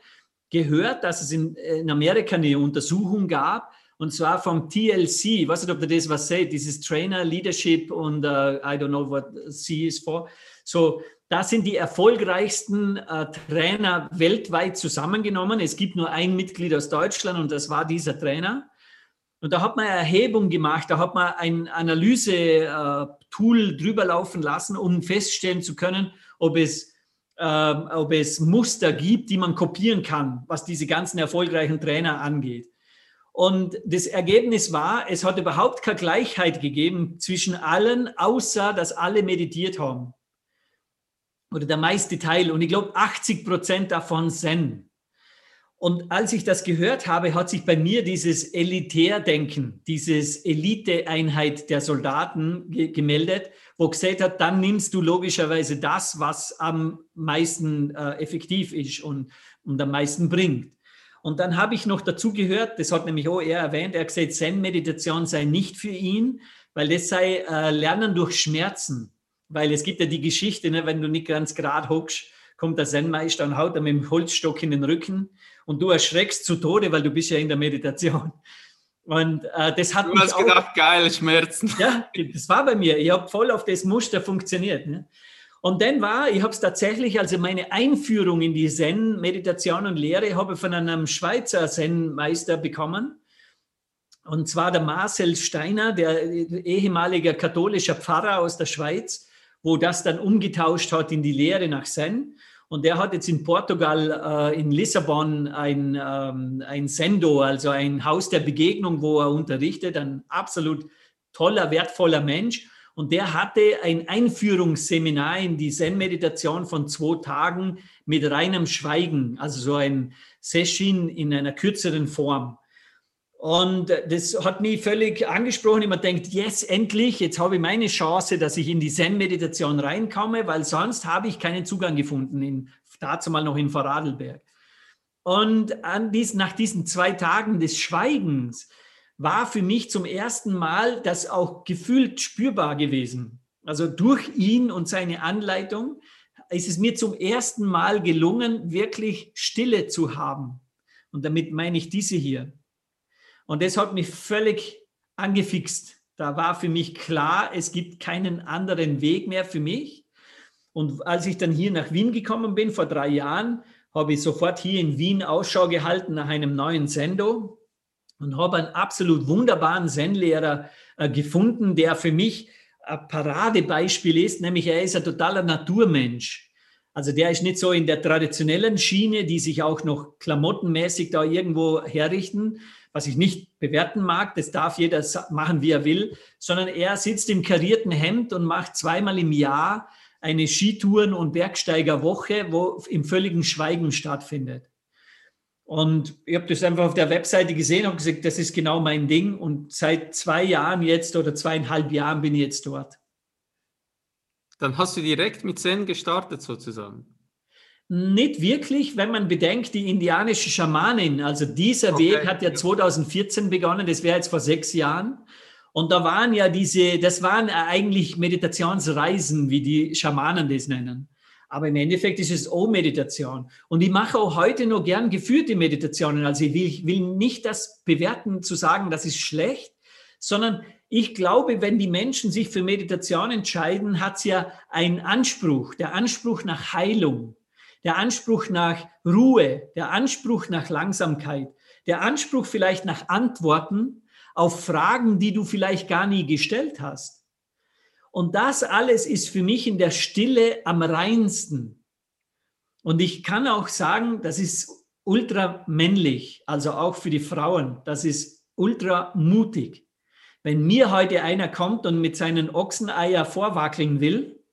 gehört, dass es in, in Amerika eine Untersuchung gab, und zwar vom TLC. Ich weiß nicht, ob du das was sagt, dieses Trainer Leadership und uh, I don't know what C is for. So, das sind die erfolgreichsten äh, Trainer weltweit zusammengenommen. Es gibt nur ein Mitglied aus Deutschland und das war dieser Trainer. Und da hat man eine Erhebung gemacht, da hat man ein Analyse-Tool äh, drüber laufen lassen, um feststellen zu können, ob es, äh, ob es Muster gibt, die man kopieren kann, was diese ganzen erfolgreichen Trainer angeht. Und das Ergebnis war, es hat überhaupt keine Gleichheit gegeben zwischen allen, außer dass alle meditiert haben. Oder der meiste Teil. Und ich glaube, 80 Prozent davon Zen. Und als ich das gehört habe, hat sich bei mir dieses Elitärdenken, dieses Eliteeinheit der Soldaten ge gemeldet, wo gesagt hat, dann nimmst du logischerweise das, was am meisten äh, effektiv ist und, und am meisten bringt. Und dann habe ich noch dazu gehört, das hat nämlich auch er erwähnt, er hat gesagt, Zen-Meditation sei nicht für ihn, weil das sei äh, Lernen durch Schmerzen. Weil es gibt ja die Geschichte, ne, wenn du nicht ganz gerade hockst, kommt der Zen-Meister und haut dir mit dem Holzstock in den Rücken und du erschreckst zu Tode, weil du bist ja in der Meditation. Und äh, das hat du mich hast auch, gedacht, geile Schmerzen. Ja, das war bei mir. Ich habe voll auf das Muster funktioniert. Ne? Und dann war, ich habe es tatsächlich, also meine Einführung in die Zen-Meditation und Lehre habe ich von einem Schweizer Zen-Meister bekommen. Und zwar der Marcel Steiner, der ehemalige katholischer Pfarrer aus der Schweiz, wo das dann umgetauscht hat in die Lehre nach Zen. Und der hat jetzt in Portugal, äh, in Lissabon, ein, ähm, ein Sendo, also ein Haus der Begegnung, wo er unterrichtet. Ein absolut toller, wertvoller Mensch. Und der hatte ein Einführungsseminar in die Zen-Meditation von zwei Tagen mit reinem Schweigen, also so ein Session in einer kürzeren Form. Und das hat mich völlig angesprochen. Ich mir denkt, yes, endlich, jetzt habe ich meine Chance, dass ich in die Zen-Meditation reinkomme, weil sonst habe ich keinen Zugang gefunden, in, dazu mal noch in Vorarlberg. Und dies, nach diesen zwei Tagen des Schweigens war für mich zum ersten Mal das auch gefühlt spürbar gewesen. Also durch ihn und seine Anleitung ist es mir zum ersten Mal gelungen, wirklich Stille zu haben. Und damit meine ich diese hier. Und das hat mich völlig angefixt. Da war für mich klar, es gibt keinen anderen Weg mehr für mich. Und als ich dann hier nach Wien gekommen bin, vor drei Jahren, habe ich sofort hier in Wien Ausschau gehalten nach einem neuen Sendo und habe einen absolut wunderbaren Zen-Lehrer äh, gefunden, der für mich ein Paradebeispiel ist, nämlich er ist ein totaler Naturmensch. Also der ist nicht so in der traditionellen Schiene, die sich auch noch klamottenmäßig da irgendwo herrichten, was ich nicht bewerten mag, das darf jeder machen, wie er will, sondern er sitzt im karierten Hemd und macht zweimal im Jahr eine Skitouren- und Bergsteigerwoche, wo im völligen Schweigen stattfindet. Und ich habe das einfach auf der Webseite gesehen und gesagt, das ist genau mein Ding. Und seit zwei Jahren jetzt oder zweieinhalb Jahren bin ich jetzt dort. Dann hast du direkt mit Zen gestartet sozusagen. Nicht wirklich, wenn man bedenkt, die indianische Schamanin, also dieser okay. Weg hat ja 2014 begonnen, das wäre jetzt vor sechs Jahren. Und da waren ja diese, das waren eigentlich Meditationsreisen, wie die Schamanen das nennen. Aber im Endeffekt ist es auch Meditation. Und ich mache auch heute noch gern geführte Meditationen. Also ich will, ich will nicht das bewerten, zu sagen, das ist schlecht, sondern ich glaube, wenn die Menschen sich für Meditation entscheiden, hat es ja einen Anspruch, der Anspruch nach Heilung der Anspruch nach Ruhe, der Anspruch nach Langsamkeit, der Anspruch vielleicht nach Antworten auf Fragen, die du vielleicht gar nie gestellt hast. Und das alles ist für mich in der Stille am reinsten. Und ich kann auch sagen, das ist ultra männlich, also auch für die Frauen. Das ist ultra mutig. Wenn mir heute einer kommt und mit seinen Ochseneier vorwackeln will,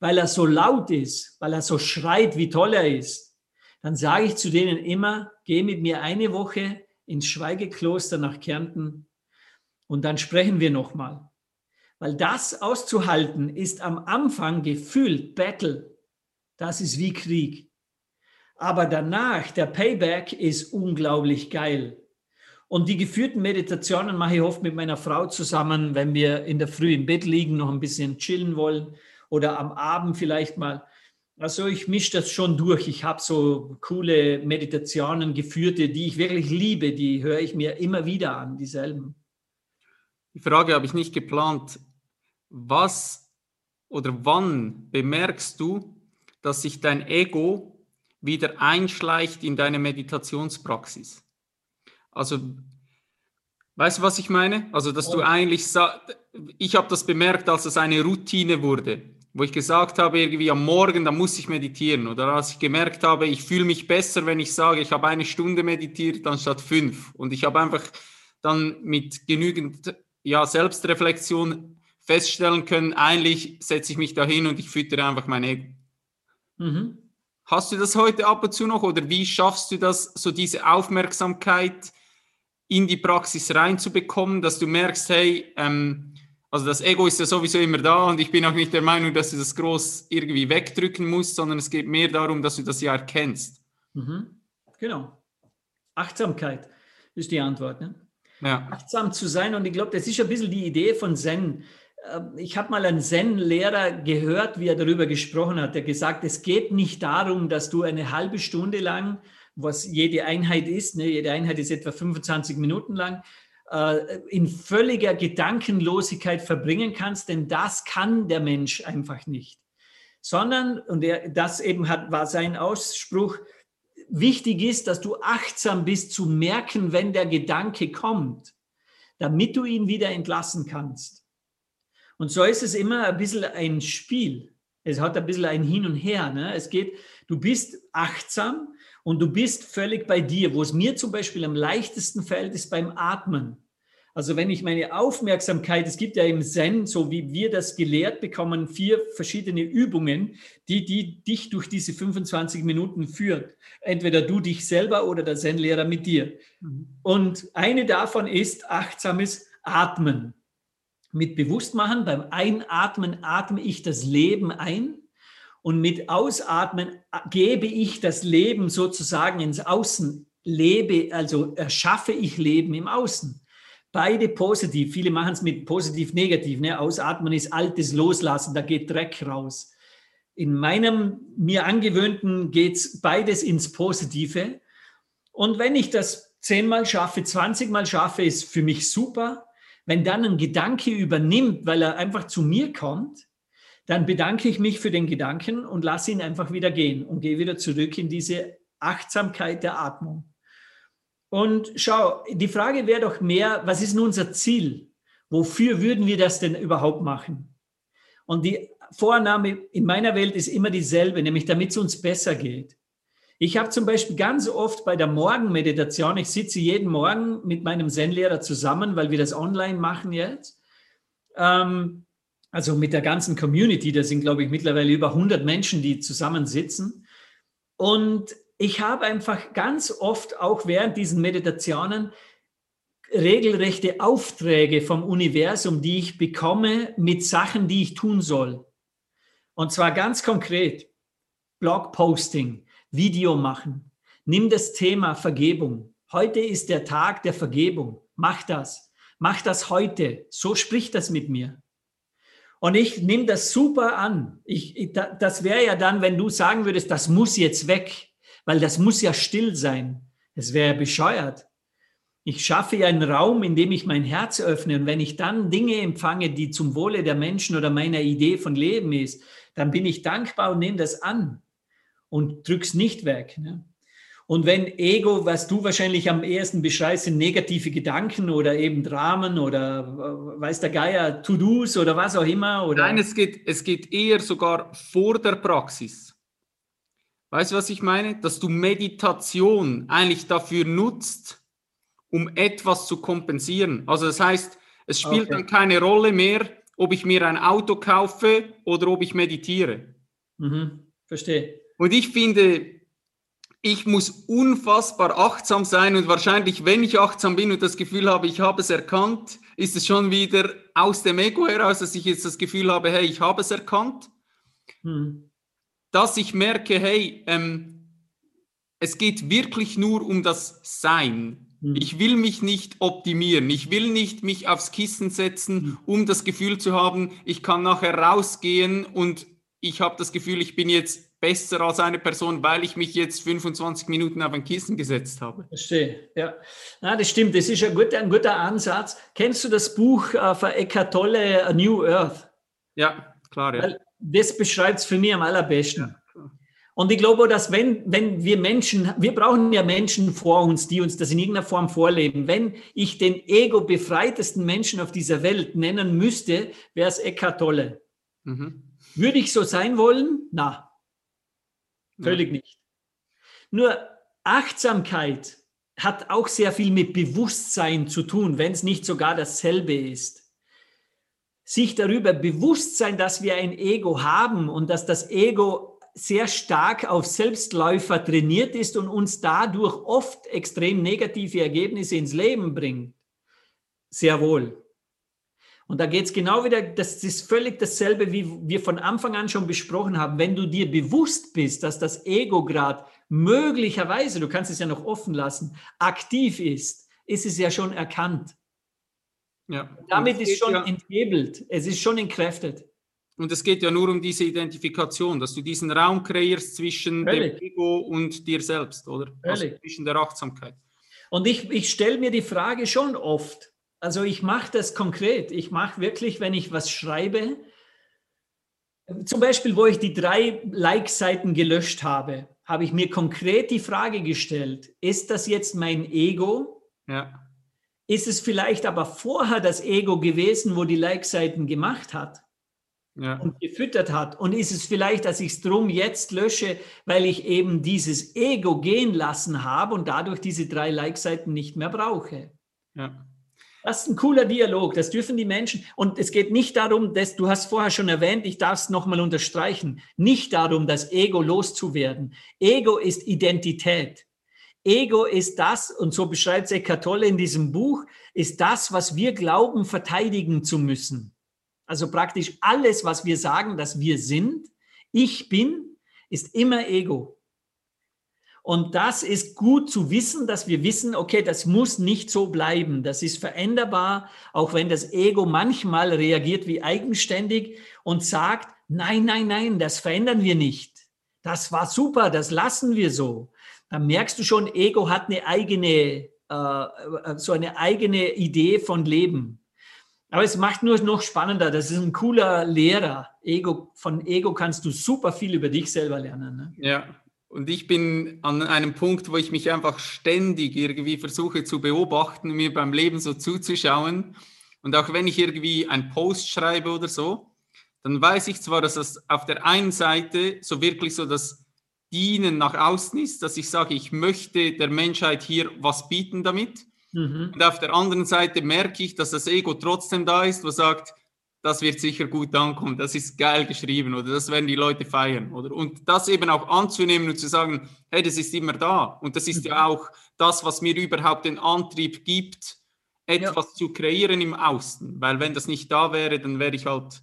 weil er so laut ist, weil er so schreit, wie toll er ist, dann sage ich zu denen immer, geh mit mir eine Woche ins Schweigekloster nach Kärnten und dann sprechen wir nochmal. Weil das auszuhalten ist am Anfang gefühlt Battle. Das ist wie Krieg. Aber danach, der Payback ist unglaublich geil. Und die geführten Meditationen mache ich oft mit meiner Frau zusammen, wenn wir in der Früh im Bett liegen, noch ein bisschen chillen wollen oder am Abend vielleicht mal. Also ich mische das schon durch. Ich habe so coole Meditationen geführte, die ich wirklich liebe, die höre ich mir immer wieder an, dieselben. Die Frage habe ich nicht geplant. Was oder wann bemerkst du, dass sich dein Ego wieder einschleicht in deine Meditationspraxis? Also, weißt du, was ich meine? Also, dass du eigentlich, ich habe das bemerkt, als es eine Routine wurde wo ich gesagt habe, irgendwie am Morgen, da muss ich meditieren. Oder als ich gemerkt habe, ich fühle mich besser, wenn ich sage, ich habe eine Stunde meditiert anstatt fünf. Und ich habe einfach dann mit genügend ja, Selbstreflexion feststellen können, eigentlich setze ich mich da hin und ich füttere einfach mein Ego. Mhm. Hast du das heute ab und zu noch oder wie schaffst du das, so diese Aufmerksamkeit in die Praxis reinzubekommen, dass du merkst, hey, ähm, also das Ego ist ja sowieso immer da und ich bin auch nicht der Meinung, dass du das groß irgendwie wegdrücken musst, sondern es geht mehr darum, dass du das ja erkennst. Mhm. Genau. Achtsamkeit ist die Antwort. Ne? Ja. Achtsam zu sein und ich glaube, das ist ein bisschen die Idee von Zen. Ähm, ich habe mal einen Zen-Lehrer gehört, wie er darüber gesprochen hat. Er gesagt, es geht nicht darum, dass du eine halbe Stunde lang, was jede Einheit ist, ne, jede Einheit ist etwa 25 Minuten lang, äh, in völliger Gedankenlosigkeit verbringen kannst, denn das kann der Mensch einfach nicht. Sondern, und er, das eben hat, war sein Ausspruch, wichtig ist, dass du achtsam bist zu merken, wenn der Gedanke kommt, damit du ihn wieder entlassen kannst. Und so ist es immer ein bisschen ein Spiel. Es hat ein bisschen ein Hin und Her. Ne? Es geht, du bist achtsam und du bist völlig bei dir. Wo es mir zum Beispiel am leichtesten fällt, ist beim Atmen. Also wenn ich meine Aufmerksamkeit, es gibt ja im Zen, so wie wir das gelehrt bekommen, vier verschiedene Übungen, die, die dich durch diese 25 Minuten führt. Entweder du dich selber oder der Zen-Lehrer mit dir. Mhm. Und eine davon ist achtsames Atmen. Mit Bewusstmachen, beim Einatmen atme ich das Leben ein und mit Ausatmen gebe ich das Leben sozusagen ins Außen, lebe, also erschaffe ich Leben im Außen. Beide positiv. Viele machen es mit positiv-negativ. Ne? Ausatmen ist Altes loslassen, da geht Dreck raus. In meinem mir angewöhnten geht es beides ins Positive. Und wenn ich das zehnmal schaffe, 20 Mal schaffe, ist für mich super. Wenn dann ein Gedanke übernimmt, weil er einfach zu mir kommt, dann bedanke ich mich für den Gedanken und lasse ihn einfach wieder gehen und gehe wieder zurück in diese Achtsamkeit der Atmung. Und schau, die Frage wäre doch mehr, was ist nun unser Ziel? Wofür würden wir das denn überhaupt machen? Und die Vorname in meiner Welt ist immer dieselbe, nämlich damit es uns besser geht. Ich habe zum Beispiel ganz oft bei der Morgenmeditation, ich sitze jeden Morgen mit meinem Zen-Lehrer zusammen, weil wir das online machen jetzt. Ähm, also mit der ganzen Community, da sind, glaube ich, mittlerweile über 100 Menschen, die zusammensitzen. Und ich habe einfach ganz oft auch während diesen Meditationen regelrechte Aufträge vom Universum, die ich bekomme mit Sachen, die ich tun soll. Und zwar ganz konkret. Blogposting, Video machen. Nimm das Thema Vergebung. Heute ist der Tag der Vergebung. Mach das. Mach das heute. So spricht das mit mir. Und ich nehme das super an. Ich, das wäre ja dann, wenn du sagen würdest, das muss jetzt weg weil das muss ja still sein. Es wäre bescheuert. Ich schaffe ja einen Raum, in dem ich mein Herz öffne. Und wenn ich dann Dinge empfange, die zum Wohle der Menschen oder meiner Idee von Leben ist, dann bin ich dankbar und nehme das an und drück's nicht weg. Ne? Und wenn Ego, was du wahrscheinlich am ehesten beschreibst, sind negative Gedanken oder eben Dramen oder äh, weiß der Geier, To-Dos oder was auch immer. Oder Nein, es geht, es geht eher sogar vor der Praxis. Weißt du, was ich meine? Dass du Meditation eigentlich dafür nutzt, um etwas zu kompensieren. Also das heißt, es spielt okay. dann keine Rolle mehr, ob ich mir ein Auto kaufe oder ob ich meditiere. Mhm, verstehe. Und ich finde, ich muss unfassbar achtsam sein und wahrscheinlich, wenn ich achtsam bin und das Gefühl habe, ich habe es erkannt, ist es schon wieder aus dem Ego heraus, dass ich jetzt das Gefühl habe, hey, ich habe es erkannt. Mhm dass ich merke, hey, ähm, es geht wirklich nur um das Sein. Mhm. Ich will mich nicht optimieren. Ich will nicht mich aufs Kissen setzen, mhm. um das Gefühl zu haben, ich kann nachher rausgehen und ich habe das Gefühl, ich bin jetzt besser als eine Person, weil ich mich jetzt 25 Minuten auf ein Kissen gesetzt habe. Verstehe, ja. Na, das stimmt, das ist ein guter, ein guter Ansatz. Kennst du das Buch äh, von Eckhart Tolle, A New Earth? Ja, klar, ja. Weil das beschreibt es für mich am allerbesten. Ja, und ich glaube, dass wenn, wenn wir Menschen, wir brauchen ja Menschen vor uns, die uns das in irgendeiner Form vorleben. Wenn ich den ego-befreitesten Menschen auf dieser Welt nennen müsste, wäre es Eckhart Tolle. Mhm. Würde ich so sein wollen? Na, völlig ja. nicht. Nur Achtsamkeit hat auch sehr viel mit Bewusstsein zu tun, wenn es nicht sogar dasselbe ist sich darüber bewusst sein, dass wir ein Ego haben und dass das Ego sehr stark auf Selbstläufer trainiert ist und uns dadurch oft extrem negative Ergebnisse ins Leben bringt. Sehr wohl. Und da geht es genau wieder, das ist völlig dasselbe, wie wir von Anfang an schon besprochen haben. Wenn du dir bewusst bist, dass das Ego gerade möglicherweise, du kannst es ja noch offen lassen, aktiv ist, ist es ja schon erkannt. Ja. Damit ist schon ja, enthebelt, es ist schon entkräftet. Und es geht ja nur um diese Identifikation, dass du diesen Raum kreierst zwischen Völlig. dem Ego und dir selbst, oder? Also zwischen der Achtsamkeit. Und ich, ich stelle mir die Frage schon oft, also ich mache das konkret, ich mache wirklich, wenn ich was schreibe, zum Beispiel, wo ich die drei Like-Seiten gelöscht habe, habe ich mir konkret die Frage gestellt, ist das jetzt mein Ego? Ja ist es vielleicht aber vorher das Ego gewesen, wo die Like-Seiten gemacht hat ja. und gefüttert hat? Und ist es vielleicht, dass ich es drum jetzt lösche, weil ich eben dieses Ego gehen lassen habe und dadurch diese drei Like-Seiten nicht mehr brauche? Ja. Das ist ein cooler Dialog. Das dürfen die Menschen. Und es geht nicht darum, dass du hast vorher schon erwähnt, ich darf es nochmal unterstreichen, nicht darum, das Ego loszuwerden. Ego ist Identität. Ego ist das, und so beschreibt Eckhart Tolle in diesem Buch, ist das, was wir glauben, verteidigen zu müssen. Also praktisch alles, was wir sagen, dass wir sind, ich bin, ist immer Ego. Und das ist gut zu wissen, dass wir wissen, okay, das muss nicht so bleiben. Das ist veränderbar, auch wenn das Ego manchmal reagiert wie eigenständig und sagt, nein, nein, nein, das verändern wir nicht. Das war super, das lassen wir so. Dann merkst du schon, Ego hat eine eigene, äh, so eine eigene Idee von Leben. Aber es macht nur noch spannender. Das ist ein cooler Lehrer. Ego, von Ego kannst du super viel über dich selber lernen. Ne? Ja, und ich bin an einem Punkt, wo ich mich einfach ständig irgendwie versuche zu beobachten, mir beim Leben so zuzuschauen. Und auch wenn ich irgendwie einen Post schreibe oder so, dann weiß ich zwar, dass das auf der einen Seite so wirklich so das Dienen nach außen ist, dass ich sage, ich möchte der Menschheit hier was bieten damit. Mhm. Und auf der anderen Seite merke ich, dass das Ego trotzdem da ist, was sagt, das wird sicher gut ankommen, das ist geil geschrieben oder das werden die Leute feiern. Oder? Und das eben auch anzunehmen und zu sagen, hey, das ist immer da. Und das ist ja mhm. auch das, was mir überhaupt den Antrieb gibt, etwas ja. zu kreieren im Außen. Weil wenn das nicht da wäre, dann wäre ich halt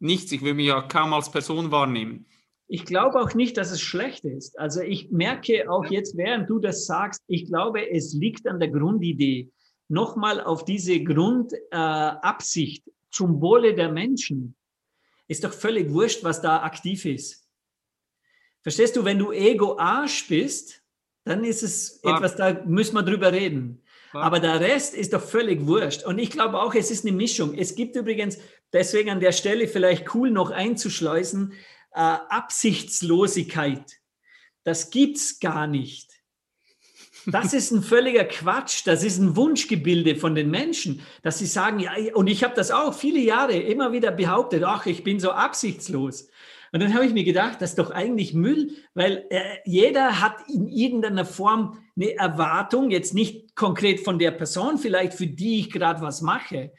nichts. Ich würde mich ja kaum als Person wahrnehmen. Ich glaube auch nicht, dass es schlecht ist. Also ich merke auch jetzt, während du das sagst, ich glaube, es liegt an der Grundidee. Nochmal auf diese Grundabsicht äh, zum Wohle der Menschen, ist doch völlig wurscht, was da aktiv ist. Verstehst du, wenn du Ego-Arsch bist, dann ist es ah. etwas, da müssen wir drüber reden. Aber der Rest ist doch völlig wurscht. Und ich glaube auch, es ist eine Mischung. Es gibt übrigens, deswegen an der Stelle vielleicht cool noch einzuschleusen, äh, Absichtslosigkeit. Das gibt's gar nicht. Das ist ein völliger Quatsch. Das ist ein Wunschgebilde von den Menschen, dass sie sagen, ja, und ich habe das auch viele Jahre immer wieder behauptet, ach, ich bin so absichtslos. Und dann habe ich mir gedacht, das ist doch eigentlich Müll, weil äh, jeder hat in irgendeiner Form eine Erwartung, jetzt nicht konkret von der Person vielleicht, für die ich gerade was mache,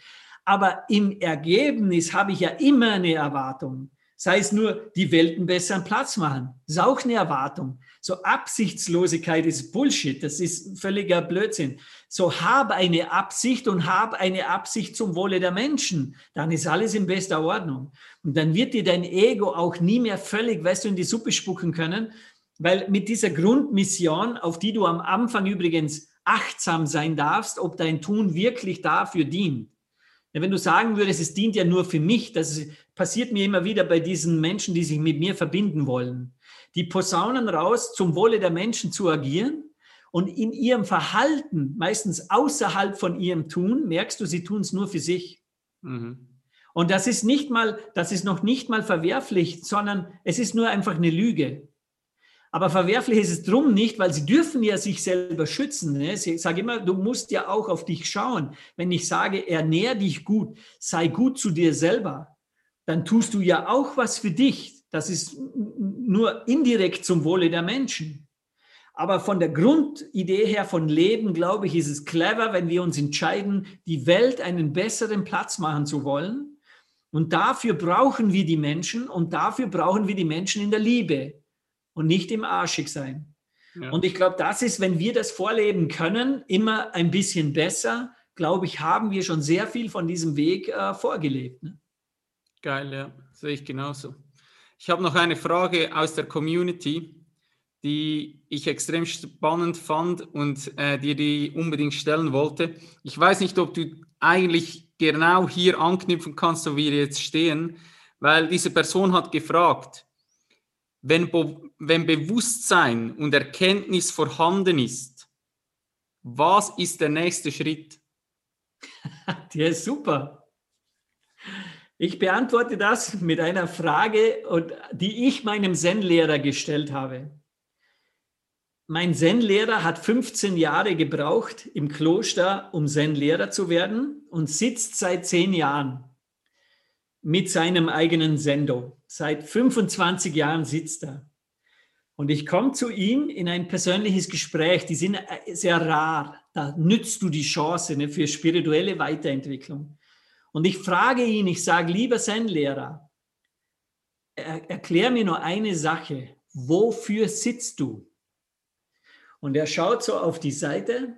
aber im Ergebnis habe ich ja immer eine Erwartung. Sei es nur, die Welt einen besseren Platz machen. Das ist auch eine Erwartung. So Absichtslosigkeit ist Bullshit, das ist völliger Blödsinn. So hab eine Absicht und hab eine Absicht zum Wohle der Menschen, dann ist alles in bester Ordnung. Und dann wird dir dein Ego auch nie mehr völlig, weißt du, in die Suppe spucken können, weil mit dieser Grundmission, auf die du am Anfang übrigens achtsam sein darfst, ob dein Tun wirklich dafür dient. Wenn du sagen würdest, es dient ja nur für mich, das passiert mir immer wieder bei diesen Menschen, die sich mit mir verbinden wollen die Posaunen raus, zum Wohle der Menschen zu agieren. Und in ihrem Verhalten, meistens außerhalb von ihrem Tun, merkst du, sie tun es nur für sich. Mhm. Und das ist nicht mal, das ist noch nicht mal verwerflich, sondern es ist nur einfach eine Lüge. Aber verwerflich ist es drum nicht, weil sie dürfen ja sich selber schützen. Ne? Ich sage immer, du musst ja auch auf dich schauen. Wenn ich sage, ernähr dich gut, sei gut zu dir selber, dann tust du ja auch was für dich. Das ist nur indirekt zum Wohle der Menschen. Aber von der Grundidee her von Leben, glaube ich, ist es clever, wenn wir uns entscheiden, die Welt einen besseren Platz machen zu wollen. Und dafür brauchen wir die Menschen und dafür brauchen wir die Menschen in der Liebe und nicht im Arschig sein. Ja. Und ich glaube, das ist, wenn wir das vorleben können, immer ein bisschen besser. Glaube ich, haben wir schon sehr viel von diesem Weg äh, vorgelebt. Ne? Geil, ja, sehe ich genauso. Ich habe noch eine Frage aus der Community, die ich extrem spannend fand und äh, dir die unbedingt stellen wollte. Ich weiß nicht, ob du eigentlich genau hier anknüpfen kannst, so wie wir jetzt stehen, weil diese Person hat gefragt, wenn, wenn Bewusstsein und Erkenntnis vorhanden ist, was ist der nächste Schritt? [laughs] Der ist super. Ich beantworte das mit einer Frage, die ich meinem Zen-Lehrer gestellt habe. Mein Zen-Lehrer hat 15 Jahre gebraucht im Kloster, um Zen-Lehrer zu werden und sitzt seit 10 Jahren mit seinem eigenen Sendo. Seit 25 Jahren sitzt er. Und ich komme zu ihm in ein persönliches Gespräch. Die sind äh, sehr rar. Da nützt du die Chance ne, für spirituelle Weiterentwicklung. Und ich frage ihn, ich sage, lieber Zen-Lehrer, er, erklär mir nur eine Sache. Wofür sitzt du? Und er schaut so auf die Seite,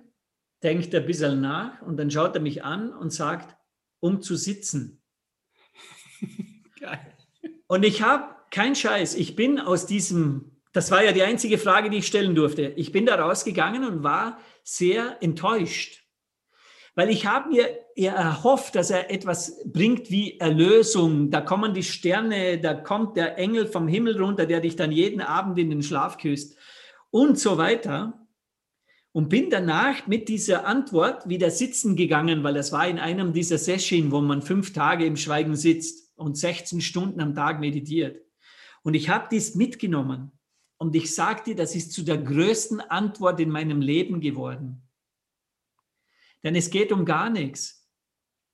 denkt ein bisschen nach und dann schaut er mich an und sagt, um zu sitzen. [laughs] Geil. Und ich habe kein Scheiß, ich bin aus diesem das war ja die einzige Frage, die ich stellen durfte. Ich bin da rausgegangen und war sehr enttäuscht, weil ich habe mir erhofft, dass er etwas bringt wie Erlösung. Da kommen die Sterne, da kommt der Engel vom Himmel runter, der dich dann jeden Abend in den Schlaf küsst und so weiter. Und bin danach mit dieser Antwort wieder sitzen gegangen, weil das war in einem dieser Sessions, wo man fünf Tage im Schweigen sitzt und 16 Stunden am Tag meditiert. Und ich habe dies mitgenommen. Und ich sage dir, das ist zu der größten Antwort in meinem Leben geworden. Denn es geht um gar nichts.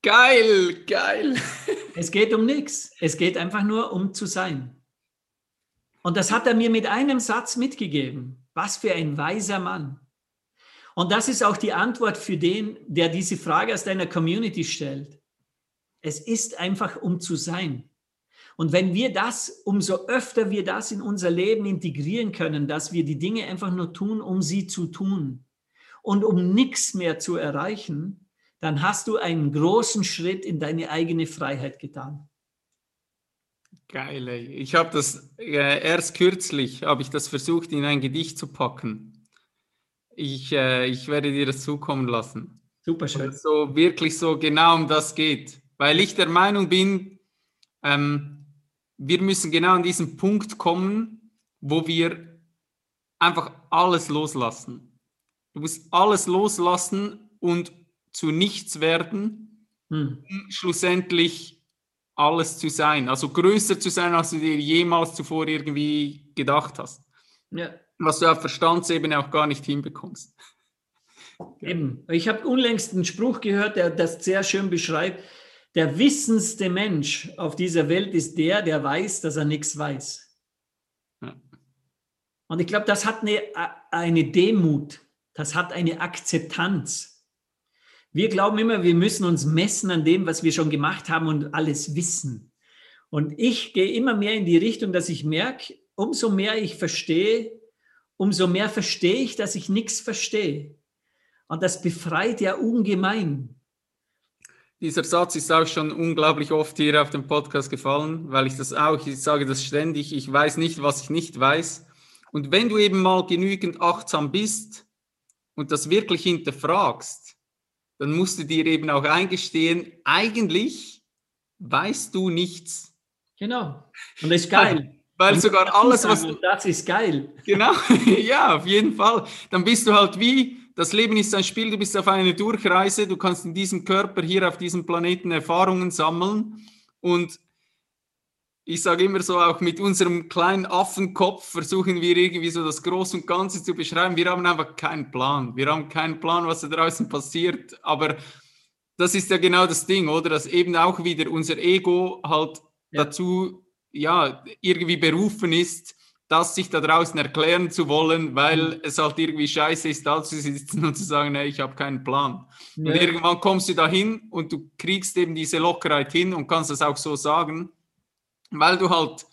Geil, geil. [laughs] Es geht um nichts. Es geht einfach nur um zu sein. Und das hat er mir mit einem Satz mitgegeben. Was für ein weiser Mann. Und das ist auch die Antwort für den, der diese Frage aus deiner Community stellt. Es ist einfach um zu sein. Und wenn wir das, umso öfter wir das in unser Leben integrieren können, dass wir die Dinge einfach nur tun, um sie zu tun und um nichts mehr zu erreichen, dann hast du einen großen Schritt in deine eigene Freiheit getan. Geil, ey. Ich habe das äh, erst kürzlich, habe ich das versucht, in ein Gedicht zu packen. Ich, äh, ich werde dir das zukommen lassen. Super schön. So wirklich so genau um das geht. Weil ich der Meinung bin, ähm, wir müssen genau an diesen Punkt kommen, wo wir einfach alles loslassen. Du musst alles loslassen und zu nichts werden, hm. um schlussendlich alles zu sein. Also größer zu sein, als du dir jemals zuvor irgendwie gedacht hast. Ja. Was du auf Verstandsebene auch gar nicht hinbekommst. Eben. Ich habe unlängst einen Spruch gehört, der das sehr schön beschreibt der wissendste Mensch auf dieser Welt ist der, der weiß, dass er nichts weiß. Und ich glaube, das hat eine, eine Demut, das hat eine Akzeptanz. Wir glauben immer, wir müssen uns messen an dem, was wir schon gemacht haben und alles wissen. Und ich gehe immer mehr in die Richtung, dass ich merke, umso mehr ich verstehe, umso mehr verstehe ich, dass ich nichts verstehe. Und das befreit ja ungemein. Dieser Satz ist auch schon unglaublich oft hier auf dem Podcast gefallen, weil ich das auch, ich sage das ständig, ich weiß nicht, was ich nicht weiß. Und wenn du eben mal genügend achtsam bist und das wirklich hinterfragst, dann musst du dir eben auch eingestehen, eigentlich weißt du nichts. Genau. [laughs] Und das ist geil. Weil sogar alles, was. Das ist geil. Genau, [laughs] ja, auf jeden Fall. Dann bist du halt wie das Leben ist ein Spiel, du bist auf einer Durchreise, du kannst in diesem Körper hier auf diesem Planeten Erfahrungen sammeln und ich sage immer so, auch mit unserem kleinen Affenkopf versuchen wir irgendwie so das Große und Ganze zu beschreiben. Wir haben einfach keinen Plan. Wir haben keinen Plan, was da draußen passiert. Aber das ist ja genau das Ding, oder? Dass eben auch wieder unser Ego halt ja. dazu, ja, irgendwie berufen ist, das sich da draußen erklären zu wollen, weil mhm. es halt irgendwie scheiße ist, da zu sitzen [laughs] und zu sagen, nee, ich habe keinen Plan. Nee. Und irgendwann kommst du dahin und du kriegst eben diese Lockerheit hin und kannst das auch so sagen, weil du halt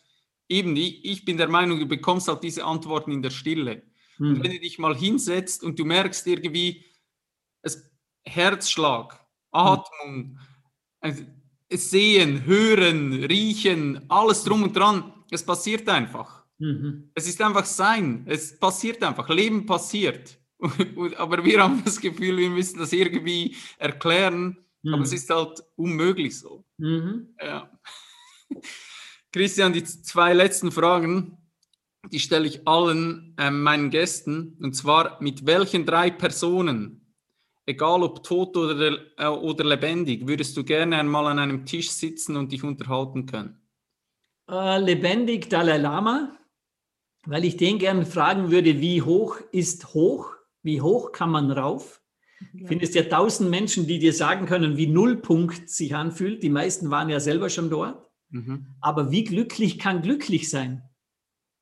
eben, ich, bin der Meinung, du bekommst halt diese Antworten in der Stille. Mhm. Und wenn du dich mal hinsetzt und du merkst irgendwie, es, Herzschlag, mhm. Atmung, mhm. Sehen, Hören, Riechen, alles drum und dran, es passiert einfach. Mhm. Es ist einfach sein. Es passiert einfach. Leben passiert. [laughs] aber wir haben das Gefühl, wir müssen das irgendwie erklären. Mhm. Aber es ist halt unmöglich so. Mhm. Ja. [laughs] Christian, die zwei letzten Fragen, die stelle ich allen äh, meinen Gästen. Und zwar, mit welchen drei Personen, egal ob tot oder, äh, oder lebendig, würdest du gerne einmal an einem Tisch sitzen und dich unterhalten können? Äh, lebendig Dalai Lama weil ich den gerne fragen würde, wie hoch ist hoch? Wie hoch kann man rauf? Ja. Findest ja tausend Menschen, die dir sagen können, wie Nullpunkt sich anfühlt. Die meisten waren ja selber schon dort. Mhm. Aber wie glücklich kann glücklich sein?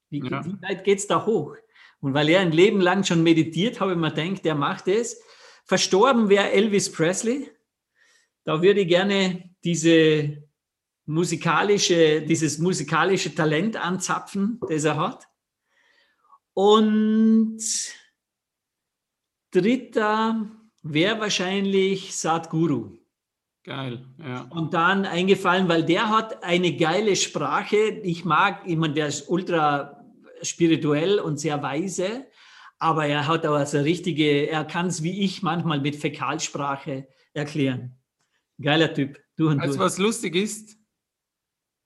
Wie, ja. wie weit geht es da hoch? Und weil er ein Leben lang schon meditiert, habe ich mir gedacht, der macht es. Verstorben wäre Elvis Presley. Da würde ich gerne diese musikalische, dieses musikalische Talent anzapfen, das er hat. Und dritter wäre wahrscheinlich Sadhguru. Geil, ja. Und dann eingefallen, weil der hat eine geile Sprache. Ich mag, meine, der ist ultra spirituell und sehr weise, aber er hat auch also richtige, er kann es wie ich manchmal mit Fäkalsprache erklären. Geiler Typ. Du und also, was lustig ist,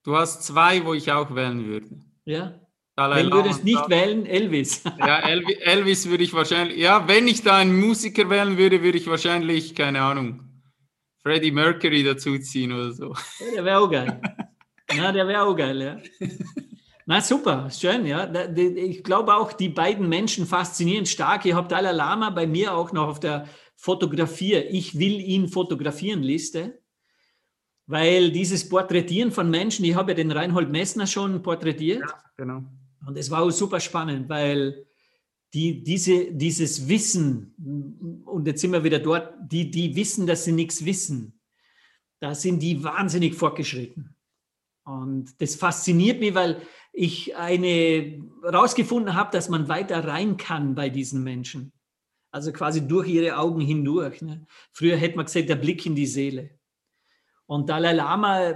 du hast zwei, wo ich auch wählen würde. Ja. Dalai wenn würdest nicht wählen, Elvis. [laughs] ja, Elvis, Elvis würde ich wahrscheinlich, ja, wenn ich da einen Musiker wählen würde, würde ich wahrscheinlich, keine Ahnung, Freddie Mercury dazuziehen oder so. Ja, der wäre auch geil. [laughs] Na, der wäre auch geil, ja. Na super, schön, ja. Ich glaube auch, die beiden Menschen faszinieren stark. Ich habe Dalai Lama bei mir auch noch auf der Fotografier, ich will ihn fotografieren Liste, weil dieses Porträtieren von Menschen, ich habe ja den Reinhold Messner schon porträtiert. Ja, genau. Und es war super spannend, weil die, diese, dieses Wissen, und jetzt sind wir wieder dort, die, die wissen, dass sie nichts wissen, da sind die wahnsinnig fortgeschritten. Und das fasziniert mich, weil ich eine rausgefunden habe, dass man weiter rein kann bei diesen Menschen. Also quasi durch ihre Augen hindurch. Ne? Früher hätte man gesagt, der Blick in die Seele. Und Dalai Lama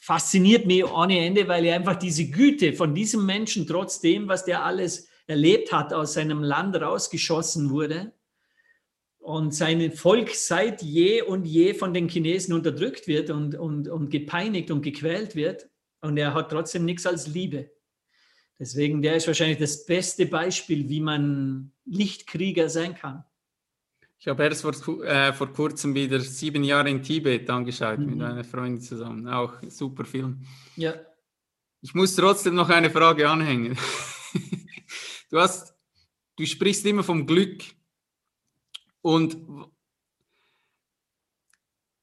fasziniert mich ohne Ende, weil er einfach diese Güte von diesem Menschen, trotzdem, was der alles erlebt hat, aus seinem Land rausgeschossen wurde und sein Volk seit je und je von den Chinesen unterdrückt wird und, und, und gepeinigt und gequält wird, und er hat trotzdem nichts als Liebe. Deswegen, der ist wahrscheinlich das beste Beispiel, wie man Lichtkrieger sein kann. Ich habe erst vor, äh, vor kurzem wieder sieben Jahre in Tibet angeschaut mhm. mit einer Freundin zusammen. Auch super Film. Ja. Ich muss trotzdem noch eine Frage anhängen. [laughs] du hast, du sprichst immer vom Glück und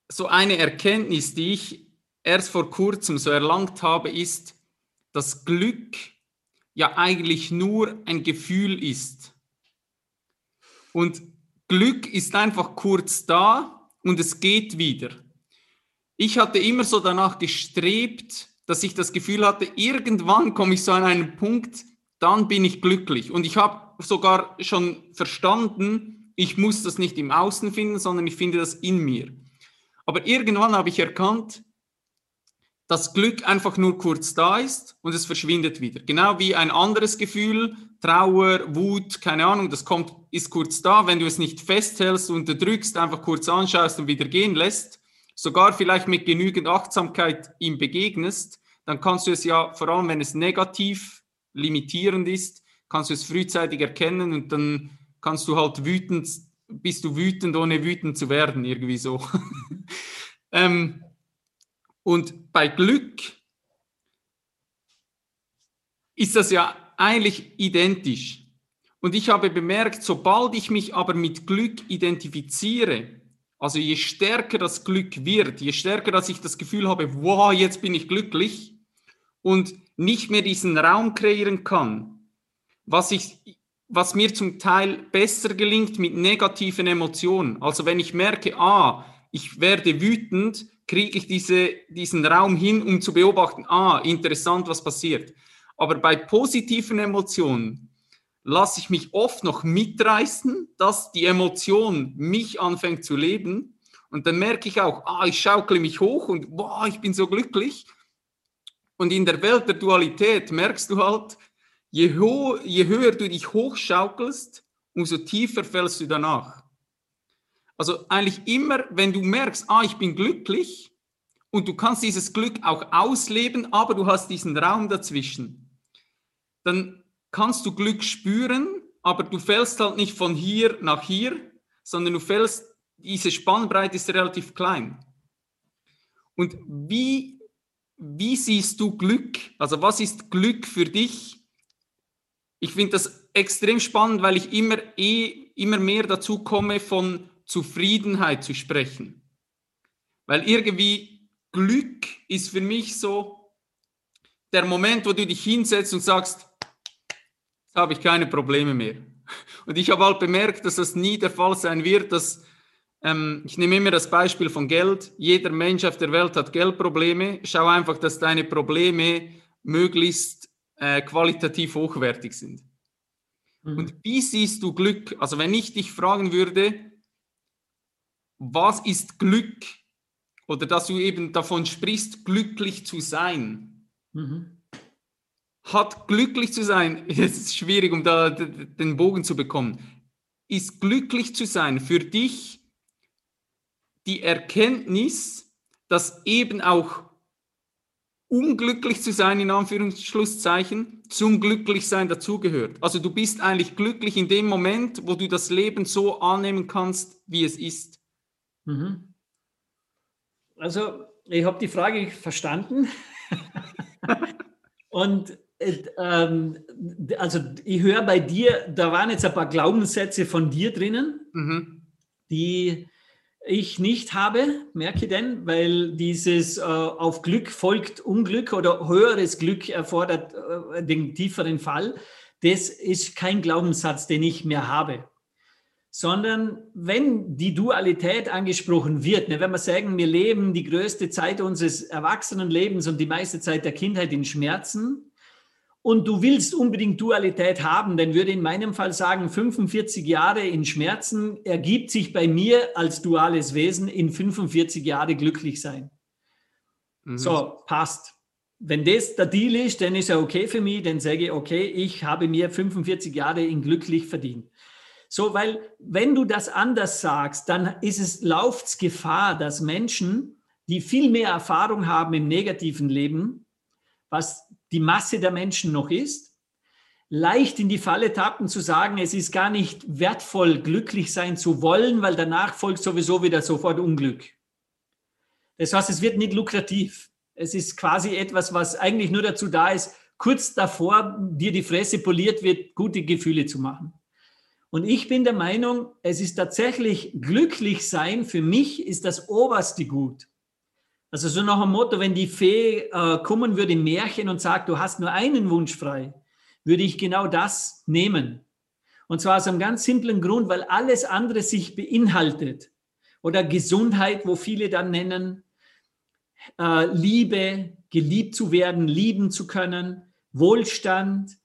so eine Erkenntnis, die ich erst vor kurzem so erlangt habe, ist, dass Glück ja eigentlich nur ein Gefühl ist. Und Glück ist einfach kurz da und es geht wieder. Ich hatte immer so danach gestrebt, dass ich das Gefühl hatte, irgendwann komme ich so an einen Punkt, dann bin ich glücklich. Und ich habe sogar schon verstanden, ich muss das nicht im Außen finden, sondern ich finde das in mir. Aber irgendwann habe ich erkannt, das Glück einfach nur kurz da ist und es verschwindet wieder. Genau wie ein anderes Gefühl, Trauer, Wut, keine Ahnung, das kommt, ist kurz da. Wenn du es nicht festhältst, unterdrückst, einfach kurz anschaust und wieder gehen lässt, sogar vielleicht mit genügend Achtsamkeit ihm begegnest, dann kannst du es ja, vor allem wenn es negativ limitierend ist, kannst du es frühzeitig erkennen und dann kannst du halt wütend, bist du wütend, ohne wütend zu werden, irgendwie so. [laughs] ähm, und bei Glück ist das ja eigentlich identisch. Und ich habe bemerkt, sobald ich mich aber mit Glück identifiziere, also je stärker das Glück wird, je stärker, dass ich das Gefühl habe, wow, jetzt bin ich glücklich und nicht mehr diesen Raum kreieren kann, was, ich, was mir zum Teil besser gelingt mit negativen Emotionen. Also wenn ich merke, ah, ich werde wütend, kriege ich diese, diesen Raum hin, um zu beobachten, ah, interessant, was passiert. Aber bei positiven Emotionen lasse ich mich oft noch mitreißen, dass die Emotion mich anfängt zu leben. Und dann merke ich auch, ah, ich schaukle mich hoch und wow, ich bin so glücklich. Und in der Welt der Dualität merkst du halt, je, je höher du dich hochschaukelst, umso tiefer fällst du danach. Also eigentlich immer, wenn du merkst, ah, ich bin glücklich und du kannst dieses Glück auch ausleben, aber du hast diesen Raum dazwischen, dann kannst du Glück spüren, aber du fällst halt nicht von hier nach hier, sondern du fällst, diese Spannbreite ist relativ klein. Und wie, wie siehst du Glück? Also was ist Glück für dich? Ich finde das extrem spannend, weil ich immer, eh, immer mehr dazu komme, von Zufriedenheit zu sprechen. Weil irgendwie Glück ist für mich so der Moment, wo du dich hinsetzt und sagst, habe ich keine Probleme mehr. Und ich habe halt bemerkt, dass das nie der Fall sein wird, dass ähm, ich nehme immer das Beispiel von Geld. Jeder Mensch auf der Welt hat Geldprobleme. Schau einfach, dass deine Probleme möglichst äh, qualitativ hochwertig sind. Mhm. Und wie siehst du Glück? Also wenn ich dich fragen würde, was ist Glück? Oder dass du eben davon sprichst, glücklich zu sein. Mhm. Hat glücklich zu sein, [laughs] es ist schwierig, um da den Bogen zu bekommen, ist glücklich zu sein für dich die Erkenntnis, dass eben auch unglücklich zu sein, in Anführungsschlusszeichen, zum Glücklichsein dazugehört. Also du bist eigentlich glücklich in dem Moment, wo du das Leben so annehmen kannst, wie es ist. Mhm. Also ich habe die Frage verstanden. [laughs] Und ähm, also ich höre bei dir, da waren jetzt ein paar Glaubenssätze von dir drinnen, mhm. die ich nicht habe, merke denn, weil dieses äh, auf Glück folgt Unglück oder höheres Glück erfordert äh, den tieferen Fall, das ist kein Glaubenssatz, den ich mehr habe. Sondern wenn die Dualität angesprochen wird, ne, wenn wir sagen, wir leben die größte Zeit unseres Erwachsenenlebens und die meiste Zeit der Kindheit in Schmerzen, und du willst unbedingt Dualität haben, dann würde in meinem Fall sagen, 45 Jahre in Schmerzen ergibt sich bei mir als duales Wesen in 45 Jahre glücklich sein. Mhm. So, passt. Wenn das der Deal ist, dann ist er okay für mich, dann sage ich, okay, ich habe mir 45 Jahre in glücklich verdient. So, weil wenn du das anders sagst, dann ist es, läuft Gefahr, dass Menschen, die viel mehr Erfahrung haben im negativen Leben, was die Masse der Menschen noch ist, leicht in die Falle tappen zu sagen, es ist gar nicht wertvoll, glücklich sein zu wollen, weil danach folgt sowieso wieder sofort Unglück. Das heißt, es wird nicht lukrativ. Es ist quasi etwas, was eigentlich nur dazu da ist, kurz davor dir die Fresse poliert wird, gute Gefühle zu machen. Und ich bin der Meinung, es ist tatsächlich glücklich sein, für mich ist das oberste Gut. Also so nach dem Motto, wenn die Fee äh, kommen würde im Märchen und sagt, du hast nur einen Wunsch frei, würde ich genau das nehmen. Und zwar aus einem ganz simplen Grund, weil alles andere sich beinhaltet. Oder Gesundheit, wo viele dann nennen, äh, Liebe, geliebt zu werden, lieben zu können, Wohlstand,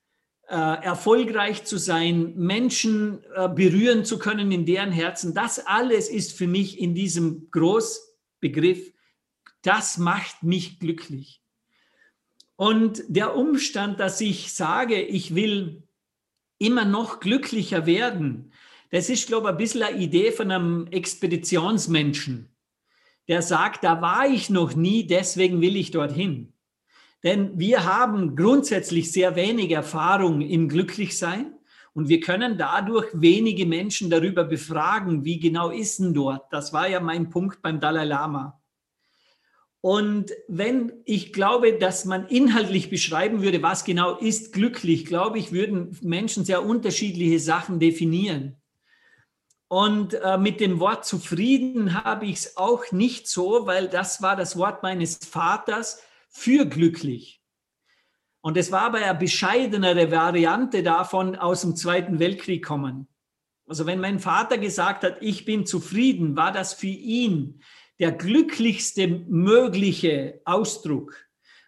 äh, erfolgreich zu sein, Menschen äh, berühren zu können in deren Herzen. Das alles ist für mich in diesem Großbegriff das macht mich glücklich. Und der Umstand, dass ich sage, ich will immer noch glücklicher werden, das ist, glaube ich, ein bisschen eine Idee von einem Expeditionsmenschen, der sagt, da war ich noch nie, deswegen will ich dorthin. Denn wir haben grundsätzlich sehr wenig Erfahrung im Glücklichsein und wir können dadurch wenige Menschen darüber befragen, wie genau ist denn dort. Das war ja mein Punkt beim Dalai Lama. Und wenn ich glaube, dass man inhaltlich beschreiben würde, was genau ist glücklich, glaube ich, würden Menschen sehr unterschiedliche Sachen definieren. Und äh, mit dem Wort zufrieden habe ich es auch nicht so, weil das war das Wort meines Vaters für glücklich. Und es war aber eine bescheidenere Variante davon aus dem Zweiten Weltkrieg kommen. Also wenn mein Vater gesagt hat, ich bin zufrieden, war das für ihn der glücklichste mögliche Ausdruck.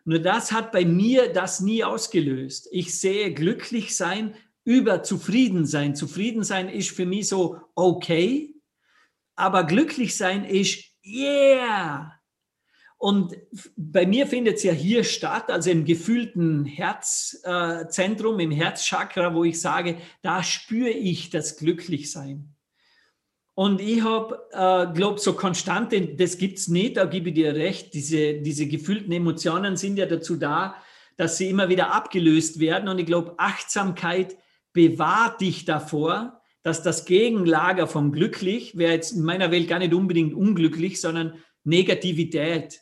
Nur das hat bei mir das nie ausgelöst. Ich sehe glücklich sein über zufrieden sein. Zufrieden sein ist für mich so okay, aber glücklich sein ist yeah. Und bei mir findet es ja hier statt, also im gefühlten Herzzentrum, im Herzchakra, wo ich sage, da spüre ich das Glücklichsein. Und ich habe, äh, glaube so Konstante, das gibt es nicht, da gebe ich dir recht. Diese, diese gefühlten Emotionen sind ja dazu da, dass sie immer wieder abgelöst werden. Und ich glaube, Achtsamkeit bewahrt dich davor, dass das Gegenlager vom glücklich, wäre jetzt in meiner Welt gar nicht unbedingt unglücklich, sondern Negativität.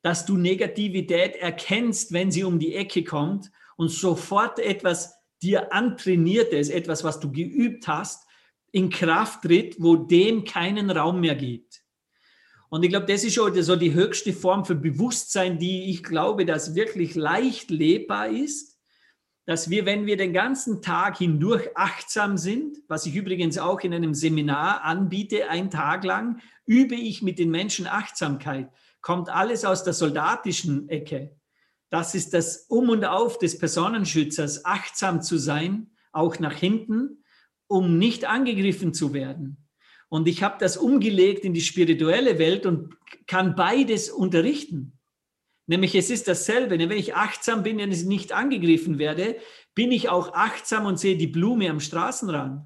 Dass du Negativität erkennst, wenn sie um die Ecke kommt und sofort etwas dir antrainiertes, etwas, was du geübt hast, in Kraft tritt, wo dem keinen Raum mehr gibt. Und ich glaube, das ist schon so die höchste Form für Bewusstsein, die ich glaube, dass wirklich leicht lebbar ist. dass wir, wenn wir den ganzen Tag hindurch achtsam sind, was ich übrigens auch in einem Seminar anbiete, ein Tag lang, übe ich mit den Menschen Achtsamkeit. Kommt alles aus der soldatischen Ecke. Das ist das Um und Auf des Personenschützers, achtsam zu sein, auch nach hinten, um nicht angegriffen zu werden. Und ich habe das umgelegt in die spirituelle Welt und kann beides unterrichten. Nämlich es ist dasselbe. Wenn ich achtsam bin und ich nicht angegriffen werde, bin ich auch achtsam und sehe die Blume am Straßenrand.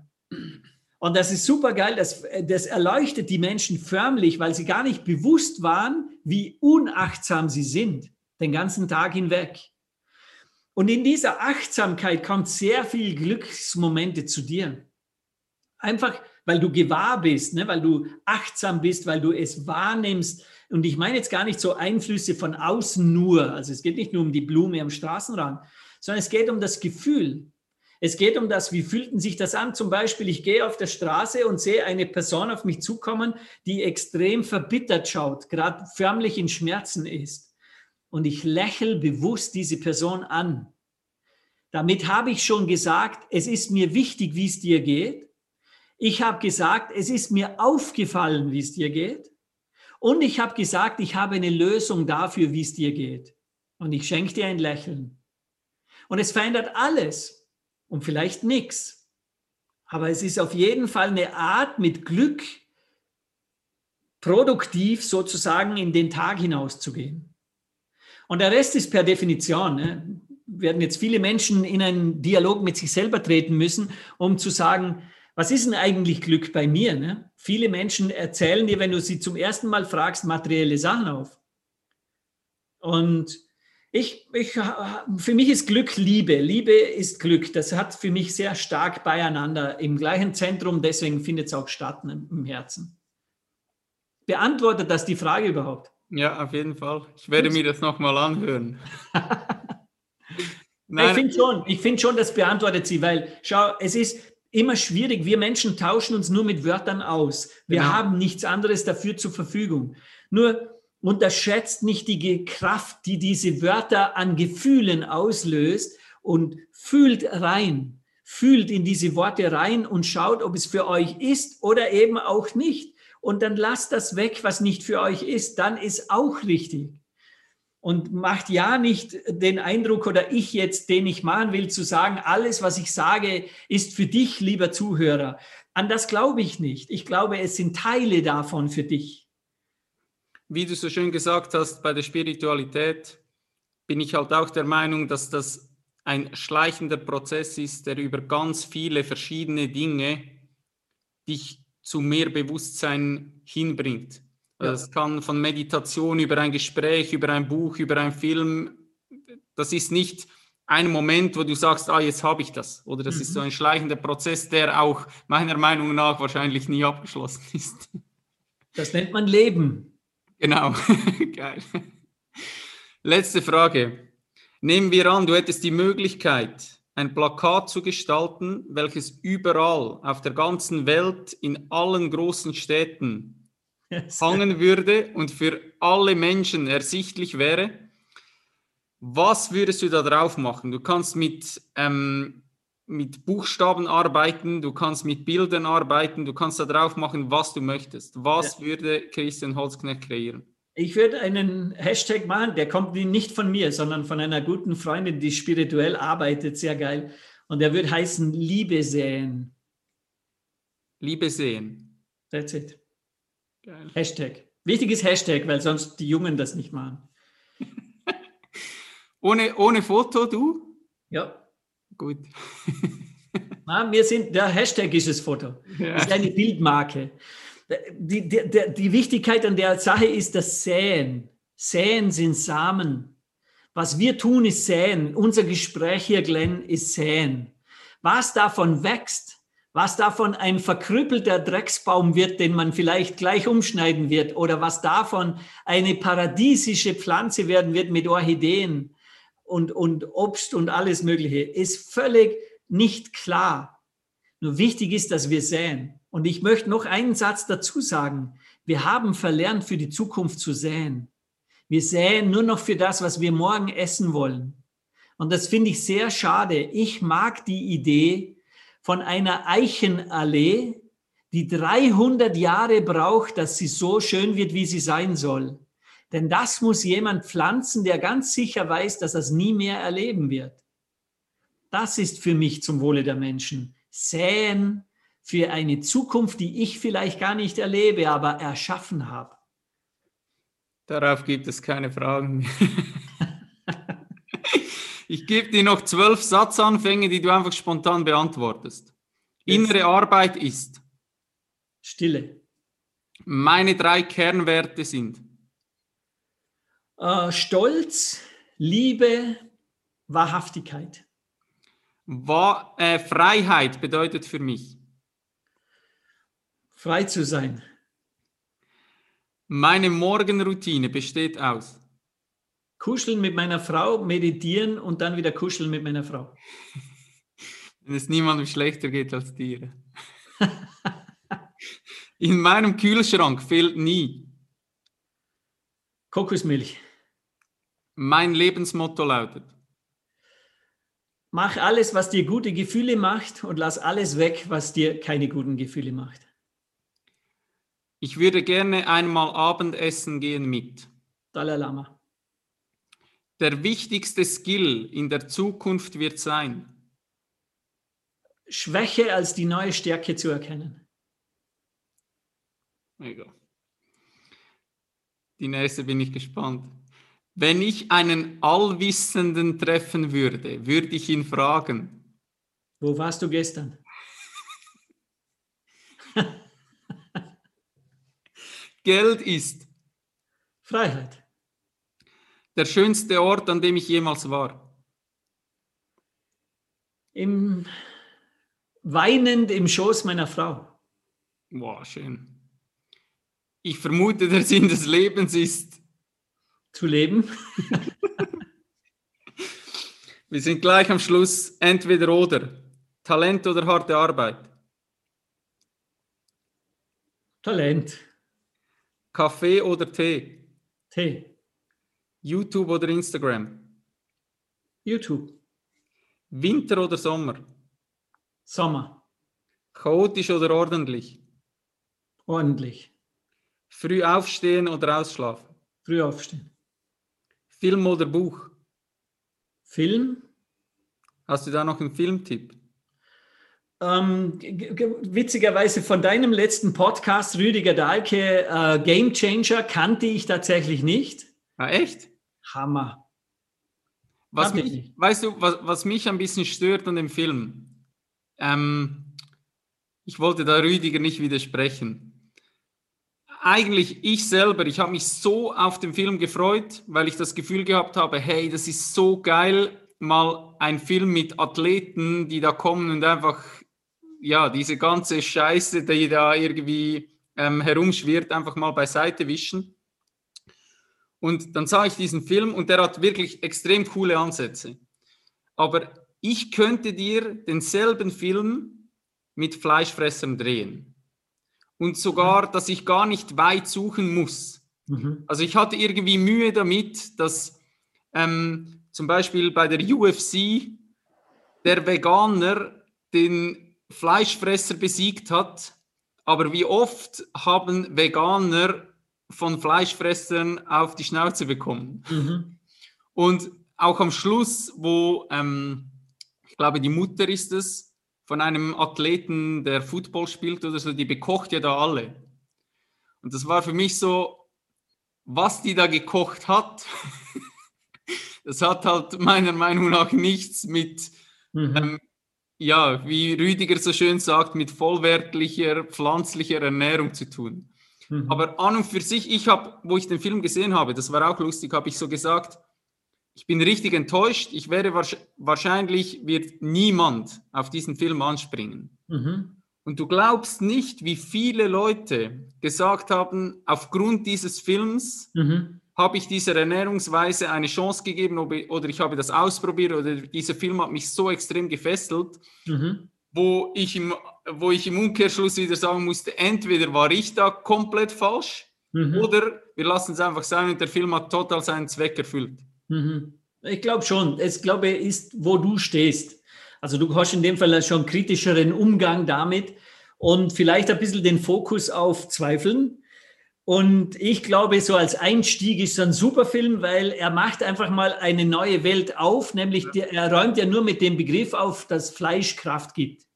Und das ist super geil. Das, das erleuchtet die Menschen förmlich, weil sie gar nicht bewusst waren, wie unachtsam sie sind, den ganzen Tag hinweg. Und in dieser Achtsamkeit kommt sehr viel Glücksmomente zu dir. Einfach, weil du gewahr bist, ne? weil du achtsam bist, weil du es wahrnimmst, und ich meine jetzt gar nicht so Einflüsse von außen nur. Also es geht nicht nur um die Blume am Straßenrand, sondern es geht um das Gefühl. Es geht um das, wie fühlten sich das an? Zum Beispiel, ich gehe auf der Straße und sehe eine Person auf mich zukommen, die extrem verbittert schaut, gerade förmlich in Schmerzen ist. Und ich lächle bewusst diese Person an. Damit habe ich schon gesagt, es ist mir wichtig, wie es dir geht. Ich habe gesagt, es ist mir aufgefallen, wie es dir geht. Und ich habe gesagt, ich habe eine Lösung dafür, wie es dir geht. Und ich schenke dir ein Lächeln. Und es verändert alles und vielleicht nichts. Aber es ist auf jeden Fall eine Art, mit Glück produktiv sozusagen in den Tag hinauszugehen. Und der Rest ist per Definition. Ne? Werden jetzt viele Menschen in einen Dialog mit sich selber treten müssen, um zu sagen, was ist denn eigentlich Glück bei mir? Ne? Viele Menschen erzählen dir, wenn du sie zum ersten Mal fragst, materielle Sachen auf. Und ich, ich, für mich ist Glück Liebe. Liebe ist Glück. Das hat für mich sehr stark beieinander im gleichen Zentrum. Deswegen findet es auch statt ne, im Herzen. Beantwortet das die Frage überhaupt? Ja, auf jeden Fall. Ich werde mir das nochmal anhören. [laughs] Nein. Ich finde schon, ich finde schon, das beantwortet sie, weil schau, es ist, immer schwierig. Wir Menschen tauschen uns nur mit Wörtern aus. Wir genau. haben nichts anderes dafür zur Verfügung. Nur unterschätzt nicht die Kraft, die diese Wörter an Gefühlen auslöst und fühlt rein, fühlt in diese Worte rein und schaut, ob es für euch ist oder eben auch nicht. Und dann lasst das weg, was nicht für euch ist. Dann ist auch richtig und macht ja nicht den Eindruck oder ich jetzt, den ich machen will, zu sagen, alles, was ich sage, ist für dich, lieber Zuhörer. An das glaube ich nicht. Ich glaube, es sind Teile davon für dich. Wie du so schön gesagt hast, bei der Spiritualität bin ich halt auch der Meinung, dass das ein schleichender Prozess ist, der über ganz viele verschiedene Dinge dich zu mehr Bewusstsein hinbringt. Das kann von Meditation über ein Gespräch, über ein Buch, über einen Film. Das ist nicht ein Moment, wo du sagst, ah, jetzt habe ich das. Oder das mhm. ist so mhm. ein schleichender Prozess, der auch meiner Meinung nach wahrscheinlich nie abgeschlossen [laughs] ist. Das nennt man Leben. Genau. [laughs] Geil. Letzte Frage. Nehmen wir an, du hättest die Möglichkeit, ein Plakat zu gestalten, welches überall auf der ganzen Welt in allen großen Städten hangen würde und für alle Menschen ersichtlich wäre, was würdest du da drauf machen? Du kannst mit, ähm, mit Buchstaben arbeiten, du kannst mit Bildern arbeiten, du kannst da drauf machen, was du möchtest. Was ja. würde Christian Holzknecht kreieren? Ich würde einen Hashtag machen, der kommt nicht von mir, sondern von einer guten Freundin, die spirituell arbeitet, sehr geil. Und der würde heißen Liebe säen. Liebe sehen. That's it. Geil. Hashtag. Wichtiges Hashtag, weil sonst die Jungen das nicht machen. [laughs] ohne, ohne Foto, du? Ja. Gut. [laughs] Na, wir sind, der Hashtag ist das Foto. Ja. Das ist eine Bildmarke. Die, die, die, die Wichtigkeit an der Sache ist das Säen. Säen sind Samen. Was wir tun, ist säen. Unser Gespräch hier, Glenn, ist säen. Was davon wächst, was davon ein verkrüppelter Drecksbaum wird, den man vielleicht gleich umschneiden wird, oder was davon eine paradiesische Pflanze werden wird mit Orchideen und, und Obst und alles Mögliche, ist völlig nicht klar. Nur wichtig ist, dass wir säen. Und ich möchte noch einen Satz dazu sagen. Wir haben verlernt, für die Zukunft zu säen. Wir säen nur noch für das, was wir morgen essen wollen. Und das finde ich sehr schade. Ich mag die Idee von einer Eichenallee, die 300 Jahre braucht, dass sie so schön wird, wie sie sein soll. Denn das muss jemand pflanzen, der ganz sicher weiß, dass er es nie mehr erleben wird. Das ist für mich zum Wohle der Menschen. Säen für eine Zukunft, die ich vielleicht gar nicht erlebe, aber erschaffen habe. Darauf gibt es keine Fragen mehr. [laughs] ich gebe dir noch zwölf Satzanfänge, die du einfach spontan beantwortest. Innere Arbeit ist. Stille. Meine drei Kernwerte sind. Äh, Stolz, Liebe, Wahrhaftigkeit. Wa äh, Freiheit bedeutet für mich. Frei zu sein. Meine Morgenroutine besteht aus. Kuscheln mit meiner Frau, meditieren und dann wieder kuscheln mit meiner Frau. [laughs] Wenn es niemandem schlechter geht als dir. [laughs] In meinem Kühlschrank fehlt nie. Kokosmilch. Mein Lebensmotto lautet. Mach alles, was dir gute Gefühle macht und lass alles weg, was dir keine guten Gefühle macht. Ich würde gerne einmal Abendessen gehen mit. Dalai Lama. Der wichtigste Skill in der Zukunft wird sein. Schwäche als die neue Stärke zu erkennen. Mega. Die nächste bin ich gespannt. Wenn ich einen Allwissenden treffen würde, würde ich ihn fragen. Wo warst du gestern? [laughs] Geld ist Freiheit. Der schönste Ort, an dem ich jemals war. Im weinend im Schoß meiner Frau. Wow, schön. Ich vermute, der Sinn des Lebens ist. Zu leben. [laughs] Wir sind gleich am Schluss. Entweder oder. Talent oder harte Arbeit. Talent. Kaffee oder Tee. Tee. YouTube oder Instagram. YouTube. Winter oder Sommer. Sommer. Chaotisch oder ordentlich. Ordentlich. Früh aufstehen oder ausschlafen. Früh aufstehen. Film oder Buch. Film. Hast du da noch einen Filmtipp? Ähm, witzigerweise von deinem letzten Podcast, Rüdiger Dahlke, äh, Game Changer, kannte ich tatsächlich nicht. Ah, echt? Hammer. Was mich, weißt du, was, was mich ein bisschen stört an dem Film? Ähm, ich wollte da Rüdiger nicht widersprechen. Eigentlich ich selber, ich habe mich so auf den Film gefreut, weil ich das Gefühl gehabt habe, hey, das ist so geil, mal ein Film mit Athleten, die da kommen und einfach, ja, diese ganze Scheiße, die da irgendwie ähm, herumschwirrt, einfach mal beiseite wischen. Und dann sah ich diesen Film und der hat wirklich extrem coole Ansätze. Aber ich könnte dir denselben Film mit Fleischfressern drehen. Und sogar, dass ich gar nicht weit suchen muss. Mhm. Also ich hatte irgendwie Mühe damit, dass ähm, zum Beispiel bei der UFC der Veganer den Fleischfresser besiegt hat. Aber wie oft haben Veganer von Fleischfressern auf die Schnauze bekommen? Mhm. Und auch am Schluss, wo ähm, ich glaube, die Mutter ist es, von einem Athleten, der Football spielt oder so, die bekocht ja da alle. Und das war für mich so, was die da gekocht hat, [laughs] das hat halt meiner Meinung nach nichts mit, Mhm. ähm, ja, wie Rüdiger so schön sagt, mit vollwertlicher pflanzlicher Ernährung zu tun. Mhm. Aber an und für sich, ich habe, wo ich den Film gesehen habe, das war auch lustig, habe ich so gesagt, ich bin richtig enttäuscht. Ich wäre wahrsch- wahrscheinlich, wird niemand auf diesen Film anspringen. Mhm. Und du glaubst nicht, wie viele Leute gesagt haben, aufgrund dieses Films Mhm. habe ich dieser Ernährungsweise eine Chance gegeben oder ich habe das ausprobiert oder dieser Film hat mich so extrem gefesselt, Mhm. wo ich im, wo ich im Umkehrschluss wieder sagen musste, entweder war ich da komplett falsch Mhm. oder wir lassen es einfach sein und der Film hat total seinen Zweck erfüllt. Mhm. Ich glaube schon. Es glaube ist, wo du stehst. Also du hast in dem Fall schon kritischeren Umgang damit und vielleicht ein bisschen den Fokus auf Zweifeln. Und ich glaube, so als Einstieg ist es ein super Film, weil er macht einfach mal eine neue Welt auf, nämlich der, er räumt ja nur mit dem Begriff auf, dass Fleisch Kraft gibt.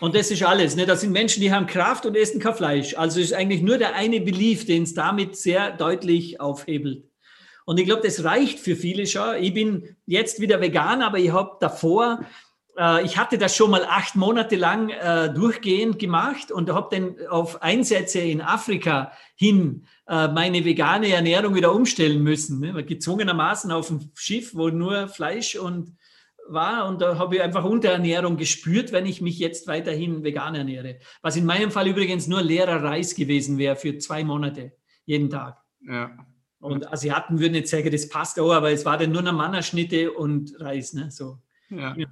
Und das ist alles. Ne? Das sind Menschen, die haben Kraft und essen kein Fleisch. Also ist eigentlich nur der eine Belief, den es damit sehr deutlich aufhebelt. Und ich glaube, das reicht für viele schon. Ich bin jetzt wieder vegan, aber ich habe davor, äh, ich hatte das schon mal acht Monate lang äh, durchgehend gemacht und habe dann auf Einsätze in Afrika hin äh, meine vegane Ernährung wieder umstellen müssen. Ne? Gezwungenermaßen auf dem Schiff, wo nur Fleisch und war und da habe ich einfach Unterernährung gespürt, wenn ich mich jetzt weiterhin vegan ernähre. Was in meinem Fall übrigens nur leerer Reis gewesen wäre für zwei Monate, jeden Tag. Ja. Und Asiaten würden jetzt sagen, das passt auch, aber es war dann nur eine Mannerschnitte und Reis. Ne? So. Ja. ja.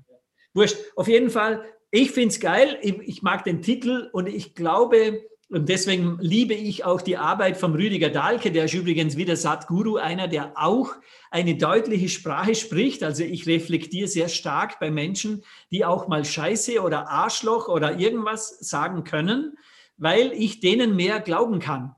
Wurscht. Auf jeden Fall, ich finde es geil. Ich, ich, mag den Titel und ich glaube, und deswegen liebe ich auch die Arbeit von Rüdiger Dahlke, der ist übrigens wieder Satguru, einer, der auch eine deutliche Sprache spricht. Also ich reflektiere sehr stark bei Menschen, die auch mal Scheiße oder Arschloch oder irgendwas sagen können, weil ich denen mehr glauben kann.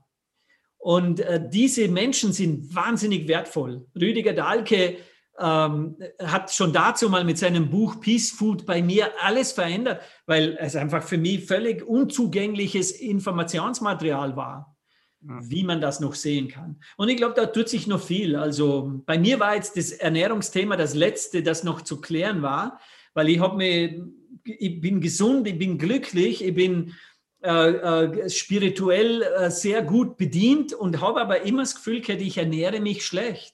Und äh, diese Menschen sind wahnsinnig wertvoll. Rüdiger Dahlke ähm, hat schon dazu mal mit seinem Buch Peace Food bei mir alles verändert, weil es einfach für mich völlig unzugängliches Informationsmaterial war, ja. wie man das noch sehen kann. Und ich glaube, da tut sich noch viel. Also bei mir war jetzt das Ernährungsthema das letzte, das noch zu klären war, weil ich habe mir, ich bin gesund, ich bin glücklich, ich bin äh, äh, spirituell äh, sehr gut bedient und habe aber immer das Gefühl gehabt, ich ernähre mich schlecht,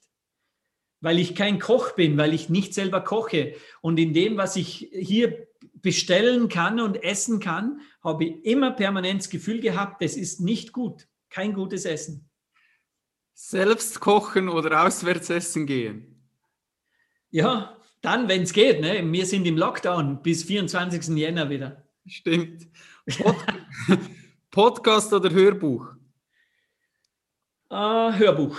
weil ich kein Koch bin, weil ich nicht selber koche. Und in dem, was ich hier bestellen kann und essen kann, habe ich immer permanent das Gefühl gehabt, das ist nicht gut, kein gutes Essen. Selbst kochen oder auswärts essen gehen? Ja, dann, wenn es geht. Ne? Wir sind im Lockdown bis 24. Jänner wieder. Stimmt. Pod [laughs] Podcast oder Hörbuch? Uh, Hörbuch.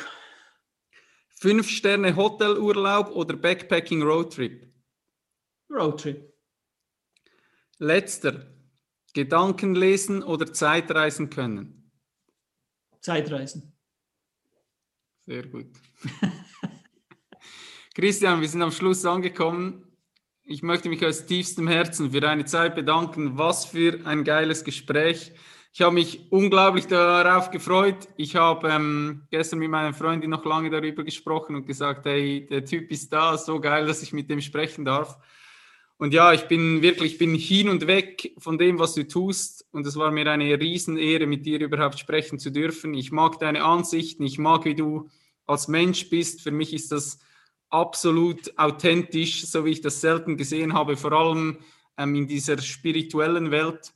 Fünf Sterne Hotelurlaub oder Backpacking Roadtrip? Roadtrip. Letzter. Gedanken lesen oder Zeitreisen können? Zeitreisen. Sehr gut. [laughs] Christian, wir sind am Schluss angekommen. Ich möchte mich aus tiefstem Herzen für deine Zeit bedanken. Was für ein geiles Gespräch. Ich habe mich unglaublich darauf gefreut. Ich habe ähm, gestern mit meiner Freundin noch lange darüber gesprochen und gesagt, hey, der Typ ist da, so geil, dass ich mit dem sprechen darf. Und ja, ich bin wirklich, ich bin hin und weg von dem, was du tust. Und es war mir eine Riesenehre, mit dir überhaupt sprechen zu dürfen. Ich mag deine Ansichten, ich mag, wie du als Mensch bist. Für mich ist das absolut authentisch, so wie ich das selten gesehen habe, vor allem ähm, in dieser spirituellen Welt.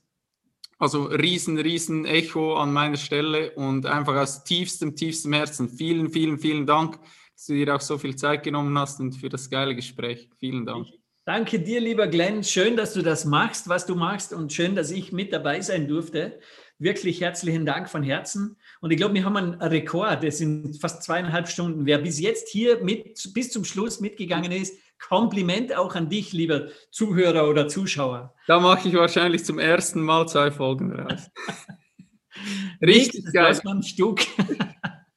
Also riesen, riesen Echo an meiner Stelle und einfach aus tiefstem, tiefstem Herzen vielen, vielen, vielen Dank, dass du dir auch so viel Zeit genommen hast und für das geile Gespräch. Vielen Dank. Danke dir, lieber Glenn. Schön, dass du das machst, was du machst und schön, dass ich mit dabei sein durfte. Wirklich herzlichen Dank von Herzen. Und ich glaube, wir haben einen Rekord. Das sind fast zweieinhalb Stunden. Wer bis jetzt hier mit, bis zum Schluss mitgegangen ist, Kompliment auch an dich, lieber Zuhörer oder Zuschauer. Da mache ich wahrscheinlich zum ersten Mal zwei Folgen raus. [laughs] Richtig Nichts, geil. ein Stück.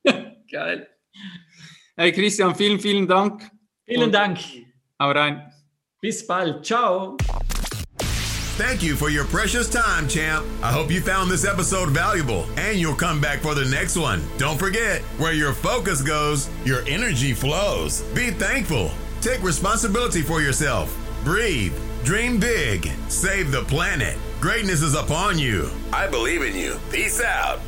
[laughs] geil. Hey Christian, vielen, vielen Dank. Vielen Und Dank. Hau rein. Bis bald. Ciao. Thank you for your precious time, champ. I hope you found this episode valuable and you'll come back for the next one. Don't forget, where your focus goes, your energy flows. Be thankful. Take responsibility for yourself. Breathe. Dream big. Save the planet. Greatness is upon you. I believe in you. Peace out.